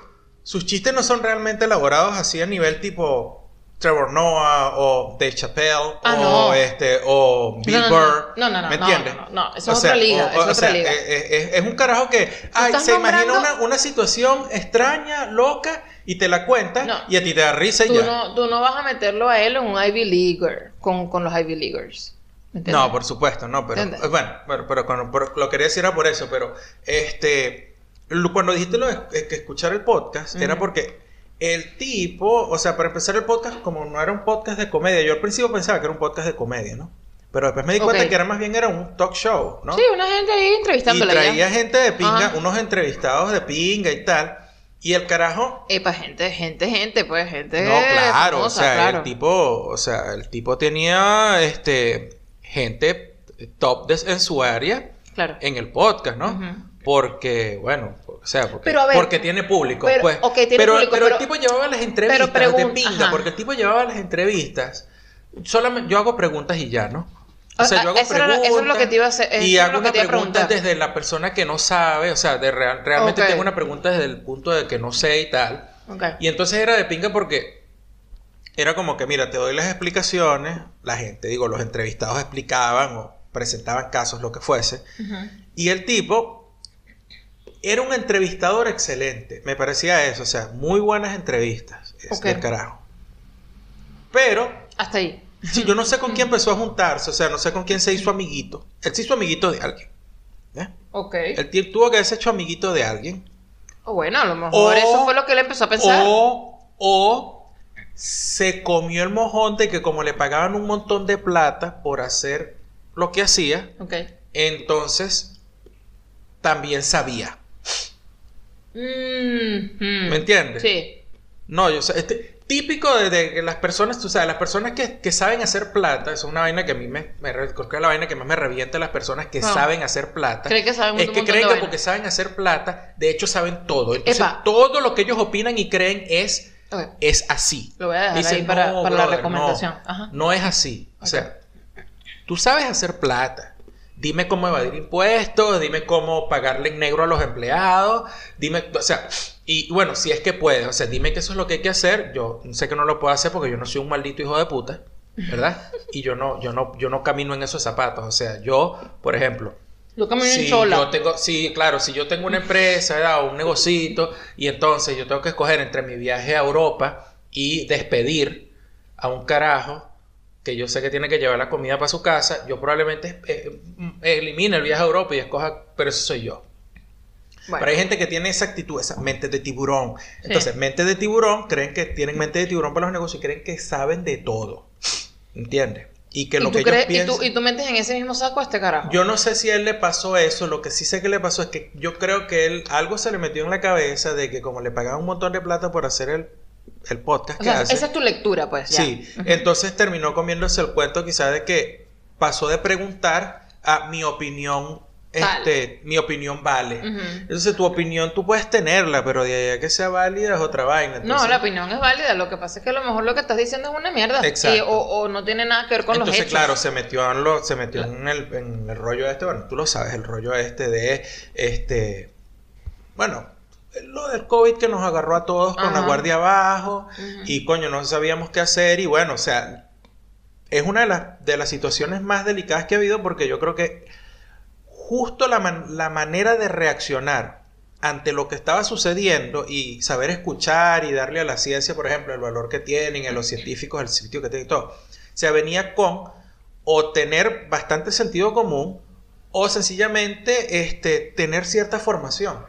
[SPEAKER 1] sus chistes no son realmente elaborados así a nivel tipo Trevor Noah o Dave Chappelle
[SPEAKER 2] Ah,
[SPEAKER 1] o
[SPEAKER 2] no.
[SPEAKER 1] este o Bill
[SPEAKER 2] No, no.
[SPEAKER 1] Burr.
[SPEAKER 2] No, no, no,
[SPEAKER 1] ¿Me entiendes?
[SPEAKER 2] no, eso es otra liga, eso es otra liga.
[SPEAKER 1] eh, eh, Es, es un carajo que ay, se imagina una, una situación extraña, loca y te la cuenta y a ti te da risa y
[SPEAKER 2] Tú
[SPEAKER 1] ya.
[SPEAKER 2] no, tú no vas a meterlo a él en un Ivy Leaguer, con, con los Ivy Leaguers.
[SPEAKER 1] No, por supuesto, no, pero
[SPEAKER 2] ¿Entiendes?
[SPEAKER 1] eh, bueno, pero, pero por- lo quería decir era por eso, pero este cuando dijiste lo de que escuchar el podcast era porque el tipo, o sea, para empezar el podcast como no era un podcast de comedia, yo al principio pensaba que era un podcast de comedia, ¿no? Pero después me di cuenta que era más bien era un talk show, ¿no?
[SPEAKER 2] Sí, una gente ahí
[SPEAKER 1] y
[SPEAKER 2] entrevistándola ya.
[SPEAKER 1] traía gente de pinga,
[SPEAKER 2] Ajá.
[SPEAKER 1] unos entrevistados de pinga y tal, y el carajo
[SPEAKER 2] Epa, gente, gente, gente, pues, gente.
[SPEAKER 1] No, claro,
[SPEAKER 2] famosa,
[SPEAKER 1] o sea,
[SPEAKER 2] claro.
[SPEAKER 1] el tipo, o sea, el tipo tenía este gente top de- en su área
[SPEAKER 2] Claro.
[SPEAKER 1] en el podcast, ¿no?
[SPEAKER 2] Ujú.
[SPEAKER 1] Porque, bueno, o sea, porque,
[SPEAKER 2] ver,
[SPEAKER 1] tiene público,
[SPEAKER 2] pero-
[SPEAKER 1] pues.
[SPEAKER 2] tiene
[SPEAKER 1] pero,
[SPEAKER 2] público,
[SPEAKER 1] pero el tipo llevaba las entrevistas
[SPEAKER 2] pero
[SPEAKER 1] de pinga,
[SPEAKER 2] ajá.
[SPEAKER 1] porque el tipo llevaba las entrevistas. Solamente yo hago preguntas y ya, ¿no? O sea,
[SPEAKER 2] Ah,
[SPEAKER 1] yo hago
[SPEAKER 2] eso era lo-
[SPEAKER 1] preguntas
[SPEAKER 2] eso es lo que te iba a hacer- eso
[SPEAKER 1] y hago una pregunta desde la persona que no sabe, o sea, de real- realmente tengo una pregunta desde el punto de que no sé y tal. Y entonces era de pinga porque era como que, mira, te doy las explicaciones, la gente, digo, los entrevistados explicaban o presentaban casos, lo que fuese,
[SPEAKER 2] Ujú.
[SPEAKER 1] y el tipo era un entrevistador excelente, me parecía eso, o sea, muy buenas entrevistas, es del carajo. Pero,
[SPEAKER 2] Hasta ahí.
[SPEAKER 1] sí, yo no sé con quién empezó a juntarse, o sea, no sé con quién se hizo amiguito. Él se hizo amiguito de alguien. ¿eh?
[SPEAKER 2] Ok.
[SPEAKER 1] Él ti- tuvo que haberse hecho amiguito de alguien.
[SPEAKER 2] O bueno, a lo mejor
[SPEAKER 1] O-
[SPEAKER 2] eso fue lo que él empezó a pensar.
[SPEAKER 1] O, o se comió el mojón de que como le pagaban un montón de plata por hacer lo que hacía,
[SPEAKER 2] Ok.
[SPEAKER 1] entonces también sabía.
[SPEAKER 2] Mm,
[SPEAKER 1] ¿Me entiendes?
[SPEAKER 2] Sí.
[SPEAKER 1] No, yo sé, este, típico de, de que las personas, tú sabes, las personas que, que saben hacer plata, es una vaina que a mí me, me es la vaina que más me revienta las personas que saben hacer plata.
[SPEAKER 2] Creen que saben un
[SPEAKER 1] es que creen que porque saben hacer plata, de hecho saben todo. Entonces,
[SPEAKER 2] Epa.
[SPEAKER 1] todo lo que ellos opinan y creen es, es así.
[SPEAKER 2] Lo voy a dejar
[SPEAKER 1] Dicen,
[SPEAKER 2] ahí para,
[SPEAKER 1] "No,
[SPEAKER 2] para la recomendación.
[SPEAKER 1] No,
[SPEAKER 2] Ajá.
[SPEAKER 1] no es así. O sea, tú sabes hacer plata. Dime cómo evadir impuestos, dime cómo pagarle en negro a los empleados, dime, o sea, y bueno, si es que puedes, o sea, dime que eso es lo que hay que hacer. Yo sé que no lo puedo hacer porque yo no soy un maldito hijo de puta, ¿verdad? Y yo no, yo no, yo no camino en esos zapatos. O sea, yo, por ejemplo,
[SPEAKER 2] Yo camino
[SPEAKER 1] Sí,
[SPEAKER 2] sola.
[SPEAKER 1] yo tengo, sí, claro, si yo tengo una empresa ¿verdad? o un negocito y entonces yo tengo que escoger entre mi viaje a Europa y despedir a un carajo que yo sé que tiene que llevar la comida para su casa, yo probablemente eh, mm, elimine el viaje a Europa y escoja, pero eso soy yo.
[SPEAKER 2] Bueno,
[SPEAKER 1] Pero hay gente que tiene esa actitud, esa mente de tiburón. Entonces, mente de tiburón, creen que tienen mente de tiburón para los negocios y creen que saben de todo. ¿Entiendes? Y que
[SPEAKER 2] ¿Y,
[SPEAKER 1] lo
[SPEAKER 2] tú
[SPEAKER 1] que ellos
[SPEAKER 2] crees- y,
[SPEAKER 1] piensan...
[SPEAKER 2] tú, y tú metes en ese mismo saco a este carajo.
[SPEAKER 1] Yo no sé si a él le pasó eso, lo que sí sé que le pasó es que yo creo que él algo se le metió en la cabeza de que como le pagaban un montón de plata por hacer el, el podcast
[SPEAKER 2] o
[SPEAKER 1] que
[SPEAKER 2] sea,
[SPEAKER 1] hace,
[SPEAKER 2] esa es tu lectura, pues. ya.
[SPEAKER 1] sí, entonces terminó comiéndose el cuento quizás de que pasó de preguntar a mi opinión, este, mi opinión vale. Entonces tu opinión tú puedes tenerla, pero de ahí a que sea válida es otra vaina.
[SPEAKER 2] No, la opinión es válida. Lo que pasa es que a lo mejor lo que estás diciendo es una mierda.
[SPEAKER 1] Exacto.
[SPEAKER 2] Y- o, o no tiene nada que ver con los
[SPEAKER 1] Entonces,
[SPEAKER 2] hechos.
[SPEAKER 1] claro, se metió, en, lo, se metió en, el, en el rollo este, bueno, tú lo sabes, el rollo este de, este, bueno, lo del COVID que nos agarró a todos con la guardia abajo y coño, no sabíamos qué hacer y bueno, o sea, es una de las, de las situaciones más delicadas que ha habido porque yo creo que justo la, man- la manera de reaccionar ante lo que estaba sucediendo y saber escuchar y darle a la ciencia, por ejemplo, el valor que tienen, a los científicos, el sitio que tienen y todo, o sea, venía con o tener bastante sentido común o sencillamente este, tener cierta formación.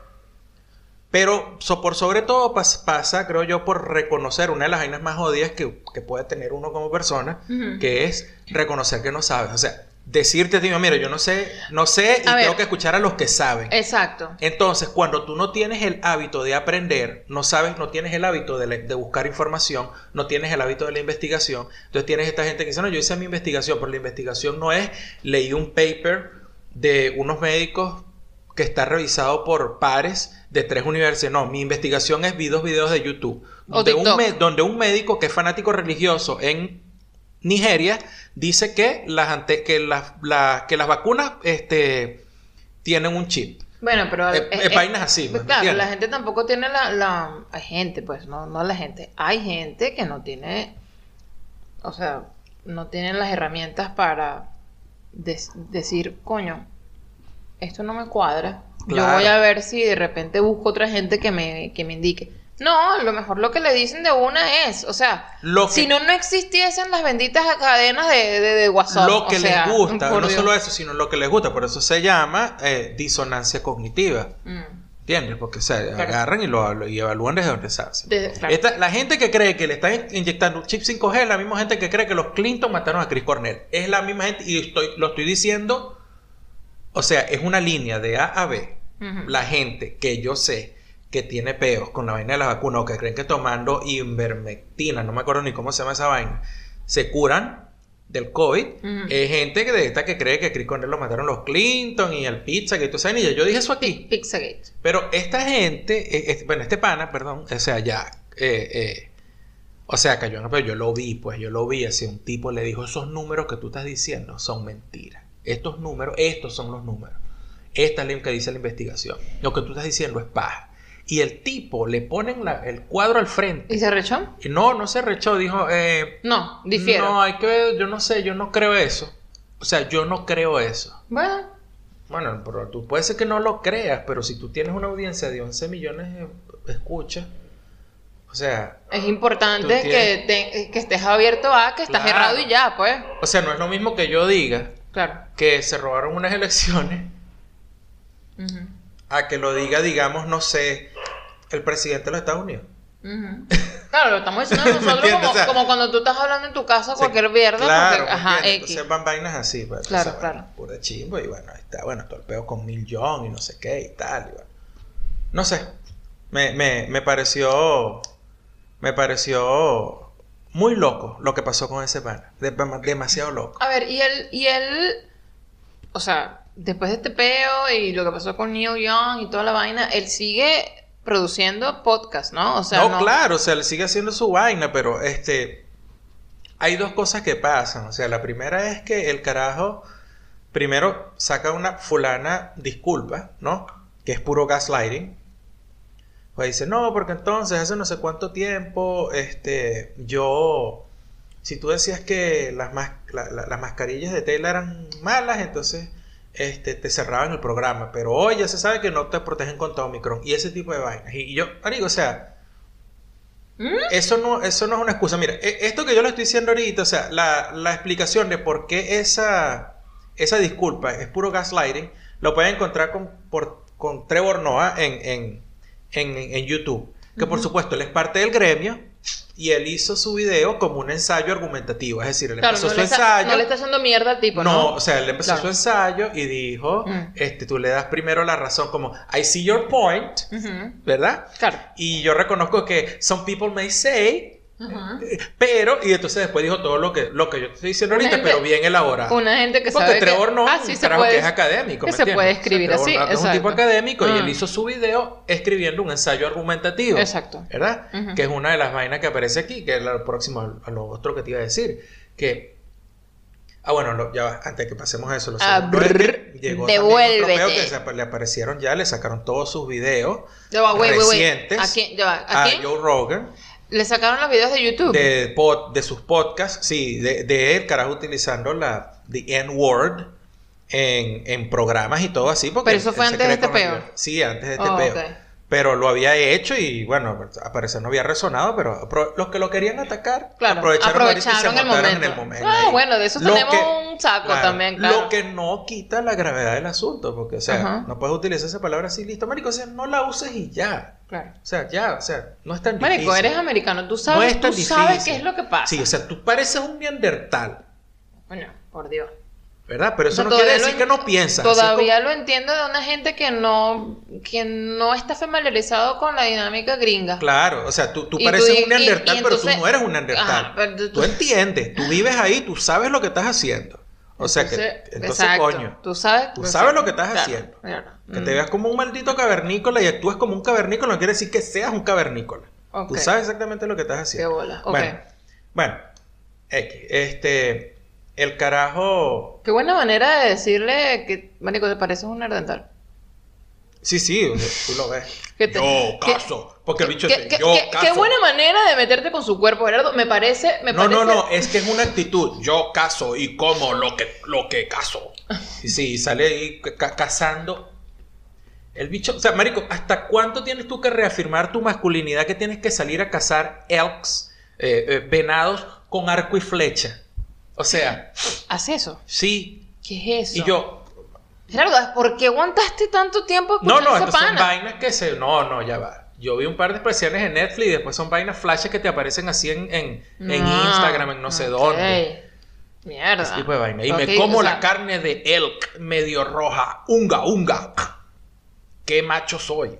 [SPEAKER 1] Pero so- por sobre todo pas- pasa, creo yo, por reconocer una de las vainas más jodidas que, que puede tener uno como persona, que es reconocer que no sabes. O sea, decirte a ti, mira, yo no sé, no sé y
[SPEAKER 2] A ver.
[SPEAKER 1] tengo que escuchar a los que saben.
[SPEAKER 2] Exacto.
[SPEAKER 1] Entonces, cuando tú no tienes el hábito de aprender, no sabes, no tienes el hábito de, de buscar información, no tienes el hábito de la investigación, entonces tienes esta gente que dice, no, yo hice mi investigación, pero la investigación no es, leí un paper de unos médicos que está revisado por pares de tres universidades. No, mi investigación es vi dos videos de YouTube,
[SPEAKER 2] O
[SPEAKER 1] donde un, donde un médico que es fanático religioso en Nigeria dice que las, ante- que las, la- que las vacunas este, tienen un chip.
[SPEAKER 2] Bueno, pero...
[SPEAKER 1] Eh, eh, vainas así,
[SPEAKER 2] pues
[SPEAKER 1] ¿me
[SPEAKER 2] claro,
[SPEAKER 1] entiendes?
[SPEAKER 2] la gente tampoco tiene la, la... Hay gente, pues, no, no la gente. Hay gente que no tiene... O sea, no tienen las herramientas para decir, coño, esto no me cuadra. Yo voy a ver si de repente busco otra gente que me, que me indique. No, a lo mejor lo que le dicen de una es, o sea,
[SPEAKER 1] Lo que-
[SPEAKER 2] si no, no existiesen las benditas cadenas de, de, de WhatsApp.
[SPEAKER 1] lo que
[SPEAKER 2] o sea,
[SPEAKER 1] les gusta, no
[SPEAKER 2] Dios.
[SPEAKER 1] solo eso, sino lo que les gusta, por eso se llama eh, disonancia cognitiva.
[SPEAKER 2] Mm.
[SPEAKER 1] ¿Entiendes? Porque o
[SPEAKER 2] Claro.
[SPEAKER 1] agarran y lo, y evalúan desde donde.
[SPEAKER 2] Desde- claro.
[SPEAKER 1] Esta- la gente que cree que le están in- inyectando un chip 5G es la misma gente que cree que los Clinton mataron a Chris Cornell. Es la misma gente y estoy, lo estoy diciendo, o sea, es una línea de A a B. La gente que yo sé que tiene peos con la vaina de la vacuna o que creen que tomando invermectina, no me acuerdo ni cómo se llama esa vaina, se curan del COVID. Es gente que de esta que cree que Chris Cornell lo mataron los Clinton y el pizza, que tú sabes, y yo dije eso aquí.
[SPEAKER 2] Pizzagate.
[SPEAKER 1] Pero esta gente, eh, este- bueno, este pana, perdón, o sea, ya, eh, eh, o sea, cayó en pero yo lo vi, pues yo lo vi, así un tipo le dijo, esos números que tú estás diciendo son mentiras. Estos números, estos son los números. Esta es lo que dice la investigación. Lo que tú estás diciendo es paja. Y el tipo le ponen la- el cuadro al frente.
[SPEAKER 2] ¿Y se rechó?
[SPEAKER 1] No, no se rechó, dijo, eh,
[SPEAKER 2] No, difiero.
[SPEAKER 1] no, hay que ver, yo no sé, yo no creo eso. O sea, yo no creo eso.
[SPEAKER 2] Bueno,
[SPEAKER 1] Bueno, pero tú puede ser que no lo creas, pero si tú tienes una audiencia de 11 millones de escuchas, o sea,
[SPEAKER 2] es importante te- que estés abierto a que estás
[SPEAKER 1] Claro.
[SPEAKER 2] errado y ya, pues.
[SPEAKER 1] o sea, no es lo mismo que yo diga
[SPEAKER 2] Claro.
[SPEAKER 1] que se robaron unas elecciones a que lo diga, digamos, no sé, el presidente de los Estados Unidos.
[SPEAKER 2] Claro, lo estamos diciendo
[SPEAKER 1] ¿Me
[SPEAKER 2] nosotros como,
[SPEAKER 1] O sea,
[SPEAKER 2] como cuando tú estás hablando en tu casa cualquier mierda.
[SPEAKER 1] Claro,
[SPEAKER 2] porque.
[SPEAKER 1] Entonces van vainas así, pues,
[SPEAKER 2] Claro, claro.
[SPEAKER 1] bueno, pura chimbo y bueno, ahí está, bueno, todo el peo con Mil John y no sé qué y tal, y bueno. No sé, me, me, me pareció, me pareció muy loco lo que pasó con ese pana, de- demasiado loco.
[SPEAKER 2] A ver, y él, y él, o sea, después de este peo y lo que pasó con Neil Young y toda la vaina, él sigue produciendo podcast, ¿no? O sea,
[SPEAKER 1] no,
[SPEAKER 2] no,
[SPEAKER 1] claro, o sea, le sigue haciendo su vaina, pero este. Hay dos cosas que pasan. O sea, la primera es que el carajo primero saca una fulana disculpa, ¿no? Que es puro gaslighting. Pues dice, no, porque entonces hace no sé cuánto tiempo, este, yo, si tú decías que las, mas- la- la- las mascarillas de tela eran malas, entonces este, te cerraban el programa. Pero hoy ya se sabe que no te protegen contra Omicron y ese tipo de vainas. Y yo, digo, o sea,
[SPEAKER 2] ¿Mm?
[SPEAKER 1] eso no, eso no es una excusa. Mira, e- esto que yo le estoy diciendo ahorita, o sea, la, la explicación de por qué esa, esa disculpa es puro gaslighting, lo pueden encontrar con, por- con Trevor Noah en, en, en, en YouTube. Que por supuesto, él es parte del gremio y él hizo su video como un ensayo argumentativo. Es decir, él
[SPEAKER 2] Claro,
[SPEAKER 1] empezó
[SPEAKER 2] no
[SPEAKER 1] su
[SPEAKER 2] está,
[SPEAKER 1] ensayo.
[SPEAKER 2] no le está haciendo mierda al tipo, ¿no?
[SPEAKER 1] No, o sea, él empezó
[SPEAKER 2] Claro.
[SPEAKER 1] su ensayo y dijo,
[SPEAKER 2] Mm.
[SPEAKER 1] este, tú le das primero la razón como, I see your point. ¿verdad?
[SPEAKER 2] Claro.
[SPEAKER 1] Y yo reconozco que some people may say,
[SPEAKER 2] Ujú.
[SPEAKER 1] eh, pero, y entonces después dijo todo lo que, lo que yo te estoy diciendo
[SPEAKER 2] Una
[SPEAKER 1] ahorita,
[SPEAKER 2] gente-
[SPEAKER 1] pero bien elaborado.
[SPEAKER 2] Una gente que
[SPEAKER 1] Porque
[SPEAKER 2] sabe
[SPEAKER 1] Trevor
[SPEAKER 2] que...
[SPEAKER 1] no
[SPEAKER 2] ah,
[SPEAKER 1] es
[SPEAKER 2] sí
[SPEAKER 1] un
[SPEAKER 2] se puede,
[SPEAKER 1] que es académico.
[SPEAKER 2] que
[SPEAKER 1] ¿me
[SPEAKER 2] se
[SPEAKER 1] entiendes?
[SPEAKER 2] puede
[SPEAKER 1] O sea,
[SPEAKER 2] escribir así,
[SPEAKER 1] es un tipo académico y él hizo su video escribiendo un ensayo argumentativo.
[SPEAKER 2] Exacto.
[SPEAKER 1] ¿Verdad? Que es una de las vainas que aparece aquí, que es lo próximo a- lo otro que te iba a decir. Que. Ah, bueno, lo- ya va, antes de que pasemos a eso, lo
[SPEAKER 2] Ah,
[SPEAKER 1] segundo es que
[SPEAKER 2] brr,
[SPEAKER 1] llegó
[SPEAKER 2] devuélvete.
[SPEAKER 1] otro que se le aparecieron ya, le sacaron todos sus videos
[SPEAKER 2] Ya va, güey.
[SPEAKER 1] recientes
[SPEAKER 2] ¿A quién? Ya va, ¿a
[SPEAKER 1] a
[SPEAKER 2] quién?
[SPEAKER 1] Joe Rogan
[SPEAKER 2] Le sacaron los videos de YouTube.
[SPEAKER 1] de, pod- de sus podcasts, sí, de, de él, carajo, utilizando la the N-word en, en programas y todo así. Porque
[SPEAKER 2] Pero eso
[SPEAKER 1] él-
[SPEAKER 2] fue
[SPEAKER 1] él
[SPEAKER 2] antes de este peo.
[SPEAKER 1] Sí, antes de este
[SPEAKER 2] Oh,
[SPEAKER 1] peo. Pero lo había hecho y bueno, al parecer no había resonado, pero los que lo querían atacar
[SPEAKER 2] Claro,
[SPEAKER 1] aprovecharon, ahorita y se
[SPEAKER 2] aprovecharon el momento.
[SPEAKER 1] en el momento.
[SPEAKER 2] Ah,
[SPEAKER 1] ahí.
[SPEAKER 2] bueno, de eso
[SPEAKER 1] Lo
[SPEAKER 2] tenemos
[SPEAKER 1] que-
[SPEAKER 2] un saco también, claro.
[SPEAKER 1] Lo que no quita la gravedad del asunto, porque o sea, no puedes utilizar esa palabra así, listo, marico, o sea, no la uses y ya.
[SPEAKER 2] Claro.
[SPEAKER 1] O sea, ya, o sea, no es tan
[SPEAKER 2] Marico,
[SPEAKER 1] difícil.
[SPEAKER 2] eres americano, tú
[SPEAKER 1] No
[SPEAKER 2] sabes,
[SPEAKER 1] es tan
[SPEAKER 2] tú sabes qué es lo que pasa.
[SPEAKER 1] Sí, o sea, tú pareces un neandertal,
[SPEAKER 2] Coño, por Dios.
[SPEAKER 1] ¿verdad? Pero
[SPEAKER 2] O
[SPEAKER 1] eso
[SPEAKER 2] sea,
[SPEAKER 1] no quiere decir que no piensas.
[SPEAKER 2] Todavía lo entiendo de una gente que no, que no está familiarizado con la dinámica gringa.
[SPEAKER 1] Claro, o sea, tú, tú pareces
[SPEAKER 2] tú-
[SPEAKER 1] un neandertal,
[SPEAKER 2] y- y
[SPEAKER 1] pero tú no eres un neandertal.
[SPEAKER 2] Ajá, pero tú-
[SPEAKER 1] tú entiendes, tú vives ahí, tú sabes lo que estás haciendo. O sea que, entonces,
[SPEAKER 2] exacto.
[SPEAKER 1] coño,
[SPEAKER 2] Tú sabes,
[SPEAKER 1] Tú sabes lo que estás
[SPEAKER 2] Claro,
[SPEAKER 1] haciendo.
[SPEAKER 2] claro.
[SPEAKER 1] Que
[SPEAKER 2] Mm.
[SPEAKER 1] te veas como un maldito cavernícola y actúes como un cavernícola no quiere decir que seas un cavernícola. Tú sabes exactamente lo que estás
[SPEAKER 2] Qué
[SPEAKER 1] haciendo.
[SPEAKER 2] bola. Ok.
[SPEAKER 1] Bueno, bueno, X, este, el carajo,
[SPEAKER 2] Qué buena manera de decirle que, Marico, te pareces un nerdental.
[SPEAKER 1] sí, sí, tú lo ves.
[SPEAKER 2] Te-
[SPEAKER 1] yo caso, porque el bicho
[SPEAKER 2] Qué,
[SPEAKER 1] dice,
[SPEAKER 2] qué-
[SPEAKER 1] yo
[SPEAKER 2] qué-
[SPEAKER 1] caso.
[SPEAKER 2] qué buena manera de meterte con su cuerpo, Gerardo. Me parece, me
[SPEAKER 1] no,
[SPEAKER 2] parece.
[SPEAKER 1] no, no, es que es una actitud. Yo caso y como lo que, lo que caso. Sí, sale ahí ca- cazando. El bicho, o sea, marico, ¿hasta cuánto tienes tú que reafirmar tu masculinidad que tienes que salir a cazar elks, eh, eh, venados con arco y flecha? O sea,
[SPEAKER 2] Haz eso.
[SPEAKER 1] sí.
[SPEAKER 2] ¿Qué es eso?
[SPEAKER 1] Y yo,
[SPEAKER 2] Gerardo, ¿por qué aguantaste tanto tiempo
[SPEAKER 1] no, no,
[SPEAKER 2] esa
[SPEAKER 1] estas son vainas que se, no, no, ya va. Yo vi un par de expresiones en Netflix y después son vainas flashes que te aparecen así en, en, en Instagram, en no sé dónde.
[SPEAKER 2] Mierda.
[SPEAKER 1] Ese tipo de vaina. Y me como
[SPEAKER 2] o sea,
[SPEAKER 1] la carne de elk medio roja. Unga, unga. Qué macho soy.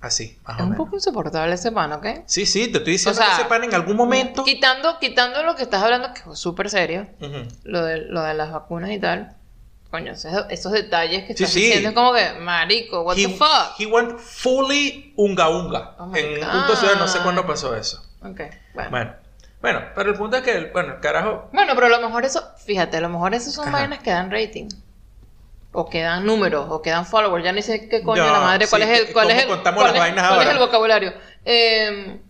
[SPEAKER 1] Así, más
[SPEAKER 2] Es
[SPEAKER 1] o
[SPEAKER 2] un
[SPEAKER 1] menos.
[SPEAKER 2] poco insoportable ese pan, ¿ok?
[SPEAKER 1] Sí, sí, te estoy diciendo
[SPEAKER 2] O sea,
[SPEAKER 1] que ese pan en algún momento.
[SPEAKER 2] Quitando, quitando lo que estás hablando, que es súper serio,
[SPEAKER 1] Ujú.
[SPEAKER 2] lo de, lo de las vacunas y tal. Coño, esos, esos detalles que
[SPEAKER 1] Sí,
[SPEAKER 2] estás
[SPEAKER 1] sí.
[SPEAKER 2] diciendo es como que, marico, what
[SPEAKER 1] he,
[SPEAKER 2] the fuck.
[SPEAKER 1] he went fully unga unga.
[SPEAKER 2] Oh my
[SPEAKER 1] en un punto ciudad, no sé
[SPEAKER 2] God.
[SPEAKER 1] cuándo pasó eso.
[SPEAKER 2] Ok, bueno.
[SPEAKER 1] Bueno, bueno, pero el punto es que, el- bueno, el carajo.
[SPEAKER 2] Bueno, pero a lo mejor eso, fíjate, a lo mejor eso son
[SPEAKER 1] Ajá.
[SPEAKER 2] vainas que dan rating. O que dan números, o que dan followers. Ya ni sé qué coño
[SPEAKER 1] Ya,
[SPEAKER 2] la madre, cuál
[SPEAKER 1] sí,
[SPEAKER 2] es el, cuál es el, cuál es- cuál el vocabulario. Eh,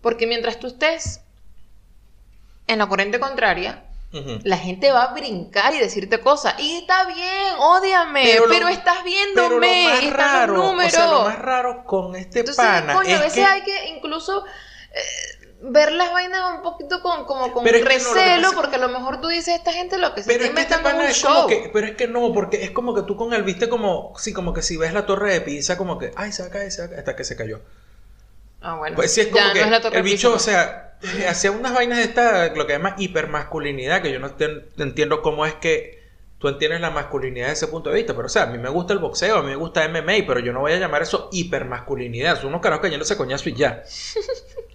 [SPEAKER 2] porque mientras tú estés en la corriente contraria, la gente va a brincar y decirte cosas. Y está bien, ódiame,
[SPEAKER 1] Pero
[SPEAKER 2] pero,
[SPEAKER 1] lo-
[SPEAKER 2] estás
[SPEAKER 1] Pero
[SPEAKER 2] viéndome,
[SPEAKER 1] lo más
[SPEAKER 2] están
[SPEAKER 1] raro,
[SPEAKER 2] los números.
[SPEAKER 1] o sea, lo más raro con este
[SPEAKER 2] Entonces,
[SPEAKER 1] pana
[SPEAKER 2] coño,
[SPEAKER 1] es
[SPEAKER 2] a veces
[SPEAKER 1] que
[SPEAKER 2] hay que incluso eh, ver las vainas un poquito con, como con
[SPEAKER 1] Pero no,
[SPEAKER 2] recelo, porque a lo mejor tú dices, esta gente lo que se
[SPEAKER 1] Pero
[SPEAKER 2] está
[SPEAKER 1] es que este
[SPEAKER 2] inventando es un
[SPEAKER 1] como
[SPEAKER 2] show.
[SPEAKER 1] que, pero es que no, porque es como que tú con él viste como, sí, como que si ves la torre de Pisa, como que, ay, se va a caer, se va a caer", hasta que se cayó.
[SPEAKER 2] Ah, bueno.
[SPEAKER 1] Pues sí, es como
[SPEAKER 2] ya
[SPEAKER 1] que
[SPEAKER 2] no es la torre
[SPEAKER 1] el bicho, o sea, eh, hacía unas vainas de esta, lo que llama hipermasculinidad, que yo no entiendo cómo es que tú entiendes la masculinidad desde ese punto de vista, pero o sea, a mí me gusta el boxeo, a mí me gusta MMA, pero yo no voy a llamar eso hipermasculinidad, son unos carajos cayéndose coñazo y ya.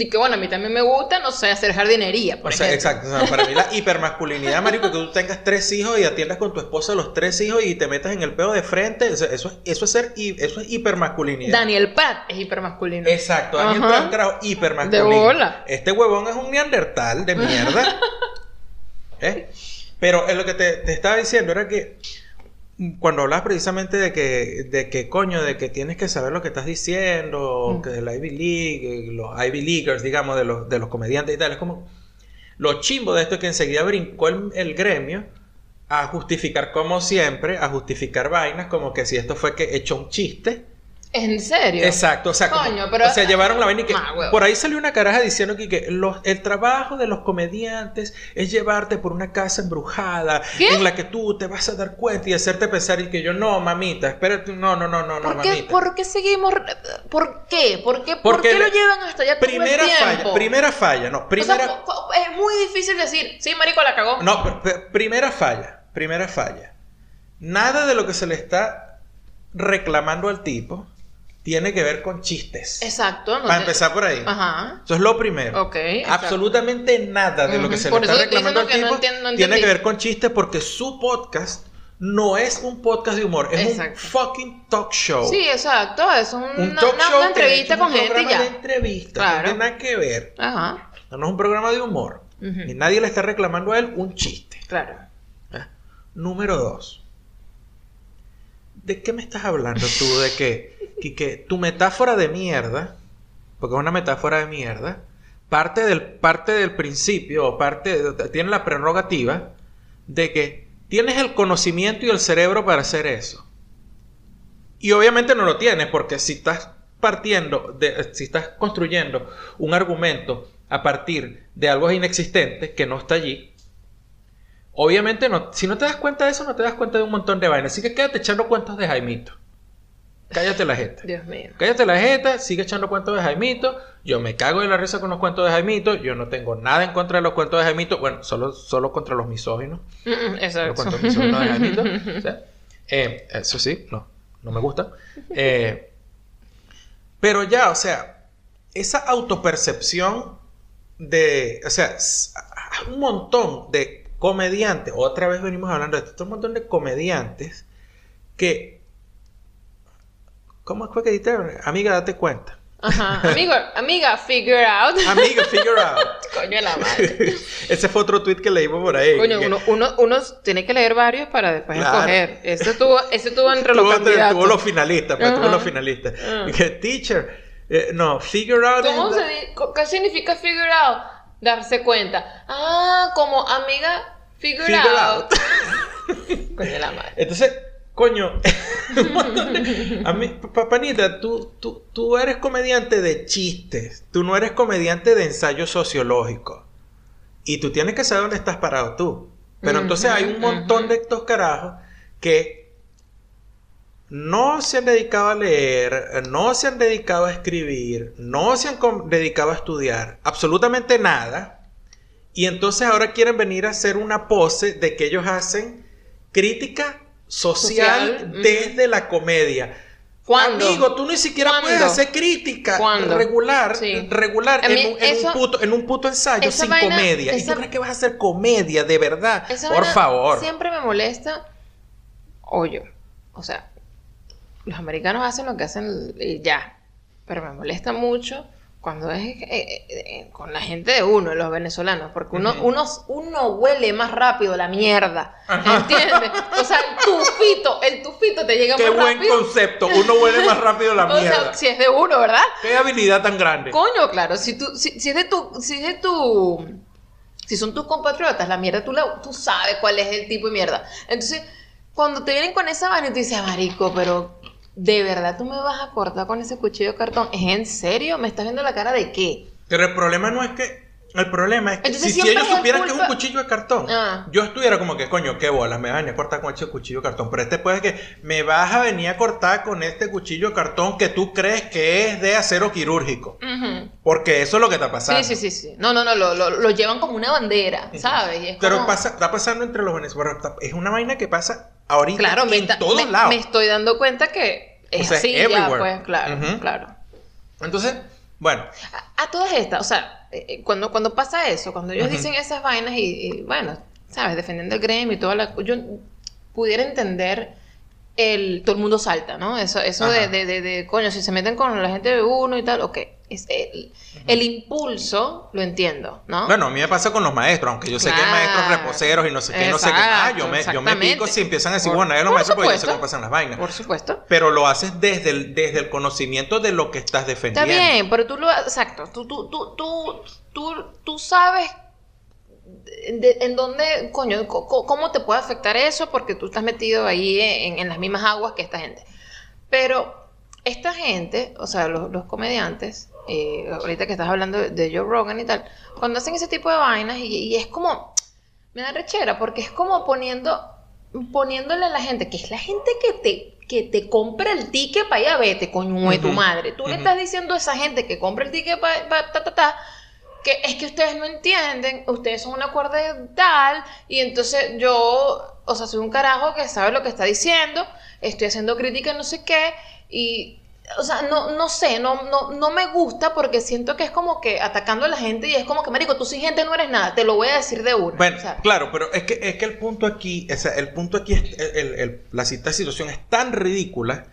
[SPEAKER 2] Y que bueno, a mí también me gusta, no sé, hacer jardinería, por
[SPEAKER 1] o sea,
[SPEAKER 2] ejemplo.
[SPEAKER 1] exacto, o sea, para mí la hipermasculinidad, marico, que tú tengas tres hijos y atiendas con tu esposa los tres hijos y te metas en el pedo de frente, o sea, eso, es- eso es ser, eso es hipermasculinidad.
[SPEAKER 2] Daniel Pratt es hipermasculino.
[SPEAKER 1] Exacto, Daniel
[SPEAKER 2] Ajá.
[SPEAKER 1] Pratt carajo hipermasculino.
[SPEAKER 2] De bola.
[SPEAKER 1] Este huevón es un neandertal de mierda. ¿Eh? Pero lo que te, te estaba diciendo era que cuando hablas precisamente de que, de que coño, de que tienes que saber lo que estás diciendo,
[SPEAKER 2] Mm.
[SPEAKER 1] que el Ivy League, eh, los Ivy Leaguers, digamos, de los, de los comediantes y tal, es como lo chimbo de esto es que enseguida brincó el, el gremio a justificar como siempre, a justificar vainas como que si esto fue que echó un chiste.
[SPEAKER 2] ¿En serio?
[SPEAKER 1] Exacto, o sea, como-
[SPEAKER 2] Coño, pero-
[SPEAKER 1] o sea, llevaron la vaina y que por ahí salió una caraja diciendo que, que los- el trabajo de los comediantes es llevarte por una casa embrujada
[SPEAKER 2] ¿Qué?
[SPEAKER 1] en la que tú te vas a dar cuenta y hacerte pensar y que yo no, mamita, espérate, no, no, no, no, no,
[SPEAKER 2] ¿Por qué,
[SPEAKER 1] mamita.
[SPEAKER 2] ¿Por qué seguimos? ¿Por qué? ¿Por qué, ¿por qué lo
[SPEAKER 1] le-
[SPEAKER 2] llevan hasta allá todo
[SPEAKER 1] primera
[SPEAKER 2] el tiempo?
[SPEAKER 1] falla, primera falla, no,
[SPEAKER 2] O
[SPEAKER 1] primera
[SPEAKER 2] sea, es muy difícil decir, sí, marico, la cagó.
[SPEAKER 1] No, pr- pr- primera falla, primera falla. Nada de lo que se le está reclamando al tipo tiene que ver con chistes.
[SPEAKER 2] Exacto. no
[SPEAKER 1] Para
[SPEAKER 2] te-
[SPEAKER 1] empezar por ahí.
[SPEAKER 2] Ajá.
[SPEAKER 1] Eso es lo primero.
[SPEAKER 2] Ok, exacto.
[SPEAKER 1] Absolutamente nada de lo que se
[SPEAKER 2] Por
[SPEAKER 1] le está reclamando al tipo
[SPEAKER 2] no entiendo- no
[SPEAKER 1] tiene que ver con chistes porque su podcast no es un podcast de humor, es
[SPEAKER 2] Exacto.
[SPEAKER 1] un fucking talk show.
[SPEAKER 2] Sí, exacto. Es un-
[SPEAKER 1] un talk
[SPEAKER 2] una-
[SPEAKER 1] show
[SPEAKER 2] una entrevista con
[SPEAKER 1] un
[SPEAKER 2] gente y ya.
[SPEAKER 1] de entrevista,
[SPEAKER 2] Claro.
[SPEAKER 1] no tiene nada que ver.
[SPEAKER 2] Ajá.
[SPEAKER 1] No es un programa de humor. Y nadie le está reclamando a él un chiste.
[SPEAKER 2] Claro.
[SPEAKER 1] ¿Ah? Número dos. ¿De qué me estás hablando tú? De que, que, que tu metáfora de mierda, porque es una metáfora de mierda, parte del, parte del principio, o parte de- tiene la prerrogativa de que tienes el conocimiento y el cerebro para hacer eso. Y obviamente no lo tienes, porque si estás partiendo, de, si estás construyendo un argumento a partir de algo inexistente que no está allí, Obviamente, no, si no te das cuenta de eso, no te das cuenta de un montón de vainas. Así que quédate echando cuentos de Jaimito. Cállate la jeta.
[SPEAKER 2] Dios mío.
[SPEAKER 1] Cállate la jeta, sigue echando cuentos de Jaimito. Yo me cago de la risa con los cuentos de Jaimito. Yo no tengo nada en contra de los cuentos de Jaimito. Bueno, solo, solo contra los misóginos.
[SPEAKER 2] Mm, mm,
[SPEAKER 1] Los cuentos misóginos de Jaimito. O sea, eh, eso sí, no, no me gusta. Eh, pero ya, o sea, esa autopercepción de, o sea, un montón de comediantes, otra vez venimos hablando de esto, un montón de comediantes que, ¿cómo fue que dijiste? Amiga, date cuenta.
[SPEAKER 2] Ajá. Amigo, amiga, figure out.
[SPEAKER 1] Amiga, figure out.
[SPEAKER 2] Coño de la madre.
[SPEAKER 1] Ese fue otro tweet que leímos por ahí.
[SPEAKER 2] Coño, uno, uno, uno tiene que leer varios para después
[SPEAKER 1] Claro.
[SPEAKER 2] escoger. Ese tuvo, ese tuvo entre los candidatos.
[SPEAKER 1] tuvo los finalistas, pues, tuvo los finalistas.
[SPEAKER 2] Ah.
[SPEAKER 1] Que, teacher, eh, no, figure out.
[SPEAKER 2] ¿Cómo se
[SPEAKER 1] the-
[SPEAKER 2] di- co- ¿Qué significa figure out? Darse cuenta. Ah, como amiga, figure,
[SPEAKER 1] Figure
[SPEAKER 2] out. Coño la madre.
[SPEAKER 1] Entonces, coño, a mí, pa- panita, tú, tú, tú eres comediante de chistes, tú no eres comediante de ensayo sociológico. Y tú tienes que saber dónde estás parado tú. Pero entonces hay un montón de estos carajos que no se han dedicado a leer, no se han dedicado a escribir, no se han dedicado a estudiar absolutamente nada. Y entonces ahora quieren venir a hacer una pose de que ellos hacen crítica social, desde la comedia.
[SPEAKER 2] ¿Cuándo?
[SPEAKER 1] Amigo, tú ni siquiera
[SPEAKER 2] ¿Cuándo?
[SPEAKER 1] puedes hacer crítica
[SPEAKER 2] ¿Cuándo?
[SPEAKER 1] regular,
[SPEAKER 2] Sí.
[SPEAKER 1] regular en, un, en un
[SPEAKER 2] eso-
[SPEAKER 1] puto, en un puto ensayo sin
[SPEAKER 2] vaina-
[SPEAKER 1] comedia. ¿Y tú crees que vas a hacer comedia de verdad? Por favor.
[SPEAKER 2] Siempre me molesta. Oye, o sea, los americanos hacen lo que hacen y ya. Pero me molesta mucho cuando es eh, eh, eh, con la gente de uno, los venezolanos, porque uno,
[SPEAKER 1] Ujú.
[SPEAKER 2] uno, uno huele más rápido la mierda. ¿Entiendes? O sea, el tufito, el tufito te llega
[SPEAKER 1] Qué
[SPEAKER 2] más
[SPEAKER 1] buen
[SPEAKER 2] rápido.
[SPEAKER 1] concepto. Uno huele más rápido la
[SPEAKER 2] O
[SPEAKER 1] mierda.
[SPEAKER 2] sea, si es de uno, ¿verdad?
[SPEAKER 1] Qué habilidad tan grande.
[SPEAKER 2] Coño, claro, si, tú, si, si es de tu, si es de tu, si son tus compatriotas, la mierda, tú, la, tú sabes cuál es el tipo de mierda. Entonces, cuando te vienen con esa vaina y tú dices, marico, pero ¿de verdad tú me vas a cortar con ese cuchillo de cartón? ¿Es en serio? ¿Me estás viendo la cara de qué?
[SPEAKER 1] Pero el problema no es que. El problema es que
[SPEAKER 2] Entonces,
[SPEAKER 1] si, si ellos supieran que es un cuchillo de cartón,
[SPEAKER 2] Ah.
[SPEAKER 1] yo estuviera como que, coño, qué bolas, me vas a venir a cortar con ese cuchillo de cartón. Pero este puede que me vas a venir a cortar con este cuchillo de cartón que tú crees que es de acero quirúrgico. Porque eso es lo que está pasando.
[SPEAKER 2] Sí, sí, sí, sí. No, no, no, lo, lo, lo llevan como una bandera, ¿sabes? Y es
[SPEAKER 1] Pero
[SPEAKER 2] como-
[SPEAKER 1] pasa, está pasando entre los venezolanos. Es una vaina que pasa ahorita
[SPEAKER 2] Claro, me,
[SPEAKER 1] en todos
[SPEAKER 2] me-
[SPEAKER 1] lados.
[SPEAKER 2] me estoy dando cuenta que es
[SPEAKER 1] O sea,
[SPEAKER 2] así ya,
[SPEAKER 1] everywhere.
[SPEAKER 2] pues, claro,
[SPEAKER 1] Ujú.
[SPEAKER 2] claro.
[SPEAKER 1] Entonces, bueno,
[SPEAKER 2] A, a todas estas, o sea, eh, eh, cuando, cuando pasa eso, cuando ellos
[SPEAKER 1] Ujú.
[SPEAKER 2] dicen esas vainas y, y, bueno, sabes, defendiendo el gremio y toda la... Yo pudiera entender el... Todo el mundo salta, ¿no? Eso, eso de, de, de, de, coño, si se meten con la gente de uno y tal, ok. Es el, el impulso, lo entiendo, ¿no?
[SPEAKER 1] bueno, a mí me pasa con los maestros, aunque yo sé que hay maestros reposeros y no sé qué, no sé qué. Ah, yo me, yo me pico si empiezan a decir,
[SPEAKER 2] Por-
[SPEAKER 1] bueno, nadie los
[SPEAKER 2] por
[SPEAKER 1] maestros porque yo sé
[SPEAKER 2] supuesto.
[SPEAKER 1] cómo pasan las vainas.
[SPEAKER 2] Por supuesto.
[SPEAKER 1] Pero lo haces desde el, desde el conocimiento de lo que estás
[SPEAKER 2] Está
[SPEAKER 1] defendiendo.
[SPEAKER 2] bien, pero tú lo... Exacto, tú, tú, tú, tú, tú, tú sabes de- en dónde, coño, co- co- cómo te puede afectar eso, porque tú estás metido ahí en, en las mismas aguas que esta gente. Pero esta gente, o sea, los, los comediantes, eh, ahorita que estás hablando de, Joe Rogan y tal, cuando hacen ese tipo de vainas, y, y es como, me da rechera, porque es como poniendo, poniéndole a la gente, que es la gente que te, que te compra el ticket para allá, vete, coño de tu madre. Tú le estás diciendo a esa gente que compra el ticket para ta, ta, ta, que es que ustedes no entienden, ustedes son una cuerda de tal, y entonces yo, o sea, soy un carajo que sabe lo que está diciendo, estoy haciendo crítica no sé qué, y, o sea, no, no sé, no, no, no me gusta porque siento que es como que atacando a la gente y es como que, marico, tú sin gente no eres nada, te lo voy a decir de una.
[SPEAKER 1] Bueno,
[SPEAKER 2] o sea,
[SPEAKER 1] claro, pero es que, es que el punto aquí, o sea, el punto aquí es, el- el- la cita situación es tan ridícula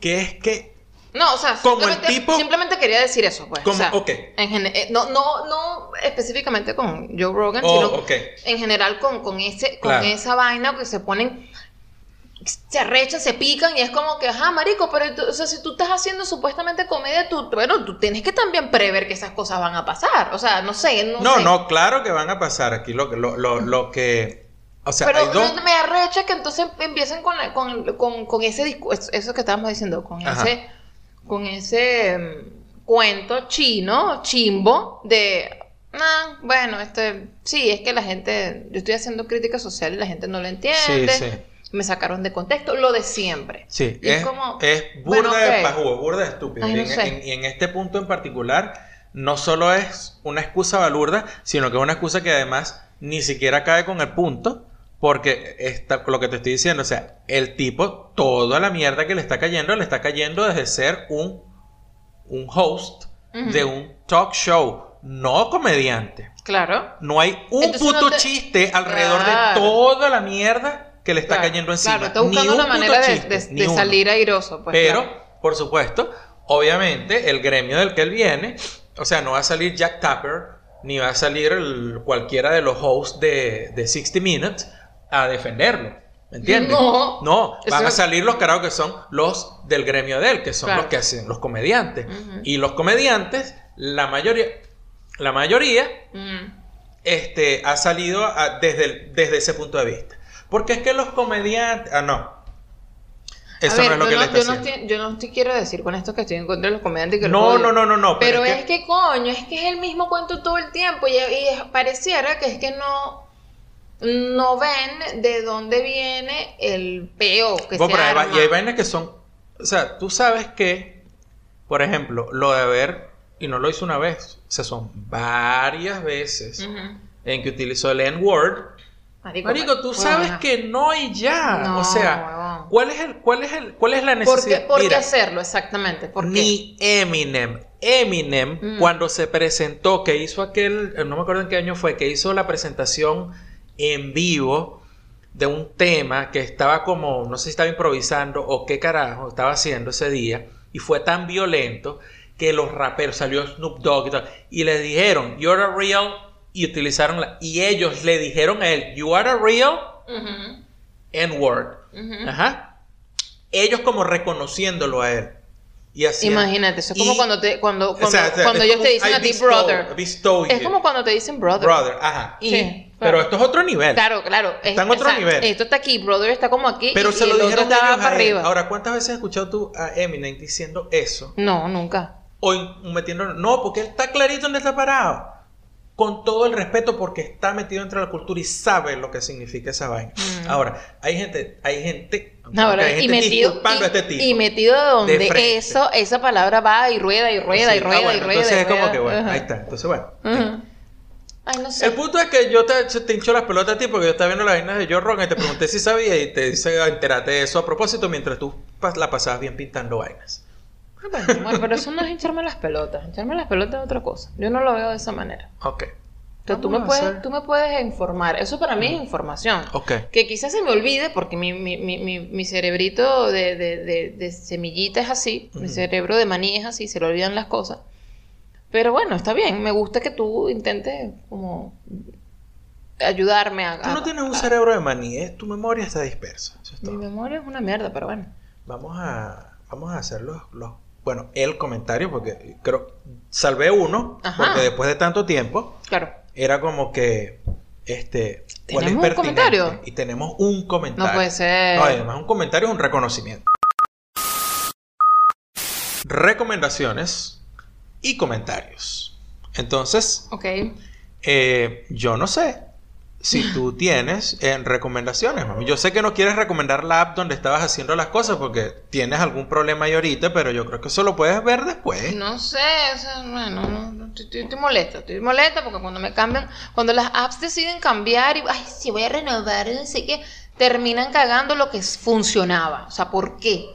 [SPEAKER 1] que es que,
[SPEAKER 2] No, o sea,
[SPEAKER 1] Como el
[SPEAKER 2] simplemente,
[SPEAKER 1] tipo-
[SPEAKER 2] simplemente quería decir eso, pues.
[SPEAKER 1] como,
[SPEAKER 2] o sea,
[SPEAKER 1] ok,
[SPEAKER 2] en eh, no, no, no específicamente con Joe Rogan,
[SPEAKER 1] oh,
[SPEAKER 2] sino en general con, con, ese, con
[SPEAKER 1] Claro.
[SPEAKER 2] esa vaina que se ponen, se arrechan, se pican y es como que, ajá, marico, pero tú- o sea, si tú estás haciendo supuestamente comedia, tú, bueno, tú tienes que también prever que esas cosas van a pasar. O sea, no sé, no,
[SPEAKER 1] no,
[SPEAKER 2] sé.
[SPEAKER 1] no, claro que van a pasar aquí lo, que- lo, lo, lo que, o sea,
[SPEAKER 2] Pero no- me arrecha que entonces empiecen con, la- con, con, con ese discurso, eso que estábamos diciendo, con
[SPEAKER 1] Ajá.
[SPEAKER 2] ese, con ese mm, cuento chino, chimbo, de, ah, bueno, este, sí, es que la gente, yo estoy haciendo crítica social y la gente no lo entiende,
[SPEAKER 1] sí, sí.
[SPEAKER 2] Me sacaron de contexto, lo de siempre.
[SPEAKER 1] Sí,
[SPEAKER 2] Y
[SPEAKER 1] es,
[SPEAKER 2] como,
[SPEAKER 1] es burda
[SPEAKER 2] bueno,
[SPEAKER 1] de pajugo, burda de estúpido.
[SPEAKER 2] Ay,
[SPEAKER 1] y, en,
[SPEAKER 2] sé.
[SPEAKER 1] en- y en este punto en particular, no solo es una excusa balurda, sino que es una excusa que además ni siquiera cae con el punto, porque está, lo que te estoy diciendo, o sea, el tipo, toda la mierda que le está cayendo, le está cayendo desde ser un, un host de un talk show, no comediante.
[SPEAKER 2] Claro.
[SPEAKER 1] No hay un
[SPEAKER 2] Entonces
[SPEAKER 1] puto
[SPEAKER 2] no te-
[SPEAKER 1] chiste alrededor
[SPEAKER 2] Claro.
[SPEAKER 1] de toda la mierda que le está
[SPEAKER 2] claro,
[SPEAKER 1] cayendo encima.
[SPEAKER 2] Claro, está buscando
[SPEAKER 1] un
[SPEAKER 2] una manera de,
[SPEAKER 1] chiste,
[SPEAKER 2] de-
[SPEAKER 1] ni
[SPEAKER 2] de
[SPEAKER 1] uno.
[SPEAKER 2] salir airoso, pues.
[SPEAKER 1] Pero,
[SPEAKER 2] claro.
[SPEAKER 1] por supuesto, obviamente, el gremio del que él viene, o sea, no va a salir Jack Tapper, ni va a salir el- cualquiera de los hosts de, de 60 Minutes a defenderlo. ¿Me entiendes?
[SPEAKER 2] No.
[SPEAKER 1] No,
[SPEAKER 2] Eso
[SPEAKER 1] van a salir los carajos que son los del gremio de él, que son
[SPEAKER 2] Claro.
[SPEAKER 1] los que hacen los comediantes. Y los comediantes, la mayoría, la mayoría, este, ha salido a- desde, el- desde ese punto de vista. Porque es que los comediantes. Ah, no. Eso
[SPEAKER 2] A ver,
[SPEAKER 1] no es lo
[SPEAKER 2] yo,
[SPEAKER 1] que
[SPEAKER 2] no,
[SPEAKER 1] le
[SPEAKER 2] yo, no
[SPEAKER 1] haciendo.
[SPEAKER 2] estoy, yo no estoy quiero decir con esto que estoy en contra de los comediantes que los
[SPEAKER 1] No,
[SPEAKER 2] odio.
[SPEAKER 1] no, no, no, no.
[SPEAKER 2] Pero,
[SPEAKER 1] Pero,
[SPEAKER 2] es, que... coño, es que es el mismo cuento todo el tiempo y, y pareciera que es que no no ven de dónde viene el peo que
[SPEAKER 1] Bueno,
[SPEAKER 2] se
[SPEAKER 1] pero
[SPEAKER 2] arma.
[SPEAKER 1] y hay vainas que son. O sea, tú sabes que, por ejemplo, lo de haber. Y no lo hizo una vez. O sea, son varias veces en que utilizó el N-word.
[SPEAKER 2] Marico,
[SPEAKER 1] Marico, tú sabes que no y ya.
[SPEAKER 2] No,
[SPEAKER 1] o sea. ¿cuál es el, cuál es el, cuál es la
[SPEAKER 2] ¿Por qué,
[SPEAKER 1] necesidad?
[SPEAKER 2] por qué hacerlo exactamente? ¿Por qué?
[SPEAKER 1] Ni Eminem. Eminem,
[SPEAKER 2] Mm.
[SPEAKER 1] cuando se presentó, que hizo aquel, eh, no me acuerdo en qué año fue, que hizo la presentación en vivo de un tema que estaba como, no sé si estaba improvisando o qué carajo estaba haciendo ese día, y fue tan violento que los raperos, salió Snoop Dogg y tal, y le dijeron, you're a real, y utilizaron la, y ellos le dijeron a él, you are a real
[SPEAKER 2] Ujú,
[SPEAKER 1] N-word.
[SPEAKER 2] ujú.
[SPEAKER 1] Ajá. Ellos como reconociéndolo a él. Y así.
[SPEAKER 2] Imagínate, eso es como
[SPEAKER 1] Y-
[SPEAKER 2] cuando te cuando cuando,
[SPEAKER 1] O sea, o sea,
[SPEAKER 2] cuando
[SPEAKER 1] es
[SPEAKER 2] ellos
[SPEAKER 1] como
[SPEAKER 2] te dicen
[SPEAKER 1] I
[SPEAKER 2] a ti brother.
[SPEAKER 1] bestow
[SPEAKER 2] Es como cuando te dicen brother.
[SPEAKER 1] brother, ajá.
[SPEAKER 2] Sí,
[SPEAKER 1] Y-
[SPEAKER 2] claro.
[SPEAKER 1] Pero esto es otro nivel.
[SPEAKER 2] Claro, claro.
[SPEAKER 1] Está en otro nivel.
[SPEAKER 2] Esto está aquí, brother está como aquí
[SPEAKER 1] Pero
[SPEAKER 2] y,
[SPEAKER 1] se lo dijeron ellos
[SPEAKER 2] para arriba.
[SPEAKER 1] Ahora, ¿cuántas veces has escuchado tú a Eminem diciendo eso?
[SPEAKER 2] No, nunca.
[SPEAKER 1] O metiendo. No, porque él está clarito donde está parado. Con todo el respeto, porque está metido entre la cultura y sabe lo que significa esa vaina.
[SPEAKER 2] Mm.
[SPEAKER 1] Ahora, hay gente, hay gente.
[SPEAKER 2] Ahora,
[SPEAKER 1] hay gente
[SPEAKER 2] y metido,
[SPEAKER 1] disculpando
[SPEAKER 2] y,
[SPEAKER 1] a este tipo.
[SPEAKER 2] y metido donde
[SPEAKER 1] De
[SPEAKER 2] eso, esa palabra va y rueda y rueda
[SPEAKER 1] Sí,
[SPEAKER 2] y
[SPEAKER 1] ah,
[SPEAKER 2] rueda
[SPEAKER 1] bueno,
[SPEAKER 2] y rueda.
[SPEAKER 1] Entonces
[SPEAKER 2] y
[SPEAKER 1] es como que bueno, ahí está. Entonces, bueno.
[SPEAKER 2] Ajá. Ay, no sé.
[SPEAKER 1] El punto es que yo te, te hincho las pelotas a ti porque yo estaba viendo las vainas de Joe Rogan y te pregunté si sabía y te dice, entérate de eso a propósito mientras tú la pasabas bien pintando vainas.
[SPEAKER 2] Bueno, amor, pero eso no es hincharme las pelotas. Hincharme las pelotas es otra cosa. Yo no lo veo de esa manera.
[SPEAKER 1] Ok.
[SPEAKER 2] Sea, tú, me puedes,
[SPEAKER 1] hacer-
[SPEAKER 2] tú me puedes informar. Eso para mí es información.
[SPEAKER 1] Ok.
[SPEAKER 2] Que quizás se me olvide porque mi, mi, mi, mi, mi cerebrito de, de, de, de semillita es así. Mi cerebro de maní es así. Se le olvidan las cosas. Pero bueno, está bien. Me gusta que tú intentes como ayudarme a...
[SPEAKER 1] Tú
[SPEAKER 2] a-
[SPEAKER 1] no tienes un
[SPEAKER 2] a-
[SPEAKER 1] cerebro de maní, ¿eh? tu memoria está dispersa. Eso es
[SPEAKER 2] Mi memoria es una mierda, pero bueno.
[SPEAKER 1] Vamos a, vamos a hacer los, los- bueno, el comentario porque creo, salvé uno,
[SPEAKER 2] Ajá.
[SPEAKER 1] porque después de tanto tiempo
[SPEAKER 2] Claro.
[SPEAKER 1] era como que este, cuál es
[SPEAKER 2] ¿Tenemos un
[SPEAKER 1] pertinente.
[SPEAKER 2] comentario?
[SPEAKER 1] Y tenemos un comentario.
[SPEAKER 2] No puede ser.
[SPEAKER 1] No, además, un comentario es un reconocimiento. Recomendaciones y comentarios. Entonces,
[SPEAKER 2] Ok.
[SPEAKER 1] eh, yo no sé si tú tienes eh, recomendaciones, mami. Yo sé que no quieres recomendar la app donde estabas haciendo las cosas porque tienes algún problema ahí ahorita, pero yo creo que eso lo puedes ver después.
[SPEAKER 2] No sé, bueno, no, estoy, molesta, estoy molesta porque cuando me cambian, cuando las apps deciden cambiar y, ay, sí, voy a renovar, no sé qué, terminan cagando lo que funcionaba. O sea, ¿por qué?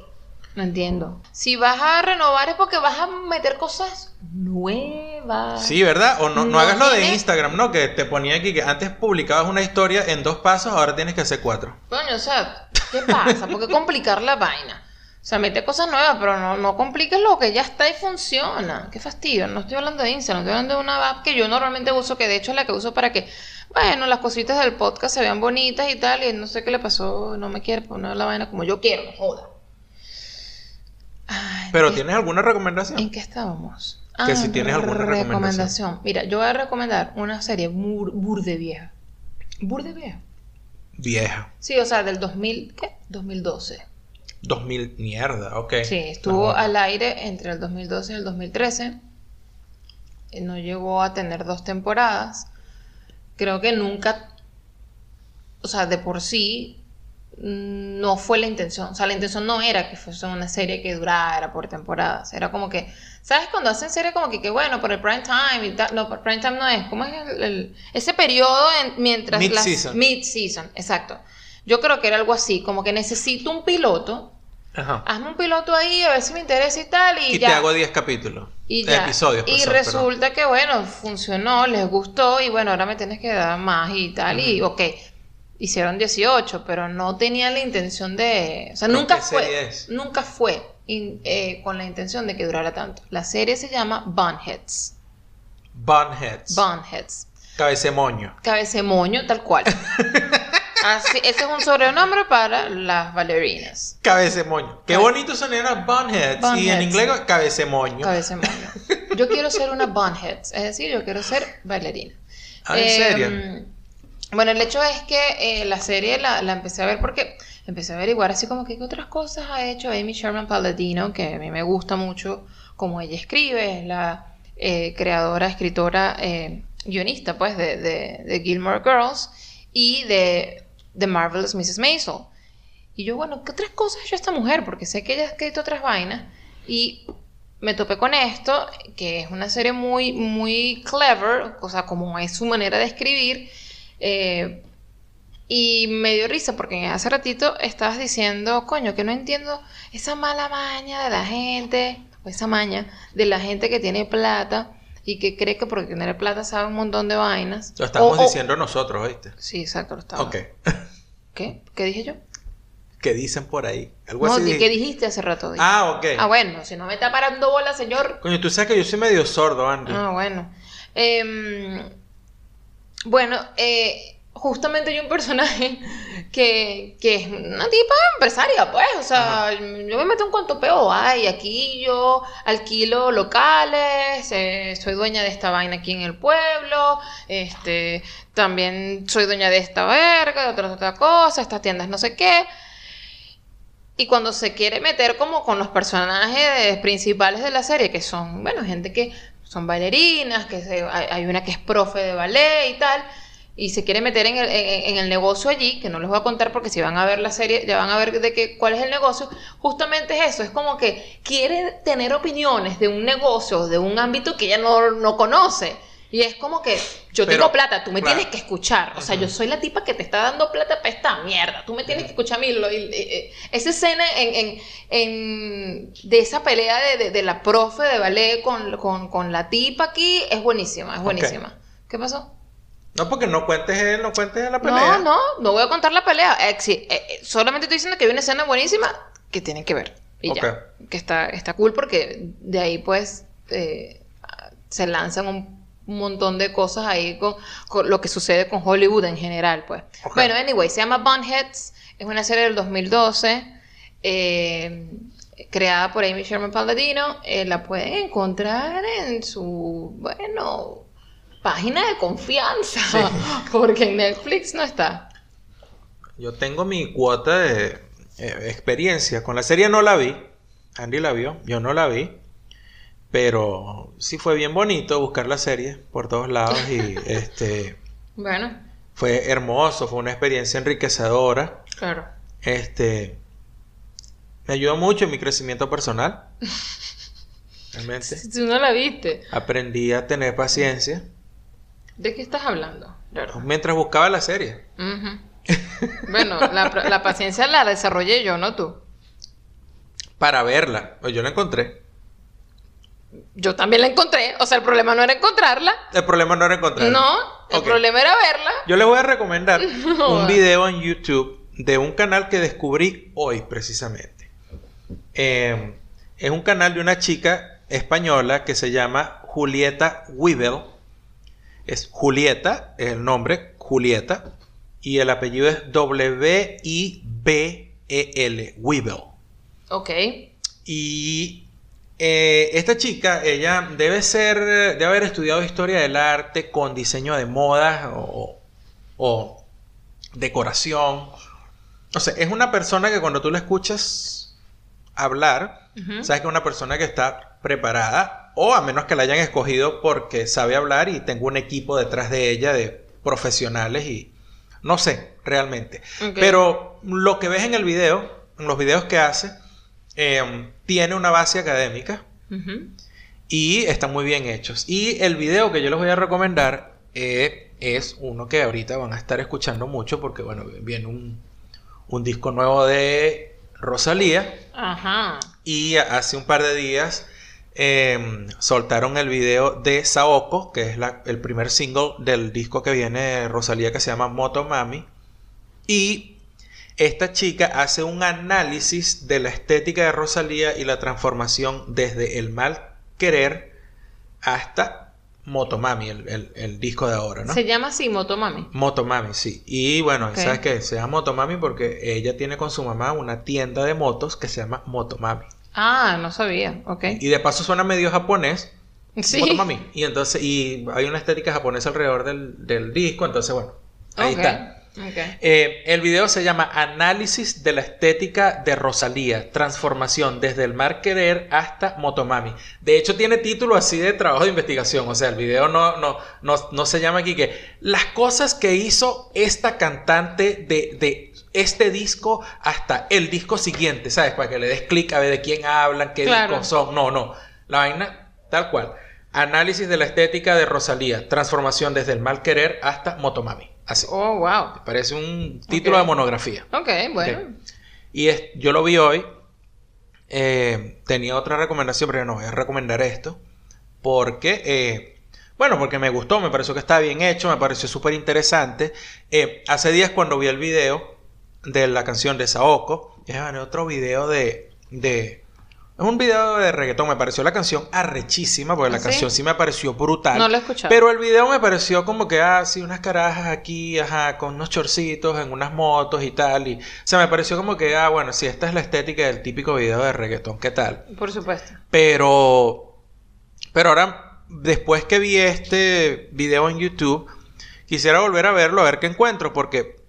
[SPEAKER 2] No entiendo. Si vas a renovar es porque vas a meter cosas nuevas.
[SPEAKER 1] Sí, ¿verdad? O no, no,
[SPEAKER 2] No
[SPEAKER 1] hagas lo de Instagram, ¿no? Que te ponía aquí que antes publicabas una historia en dos pasos, ahora tienes que hacer cuatro.
[SPEAKER 2] Coño, o sea, ¿qué pasa? ¿Por qué complicar la vaina? O sea, mete cosas nuevas, pero no, no compliques lo que ya está y funciona. Qué fastidio. No estoy hablando de Instagram, estoy hablando de una app que yo normalmente uso, que de hecho es la que uso para que, bueno, las cositas del podcast se vean bonitas y tal, y no sé qué le pasó, no me quiere poner la vaina como yo quiero, no joda. Ay,
[SPEAKER 1] Pero
[SPEAKER 2] ¿en qué-
[SPEAKER 1] ¿tienes alguna recomendación?
[SPEAKER 2] ¿En qué estábamos?
[SPEAKER 1] Que si tienes alguna recomendación.
[SPEAKER 2] Mira, yo voy a recomendar una serie bur, burde vieja. Burde vieja.
[SPEAKER 1] Vieja.
[SPEAKER 2] Sí, o sea, del 2000, ¿qué? 2012.
[SPEAKER 1] 2000, mierda, ok.
[SPEAKER 2] Sí, estuvo
[SPEAKER 1] Ah,
[SPEAKER 2] al aire entre el 2012 y el 2013. Eh, No llegó a tener dos temporadas. Creo que nunca, o sea, de por sí, no fue la intención. O sea, la intención no era que fuese una serie que durara por temporadas. Era como que, ¿sabes? Cuando hacen series como que, que bueno, por el prime time y tal. No, por prime time no es. ¿Cómo es el, el- ese periodo en- mientras las...
[SPEAKER 1] Mid-season.
[SPEAKER 2] Mid-season, exacto. Yo creo que era algo así, como que necesito un piloto
[SPEAKER 1] Ajá.
[SPEAKER 2] hazme un piloto ahí, a ver si me interesa y tal, y,
[SPEAKER 1] Y
[SPEAKER 2] ya.
[SPEAKER 1] te hago 10 capítulos.
[SPEAKER 2] y
[SPEAKER 1] Eh,
[SPEAKER 2] ya.
[SPEAKER 1] episodios.
[SPEAKER 2] y
[SPEAKER 1] pues, son, perdón.
[SPEAKER 2] resulta que, bueno, funcionó, les gustó, y bueno, ahora me tienes que dar más y tal, y ok, hicieron 18, pero no tenía la intención de... O sea,
[SPEAKER 1] ¿Pero
[SPEAKER 2] nunca fue, nunca fue eh, con la intención de que durara tanto. La serie se llama Bunheads.
[SPEAKER 1] Bunheads.
[SPEAKER 2] Bunheads.
[SPEAKER 1] Cabecemoño.
[SPEAKER 2] Cabecemoño, tal cual. Así, ese es un sobrenombre para las bailarinas.
[SPEAKER 1] Cabecemoño. Qué bonito sonaría Bunheads. Y en inglés, cabecemoño.
[SPEAKER 2] Cabecemoño. Yo quiero ser una bunhead, es decir, yo quiero ser bailarina.
[SPEAKER 1] Ah, ¿en
[SPEAKER 2] Eh,
[SPEAKER 1] serio?
[SPEAKER 2] Bueno, el hecho es que eh, la serie la, empecé a ver porque empecé a averiguar así como que qué otras cosas ha hecho Amy Sherman Palladino, que a mí me gusta mucho como ella escribe, es la eh, creadora, escritora, eh, guionista pues de, de, de Gilmore Girls y de The Marvelous Mrs. Maisel. Y yo, bueno, ¿qué otras cosas ha hecho esta mujer? Porque sé que ella ha escrito otras vainas. Y me topé con esto, que es una serie muy, muy clever, o sea, como es su manera de escribir. Eh, y me dio risa porque hace ratito estabas diciendo, coño, que no entiendo esa mala maña de la gente, o esa maña de la gente que tiene plata y que cree que por tener plata sabe un montón de vainas.
[SPEAKER 1] Lo estamos
[SPEAKER 2] O- o-
[SPEAKER 1] diciendo nosotros, ¿oíste?
[SPEAKER 2] Sí, exacto, lo estaba.
[SPEAKER 1] Ok.
[SPEAKER 2] ¿Qué? ¿Qué dije yo?
[SPEAKER 1] ¿Qué dicen por ahí? Algo
[SPEAKER 2] No,
[SPEAKER 1] así.
[SPEAKER 2] ¿qué dijiste hace rato?
[SPEAKER 1] Ah, ok.
[SPEAKER 2] Ah, bueno, si no me está parando bola, señor.
[SPEAKER 1] Coño, tú sabes que yo soy medio sordo, Andy.
[SPEAKER 2] Ah, bueno. Em, bueno, eh, justamente hay un personaje que, que es una tipa empresaria, pues. O sea, yo me meto en cuanto peo ay, aquí yo alquilo locales, eh, soy dueña de esta vaina aquí en el pueblo, este, también soy dueña de esta verga, de otra, otra cosa, estas tiendas no sé qué. Y cuando se quiere meter como con los personajes principales de la serie, que son, bueno, gente que son bailarinas, que se- hay, una que es profe de ballet y tal, y se quiere meter en el, en- en el negocio allí, que no les voy a contar porque si van a ver la serie ya van a ver de qué, cuál es el negocio, justamente es eso, es como que quiere tener opiniones de un negocio, de un ámbito que ella no, no conoce. Y es como que yo
[SPEAKER 1] Pero,
[SPEAKER 2] tengo plata, tú me
[SPEAKER 1] claro.
[SPEAKER 2] tienes que escuchar. O sea, yo soy la tipa que te está dando plata para esta mierda. Tú me tienes que escuchar a mí. Esa escena en, en- en- de esa pelea de, de- de la profe de ballet con, con- con la tipa aquí es buenísima, es buenísima. ¿Qué pasó?
[SPEAKER 1] No, porque no cuentes, no cuentes la pelea.
[SPEAKER 2] No, no, no voy a contar la pelea. Eh, sí, eh, eh, solamente estoy diciendo que hay una escena buenísima que tienen que ver. Y ya.
[SPEAKER 1] Ok.
[SPEAKER 2] Que está, está cool porque de ahí pues eh, se lanzan un montón de cosas ahí con, con lo que sucede con Hollywood en general, pues. Bueno, anyway, se llama Bunheads, es una serie del 2012, eh, creada por Amy Sherman Palladino, eh, la pueden encontrar en su, bueno, página de confianza. Porque en Netflix no está.
[SPEAKER 1] Yo tengo mi cuota de eh, experiencia. Con la serie no la vi. Andy la vio, yo no la vi. Pero sí fue bien bonito buscar la serie por todos lados y este
[SPEAKER 2] Bueno,
[SPEAKER 1] fue hermoso, fue una experiencia enriquecedora.
[SPEAKER 2] claro.
[SPEAKER 1] Este me ayudó mucho en mi crecimiento personal. Realmente
[SPEAKER 2] Si tú no la viste,
[SPEAKER 1] aprendí a tener paciencia
[SPEAKER 2] ¿de qué estás hablando? Claro.
[SPEAKER 1] mientras buscaba la serie.
[SPEAKER 2] Bueno, la, la paciencia la desarrollé yo, no tú.
[SPEAKER 1] Para verla, pues yo la encontré.
[SPEAKER 2] Yo también la encontré. O sea, el problema no era encontrarla.
[SPEAKER 1] El problema no era encontrarla.
[SPEAKER 2] No, el problema era verla.
[SPEAKER 1] Yo les voy a recomendar un video en YouTube de un canal que descubrí hoy precisamente. Eh, es un canal de una chica española que se llama Julieta Weibel. Es Julieta, es el nombre, Julieta. Y el apellido es W-I-B-E-L, Weibel.
[SPEAKER 2] Ok.
[SPEAKER 1] Y eh, esta chica, ella debe ser, debe haber estudiado historia del arte con diseño de modas o, o decoración. O sea, es una persona que cuando tú la escuchas hablar, sabes que es una persona que está preparada, o a menos que la hayan escogido porque sabe hablar y tengo un equipo detrás de ella de profesionales y no sé realmente. Pero lo que ves en el video, en los videos que hace, eh, tiene una base académica
[SPEAKER 2] Ujú.
[SPEAKER 1] y están muy bien hechos. Y el video que yo les voy a recomendar eh, es uno que ahorita van a estar escuchando mucho porque, bueno, viene un, un disco nuevo de Rosalía
[SPEAKER 2] Ajá.
[SPEAKER 1] y hace un par de días eh, soltaron el video de Saoko, que es la- el primer single del disco que viene de Rosalía que se llama Moto Mami. Y esta chica hace un análisis de la estética de Rosalía y la transformación desde el mal querer hasta Motomami, el, el, el disco de ahora, ¿no?
[SPEAKER 2] Se llama así Motomami.
[SPEAKER 1] Motomami, sí. Y bueno. ¿sabes qué? Se llama Motomami porque ella tiene con su mamá una tienda de motos que se llama Motomami.
[SPEAKER 2] Ah, no sabía. Ok.
[SPEAKER 1] Y de paso suena medio japonés.
[SPEAKER 2] Sí.
[SPEAKER 1] Motomami. Y entonces, y hay una estética japonesa alrededor del, del disco, entonces bueno, ahí está.
[SPEAKER 2] Ok.
[SPEAKER 1] Eh, el video se llama Análisis de la estética de Rosalía, transformación desde el mar querer hasta Motomami. De hecho, tiene título así de trabajo de investigación. O sea, el video no, no, no, no se llama aquí que las cosas que hizo esta cantante de, de este disco hasta el disco siguiente, ¿sabes? Para que le des clic a ver de quién hablan, qué
[SPEAKER 2] Claro.
[SPEAKER 1] discos son. No, no. La vaina, tal cual. Análisis de la estética de Rosalía, transformación desde el mal querer hasta Motomami. Así.
[SPEAKER 2] Oh, wow.
[SPEAKER 1] Parece un título de monografía.
[SPEAKER 2] Ok, bueno.
[SPEAKER 1] Y es, yo lo vi hoy. eh, tenía otra recomendación, pero no voy a recomendar esto. Porque, eh, bueno, porque me gustó, me pareció que estaba bien hecho, me pareció súper interesante. Eh, hace días cuando vi el video de la canción de Saoko, bueno, otro video de, de... Es un video de reggaetón, me pareció la canción arrechísima, porque la
[SPEAKER 2] ¿Ah, sí?
[SPEAKER 1] canción sí me pareció brutal.
[SPEAKER 2] No lo escuchado.
[SPEAKER 1] Pero el video me pareció como que, ah, sí, unas carajas aquí, ajá, con unos chorcitos en unas motos y tal. Y, o sea, me pareció como que, ah, bueno, sí, esta es la estética del típico video de reggaetón, ¿qué tal?
[SPEAKER 2] Por supuesto.
[SPEAKER 1] Pero, pero ahora, después que vi este video en YouTube, quisiera volver a verlo, a ver qué encuentro, porque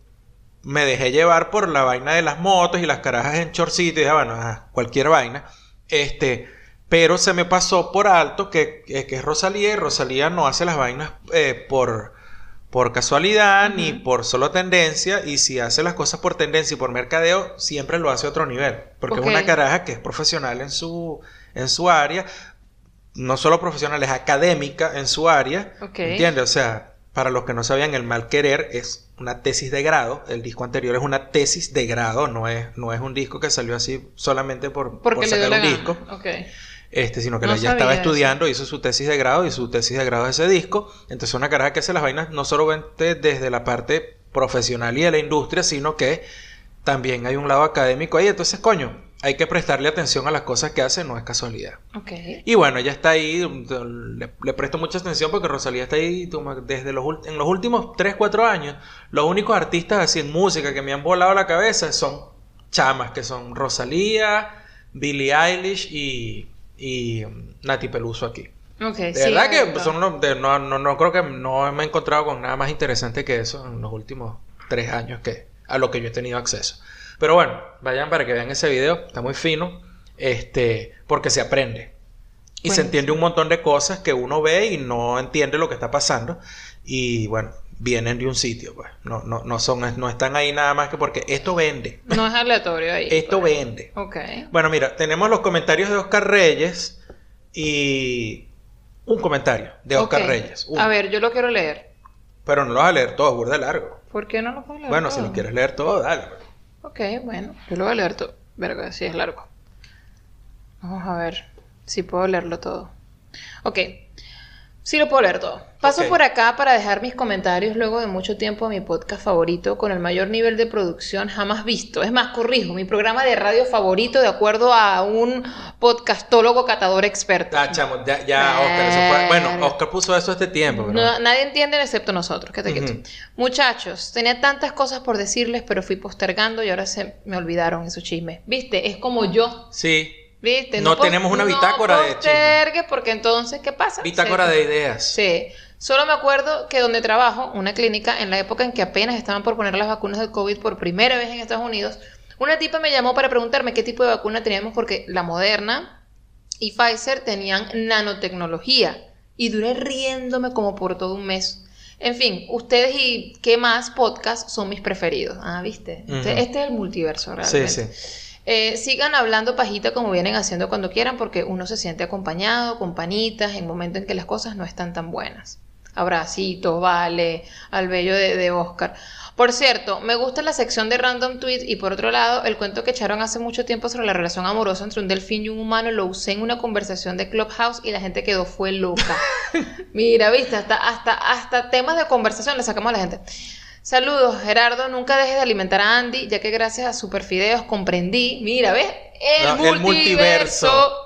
[SPEAKER 1] me dejé llevar por la vaina de las motos y las carajas en chorcito y dije, ah, bueno, ajá, cualquier vaina. Este, pero se me pasó por alto que, que, es Rosalía y Rosalía no hace las vainas eh, por, por casualidad ni por solo tendencia y si hace las cosas por tendencia y por mercadeo, siempre lo hace a otro nivel, porque es una caraja que es profesional en su, en su área, no solo profesional, es académica en su área. ¿entiendes? O sea, para los que no sabían, el mal querer es una tesis de grado, el disco anterior es una tesis de grado, no es, no es un disco que salió así solamente por, por sacar un
[SPEAKER 2] gana.
[SPEAKER 1] disco, este, sino que
[SPEAKER 2] No
[SPEAKER 1] ella estaba
[SPEAKER 2] eso.
[SPEAKER 1] estudiando, hizo su tesis de grado y su tesis de grado es ese disco. Entonces, una caraja que hace las vainas no solamente desde la parte profesional y de la industria, sino que también hay un lado académico ahí. Entonces, coño, hay que prestarle atención a las cosas que hace, no es casualidad.
[SPEAKER 2] Ok.
[SPEAKER 1] Y bueno, ella está ahí, le, le presto mucha atención porque Rosalía está ahí desde los, en los últimos 3, 4 años. Los únicos artistas así en música que me han volado la cabeza son chamas, que son Rosalía, Billie Eilish y, y um, Nati Peluso aquí.
[SPEAKER 2] Ok,
[SPEAKER 1] De
[SPEAKER 2] sí,
[SPEAKER 1] verdad que son de- no, no, no creo que no me he encontrado con nada más interesante que eso en los últimos tres años que a lo que yo he tenido acceso. Pero bueno, vayan para que vean ese video, está muy fino, este, porque se aprende. Y se entiende un montón de cosas que uno ve y no entiende lo que está pasando. Y bueno, vienen de un sitio, pues. No, no, no son, no están ahí nada más que porque esto vende.
[SPEAKER 2] No es aleatorio ahí.
[SPEAKER 1] Esto
[SPEAKER 2] pues.
[SPEAKER 1] vende.
[SPEAKER 2] Ok.
[SPEAKER 1] Bueno, mira, tenemos los comentarios de Oscar Reyes y un comentario de Oscar. Reyes. uno.
[SPEAKER 2] A ver, yo lo quiero leer.
[SPEAKER 1] Pero no lo vas a leer todo, es burda largo.
[SPEAKER 2] ¿Por qué no lo puedo leer?
[SPEAKER 1] Bueno, si lo quieres leer todo, dale.
[SPEAKER 2] Ok, bueno, yo lo voy a leer todo. Verga, sí es largo. Vamos a ver si puedo leerlo todo. Ok, sí lo puedo leer todo. Paso por acá para dejar mis comentarios luego de mucho tiempo a mi podcast favorito con el mayor nivel de producción jamás visto. Es más, corrijo, mi programa de radio favorito de acuerdo a un podcastólogo catador experto.
[SPEAKER 1] Ah, chamo, ya, ya, Oscar, eso fue. Bueno, Oscar puso eso este tiempo, pero.
[SPEAKER 2] No, nadie entiende excepto nosotros. Quédate quieto. Muchachos, tenía tantas cosas por decirles, pero fui postergando y ahora se me olvidaron esos chismes. ¿Viste? Es como yo.
[SPEAKER 1] Sí,
[SPEAKER 2] ¿Viste?
[SPEAKER 1] No
[SPEAKER 2] pos-
[SPEAKER 1] tenemos una bitácora de
[SPEAKER 2] No postergues porque entonces, ¿qué pasa?
[SPEAKER 1] bitácora de ideas.
[SPEAKER 2] Sí. Solo me acuerdo que donde trabajo, una clínica, en la época en que apenas estaban por poner las vacunas del COVID por primera vez en Estados Unidos, una tipa me llamó para preguntarme qué tipo de vacuna teníamos porque la Moderna y Pfizer tenían nanotecnología y duré riéndome como por todo un mes. En fin, ustedes y qué más podcasts son mis preferidos. Ah, ¿viste? Este,
[SPEAKER 1] Ujú.
[SPEAKER 2] este es el multiverso,
[SPEAKER 1] Sí,
[SPEAKER 2] realmente.
[SPEAKER 1] sí.
[SPEAKER 2] Eh, sigan hablando pajita como vienen haciendo cuando quieran, porque uno se siente acompañado, con panitas, en momentos en que las cosas no están tan buenas. Abracitos, vale, al bello de, de Oscar. Por cierto, me gusta la sección de Random Tweets y por otro lado, el cuento que echaron hace mucho tiempo sobre la relación amorosa entre un delfín y un humano lo usé en una conversación de Clubhouse y la gente quedó fue loca. Mira, viste, hasta, hasta, hasta temas de conversación le sacamos a la gente. Saludos, Gerardo. Nunca dejes de alimentar a Andy, ya que gracias a Superfideos comprendí. Mira, ¿ves? El,
[SPEAKER 1] No, el
[SPEAKER 2] multiverso.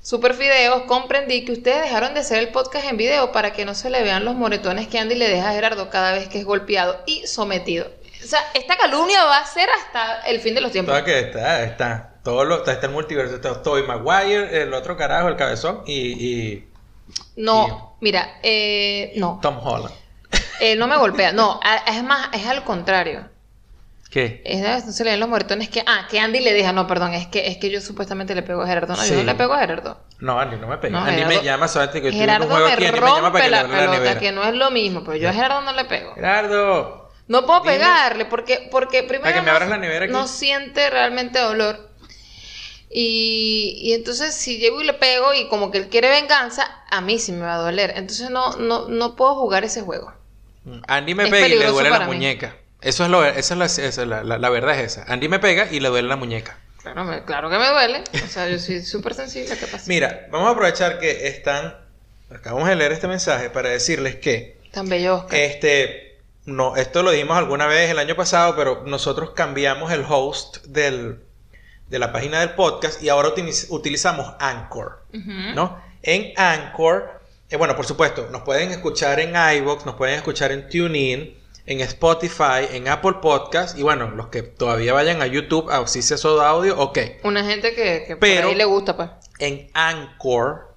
[SPEAKER 2] Superfideos, comprendí que ustedes dejaron de hacer el podcast en video para que no se le vean los moretones que Andy le deja a Gerardo cada vez que es golpeado y sometido. O sea, esta calumnia va a ser hasta el fin de los tiempos.
[SPEAKER 1] Todo que está, está. Todo lo, está, está el multiverso. Está Toby Maguire, el otro carajo, el cabezón, y, y
[SPEAKER 2] No, mira, eh, no.
[SPEAKER 1] Tom Holland.
[SPEAKER 2] Él no me golpea. No, es más, es al contrario.
[SPEAKER 1] ¿Qué?
[SPEAKER 2] Es de- no se le ven los moretones que. Ah, que Andy le deja. No, perdón, es que, es que yo supuestamente le pego a Gerardo. No,
[SPEAKER 1] Sí.
[SPEAKER 2] yo no le pego a Gerardo.
[SPEAKER 1] No, Andy no me pega.
[SPEAKER 2] No,
[SPEAKER 1] Andy
[SPEAKER 2] Gerardo-
[SPEAKER 1] me llama solamente que
[SPEAKER 2] Gerardo
[SPEAKER 1] un juego
[SPEAKER 2] me
[SPEAKER 1] aquí. Andy me llama para
[SPEAKER 2] rompe
[SPEAKER 1] que
[SPEAKER 2] la
[SPEAKER 1] la
[SPEAKER 2] pelota, que no es lo mismo, pero yo a Gerardo no le pego.
[SPEAKER 1] Gerardo.
[SPEAKER 2] No puedo
[SPEAKER 1] Dime.
[SPEAKER 2] pegarle porque, porque primero
[SPEAKER 1] que me
[SPEAKER 2] no,
[SPEAKER 1] abras la nevera aquí.
[SPEAKER 2] no siente realmente dolor. Y, y entonces si llego y le pego y como que él quiere venganza, a mí sí me va a doler. Entonces no, no, no puedo jugar ese juego.
[SPEAKER 1] Andy me
[SPEAKER 2] Es
[SPEAKER 1] pega y le duele la
[SPEAKER 2] mí.
[SPEAKER 1] muñeca. Eso es lo, esa es la, esa es la, la- la verdad es esa. Andy me pega y le duele la muñeca.
[SPEAKER 2] Claro, me- claro que me duele. O sea, yo soy súper sensible. ¿Qué pasa?
[SPEAKER 1] Mira, vamos a aprovechar que están. Acabamos de leer este mensaje para decirles que
[SPEAKER 2] Tan bello Oscar.
[SPEAKER 1] este. No, esto lo dimos alguna vez el año pasado, pero nosotros cambiamos el host del, de la página del podcast y ahora utiliz- utilizamos Anchor. ¿no? En Anchor, eh, bueno, por supuesto, nos pueden escuchar en iVoox, nos pueden escuchar en TuneIn, en Spotify, en Apple Podcast y bueno, los que todavía vayan a YouTube a si se de audio, ok.
[SPEAKER 2] Una gente que, que
[SPEAKER 1] Pero-
[SPEAKER 2] por ahí le gusta, pues.
[SPEAKER 1] En Anchor,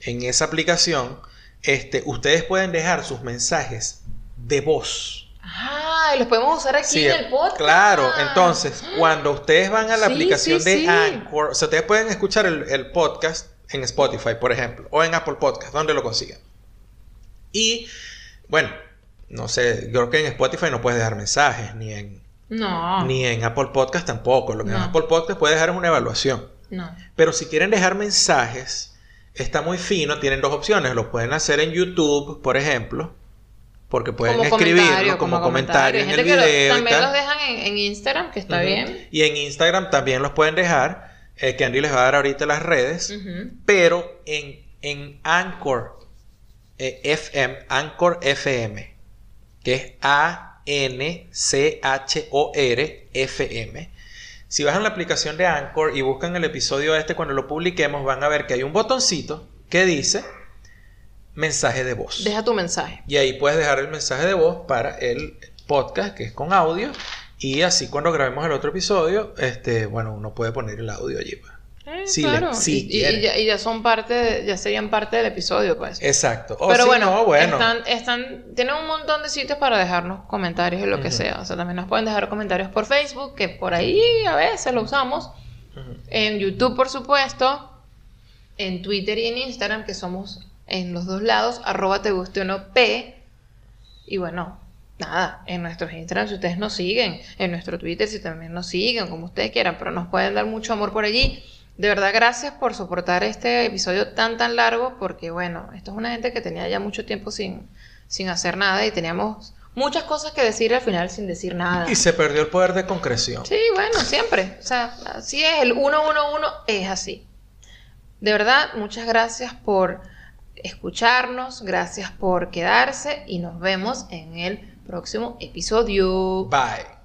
[SPEAKER 1] en esa aplicación, este, ustedes pueden dejar sus mensajes de voz.
[SPEAKER 2] Ah, y los podemos usar aquí
[SPEAKER 1] Sí,
[SPEAKER 2] en el podcast.
[SPEAKER 1] Claro, entonces, cuando ustedes van a la
[SPEAKER 2] Sí,
[SPEAKER 1] aplicación
[SPEAKER 2] sí,
[SPEAKER 1] de. Anchor, o sea, ustedes pueden escuchar el, el podcast en Spotify, por ejemplo, o en Apple Podcast, donde lo consigan. Y, bueno, no sé, yo creo que en Spotify no puedes dejar mensajes, ni en,
[SPEAKER 2] No.
[SPEAKER 1] ni en Apple Podcast tampoco. Lo que en. Apple Podcast puedes dejar es una evaluación.
[SPEAKER 2] No.
[SPEAKER 1] Pero si quieren dejar mensajes, está muy fino, tienen dos opciones. Lo pueden hacer en YouTube, por ejemplo, porque pueden
[SPEAKER 2] Como
[SPEAKER 1] escribirlo
[SPEAKER 2] comentario,
[SPEAKER 1] como, comentario, en el
[SPEAKER 2] lo-
[SPEAKER 1] video.
[SPEAKER 2] también los dejan en, en Instagram, que está bien.
[SPEAKER 1] Y en Instagram también los pueden dejar, eh, que Andy les va a dar ahorita las redes. Pero en, en Anchor eh, FM, Anchor FM, que es A-N-C-H-O-R FM. Si bajan la aplicación de Anchor y buscan el episodio este cuando lo publiquemos, van a ver que hay un botoncito que dice mensaje de voz.
[SPEAKER 2] Deja tu mensaje.
[SPEAKER 1] Y ahí puedes dejar el mensaje de voz para el podcast, que es con audio. Y así cuando grabemos el otro episodio, este, bueno, uno puede poner el audio allí. pues.
[SPEAKER 2] Eh,
[SPEAKER 1] Si
[SPEAKER 2] claro.
[SPEAKER 1] le-
[SPEAKER 2] y, ya, y ya son parte, de- ya serían parte del episodio, pues.
[SPEAKER 1] Exacto. O
[SPEAKER 2] Pero bueno,
[SPEAKER 1] no, bueno.
[SPEAKER 2] Están, están, tienen un montón de sitios para dejarnos comentarios y lo que sea. O sea, también nos pueden dejar comentarios por Facebook, que por ahí a veces lo usamos. En YouTube, por supuesto. En Twitter y en Instagram, que somos en los dos lados, arroba te guste o no P. Y bueno, nada, en nuestros Instagram si ustedes nos siguen, en nuestro Twitter si también nos siguen, como ustedes quieran, pero nos pueden dar mucho amor por allí. De verdad, gracias por soportar este episodio tan tan largo, porque bueno, esto es una gente que tenía ya mucho tiempo sin, sin hacer nada y teníamos muchas cosas que decir al final sin decir nada.
[SPEAKER 1] Y se perdió el poder de concreción.
[SPEAKER 2] Sí, bueno, siempre. O sea, así es, el 111 es así. De verdad, muchas gracias por escucharnos, gracias por quedarse y nos vemos en el próximo episodio.
[SPEAKER 1] Bye.